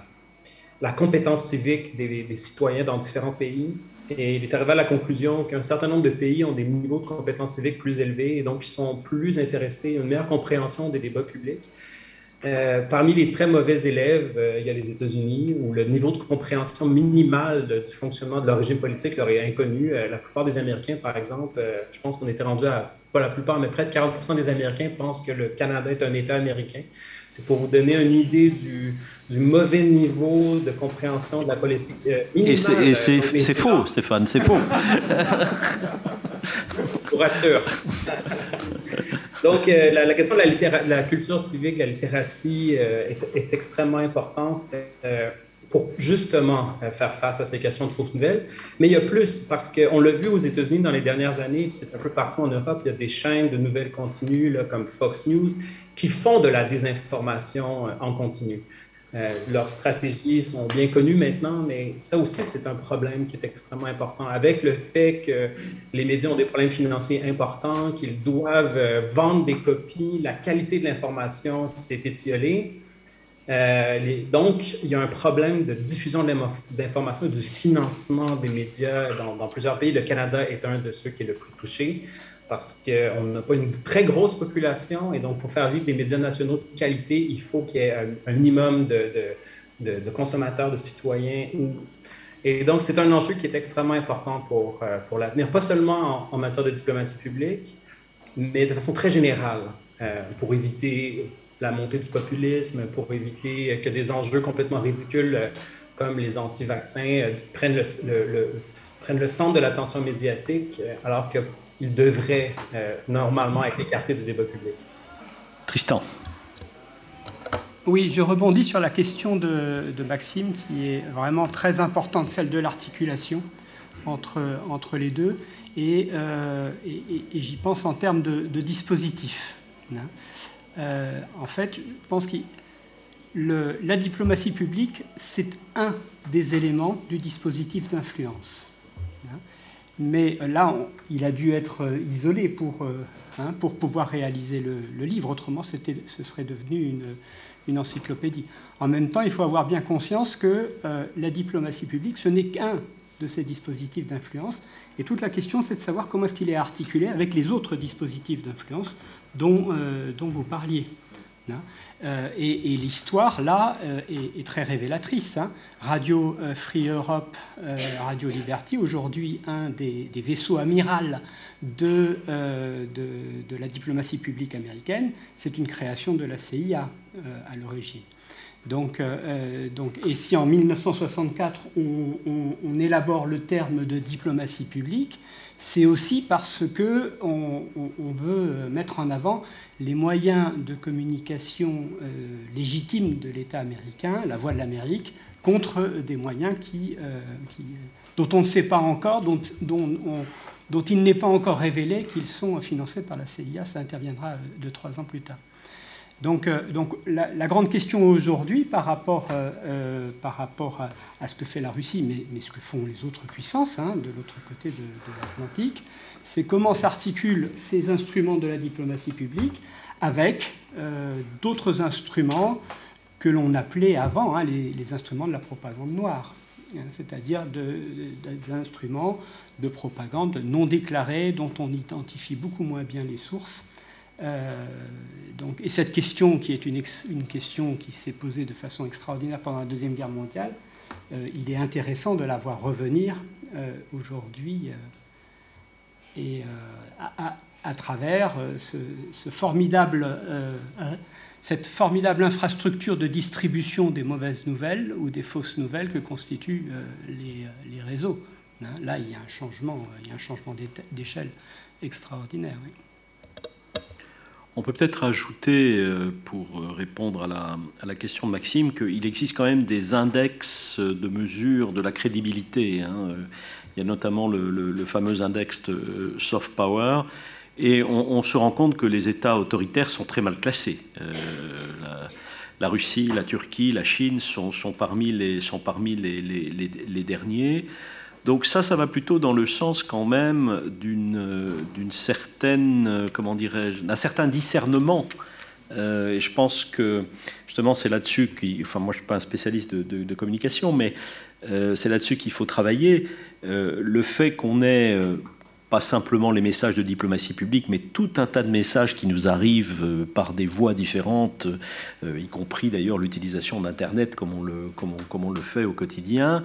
la compétence civique des, des, citoyens dans différents pays. Et il est arrivé à la conclusion qu'un certain nombre de pays ont des niveaux de compétences civiques plus élevés et donc ils sont plus intéressés à une meilleure compréhension des débats publics. Euh, parmi les très mauvais élèves, euh, il y a les États-Unis où le niveau de compréhension minimale du fonctionnement de leur régime politique leur est inconnu. Euh, la plupart des Américains, par exemple, je pense qu'on était rendu à, pas la plupart, mais près de 40% des Américains pensent que le Canada est un État américain. C'est pour vous donner une idée du, du, mauvais niveau de compréhension de la politique. Et c'est faux, Stéphane, c'est faux. Je vous rassure. Donc, euh, la, question de la, culture civique, la littératie euh, est, extrêmement importante. pour justement faire face à ces questions de fausses nouvelles. Mais il y a plus, parce qu'on l'a vu aux États-Unis dans les dernières années, c'est un peu partout en Europe, il y a des chaînes de nouvelles continues comme Fox News qui font de la désinformation en continu. Euh, leurs stratégies sont bien connues maintenant, mais ça aussi, c'est un problème qui est extrêmement important. Avec le fait que les médias ont des problèmes financiers importants, qu'ils doivent euh, vendre des copies, la qualité de l'information s'est étiolée. Euh, donc, il y a un problème de diffusion d'informations et du financement des médias dans, dans, plusieurs pays. Le Canada est un de ceux qui est le plus touché parce qu'on n'a pas une très grosse population et donc pour faire vivre des médias nationaux de qualité, il faut qu'il y ait un, minimum de, consommateurs, de citoyens. Et donc c'est un enjeu qui est extrêmement important pour, euh, l'avenir, pas seulement en, matière de diplomatie publique, mais de façon très générale, euh, pour éviter la montée du populisme, pour éviter que des enjeux complètement ridicules euh, comme les anti-vaccins prennent le, le, prennent le centre de l'attention médiatique, alors que il devrait euh, normalement être écarté du débat public. Tristan. Oui, je rebondis sur la question de, Maxime qui est vraiment très importante, celle de l'articulation entre, entre les deux. Et, euh, et, j'y pense en termes de, de dispositif. Hein. Euh, en fait, je pense que la diplomatie publique, c'est un des éléments du dispositif d'influence. Mais là, il a dû être euh, isolé pour, euh, hein, pour pouvoir réaliser le, livre. Autrement, ce serait devenu une, encyclopédie. En même temps, il faut avoir bien conscience que euh, la diplomatie publique, ce n'est qu'un de ces dispositifs d'influence. Et toute la question, c'est de savoir comment est-ce qu'il est articulé avec les autres dispositifs d'influence dont, dont vous parliez. Hein. Euh, et, l'histoire, là, euh, est, très révélatrice. Hein. Radio euh, Free Europe, Radio Liberty, aujourd'hui un des, vaisseaux amiral de, la diplomatie publique américaine, c'est une création de la CIA à l'origine. Donc, et si en 1964 on, élabore le terme de diplomatie publique, c'est aussi parce que on, veut mettre en avant les moyens de communication euh, légitimes de l'État américain, la voix de l'Amérique, contre des moyens qui, euh, dont on ne sait pas encore, dont, dont, il n'est pas encore révélé qu'ils sont financés par la CIA. Ça interviendra euh, deux, trois ans plus tard. Donc, donc la, grande question aujourd'hui par rapport, par rapport à, ce que fait la Russie, mais, ce que font les autres puissances hein, de l'autre côté de, l'Atlantique, c'est comment s'articulent ces instruments de la diplomatie publique avec euh, d'autres instruments que l'on appelait avant hein, les, instruments de la propagande noire, hein, c'est-à-dire des instruments de propagande non déclarés dont on identifie beaucoup moins bien les sources. Euh, donc, et cette question, qui est une, question qui s'est posée de façon extraordinaire pendant la Deuxième Guerre mondiale, euh, il est intéressant de la voir revenir aujourd'hui et euh, à, travers euh, euh, cette formidable infrastructure de distribution des mauvaises nouvelles ou des fausses nouvelles que constituent les, réseaux. Hein, là, il y a un changement, il y a un changement d'échelle extraordinaire. On peut peut-être ajouter, pour répondre à la, question de Maxime, qu'il existe quand même des index de mesure de la crédibilité. Hein. Il y a notamment le, fameux index soft power. Et on, se rend compte que les États autoritaires sont très mal classés. Euh, la, Russie, la Turquie, la Chine sont, parmi, les, derniers. Donc ça, ça va plutôt dans le sens quand même d'une certaine, comment dirais-je, d'un certain discernement. Euh, et je pense que justement c'est là-dessus qui, enfin moi je suis pas un spécialiste de, communication, mais euh, c'est là-dessus qu'il faut travailler. Euh, le fait qu'on ait euh, pas simplement les messages de diplomatie publique, mais tout un tas de messages qui nous arrivent par des voies différentes, y compris d'ailleurs l'utilisation d'Internet comme, le, comme, on, le fait au quotidien,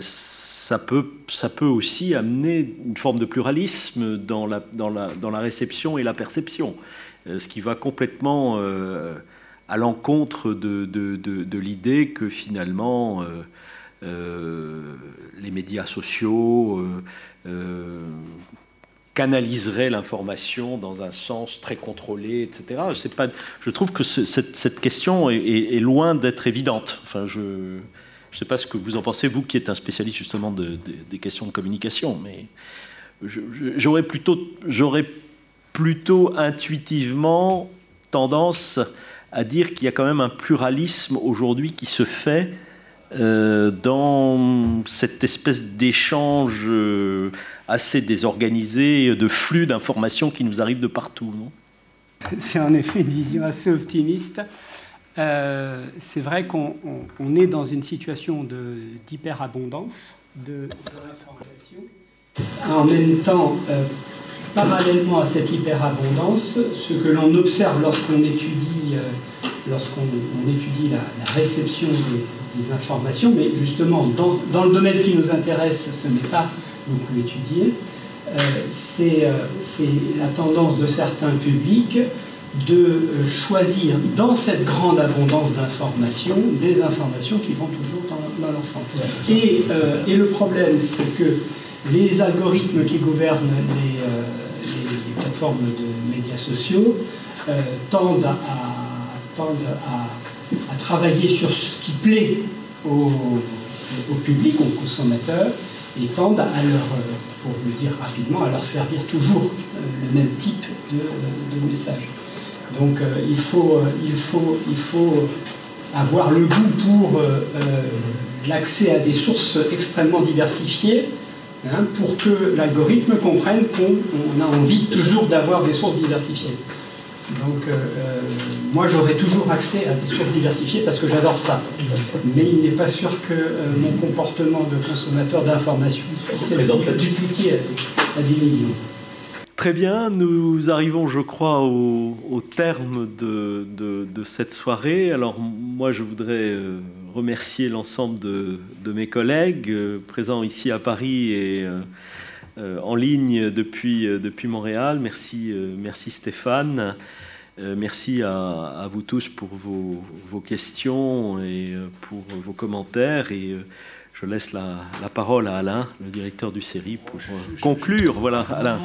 ça, peut, ça peut aussi amener une forme de pluralisme dans la, dans la, dans la réception et la perception, ce qui va complètement à l'encontre de, de, de l'idée que finalement euh, les médias sociaux, euh, euh, canaliserait l'information dans un sens très contrôlé, etc. Pas, je trouve que cette, question est, loin d'être évidente. Enfin, je ne sais pas ce que vous en pensez, vous qui êtes un spécialiste justement des questions de communication, mais j'aurais plutôt, plutôt intuitivement tendance à dire qu'il y a quand même un pluralisme aujourd'hui qui se fait euh, dans cette espèce d'échange euh, assez désorganisé de flux d'informations qui nous arrivent de partout. C'est en effet une vision assez optimiste. Euh, c'est vrai qu'on est dans une situation d'hyperabondance de, En même temps, parallèlement à cette hyperabondance, ce que l'on observe lorsqu'on étudie, lorsqu'on étudie la, réception des, informations, mais justement, dans, le domaine qui nous intéresse, ce n'est pas beaucoup étudié. Euh, euh, c'est la tendance de certains publics de euh, choisir dans cette grande abondance d'informations des informations qui vont toujours dans, leur sens. Et, et, le problème, c'est que les algorithmes qui gouvernent les, les plateformes de médias sociaux tendent à, tendent à à travailler sur ce qui plaît au, public, aux consommateurs, et tendent à leur, pour le dire rapidement, à leur servir toujours euh, le même type de, de message. Donc euh, il, faut, euh, il, faut, il faut avoir le goût pour l'accès à des sources extrêmement diversifiées hein, pour que l'algorithme comprenne qu'on a envie toujours d'avoir des sources diversifiées. Donc, euh, euh, moi, j'aurai toujours accès à des sources diversifiées parce que j'adore ça. Mais il n'est pas sûr que euh, mon comportement de consommateur d'informations puisse dupliqué à, à 10 millions. Très bien, nous arrivons, je crois, au, terme de, cette soirée. Alors, moi, je voudrais remercier l'ensemble de, mes collègues présents ici à Paris et euh, en ligne depuis, euh, Montréal. Merci, euh, merci Stéphane. merci à, vous tous pour vos, vos, questions et pour vos commentaires. Et je laisse la, parole à Alain, le directeur du série, pour conclure. Voilà, Alain.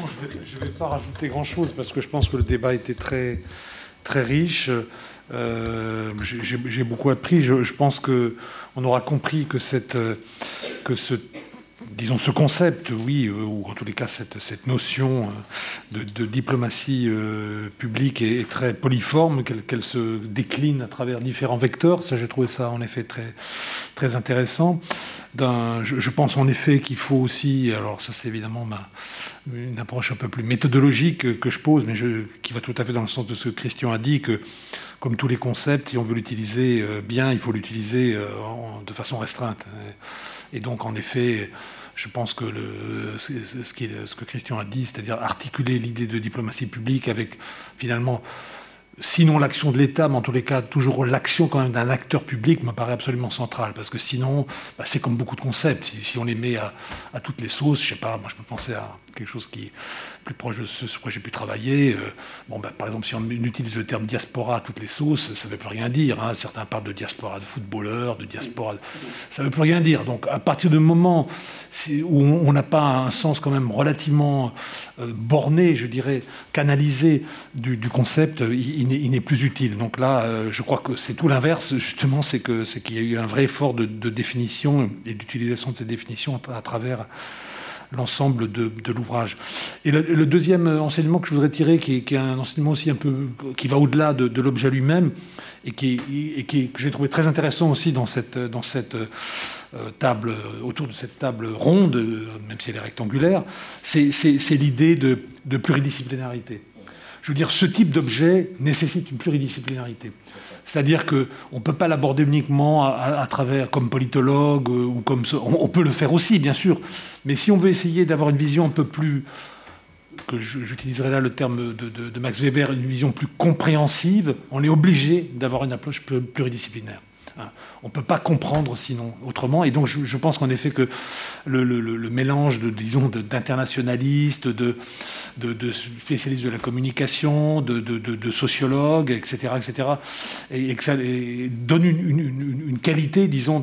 je ne vais, pas rajouter grand-chose parce que je pense que le débat était très, très riche. J'ai beaucoup appris. Je, pense qu'on aura compris que, que ce disons, ce concept, oui, euh, ou en tous les cas cette, cette notion euh, de, diplomatie euh, publique est, très polyforme, qu'elle se décline à travers différents vecteurs. Ça, j'ai trouvé ça en effet très, très intéressant. Je, pense en effet qu'il faut aussi, alors ça c'est évidemment une approche un peu plus méthodologique que je pose, mais qui va tout à fait dans le sens de ce que Christian a dit, que comme tous les concepts, si on veut l'utiliser bien, il faut l'utiliser de façon restreinte. Et donc, en effet, je pense que ce, que Christian a dit, c'est-à-dire articuler l'idée de diplomatie publique avec finalement, sinon l'action de l'État, mais en tous les cas toujours l'action quand même d'un acteur public me paraît absolument centrale, parce que sinon, bah, c'est comme beaucoup de concepts. Si, on les met à, toutes les sauces, je sais pas, moi je peux penser à quelque chose qui plus proche de ce sur quoi j'ai pu travailler. Euh, bon, bah, par exemple, si on utilise le terme diaspora à toutes les sauces, ça ne veut plus rien dire. Hein. Certains parlent de diaspora de footballeurs, de diaspora. Ça ne veut plus rien dire. Donc, à partir du moment où on n'a pas un sens quand même relativement euh, borné, je dirais, canalisé du, concept, il, n'est plus utile. Donc là, euh, je crois que c'est tout l'inverse, justement, c'est qu'il y a eu un vrai effort de, définition et d'utilisation de cette définition à travers l'ensemble de, l'ouvrage. Et le, deuxième enseignement que je voudrais tirer, qui est, un enseignement aussi un peu qui va au-delà de, l'objet lui-même, et, qui, et qui que j'ai trouvé très intéressant aussi dans cette, dans cette euh, table, autour de cette table ronde, même si elle est rectangulaire, c'est l'idée de, de pluridisciplinarité. Je veux dire, ce type d'objet nécessite une pluridisciplinarité. C'est-à-dire qu'on ne peut pas l'aborder uniquement à, travers comme politologue euh, ou comme on, peut le faire aussi, bien sûr. Mais si on veut essayer d'avoir une vision un peu plus, que j'utiliserai là le terme de, Max Weber, une vision plus compréhensive, on est obligé d'avoir une approche pluridisciplinaire. Hein. On ne peut pas comprendre sinon autrement. Et donc je, pense qu'en effet que le, mélange de, disons, d'internationalistes, de, de, spécialistes de la communication, de, sociologues, etc., etc., et, que ça donne une, qualité, disons,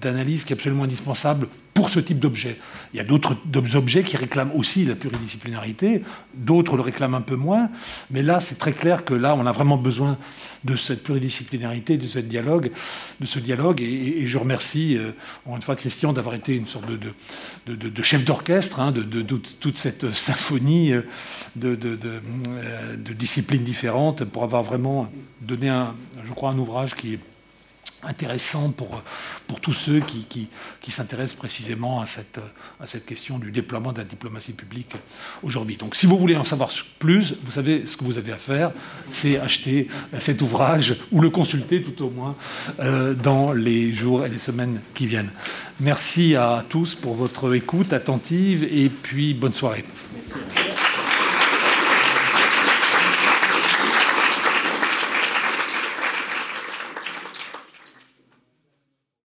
d'analyse qui est absolument indispensable pour ce type d'objet. Il y a d'autres objets qui réclament aussi la pluridisciplinarité, d'autres le réclament un peu moins, mais là c'est très clair que là on a vraiment besoin de cette pluridisciplinarité, de ce dialogue, de dialogue, et, je remercie euh, encore une fois Christian d'avoir été une sorte de, chef d'orchestre hein, de, toute cette symphonie euh, de, disciplines différentes pour avoir vraiment donné, un, je crois, un ouvrage qui est intéressant pour, pour tous ceux qui, qui, s'intéressent précisément à cette, à cette question du déploiement de la diplomatie publique aujourd'hui. Donc si vous voulez en savoir plus, vous savez ce que vous avez à faire, c'est acheter cet ouvrage ou le consulter tout au moins euh, dans les jours et les semaines qui viennent. Merci à tous pour votre écoute attentive et puis bonne soirée.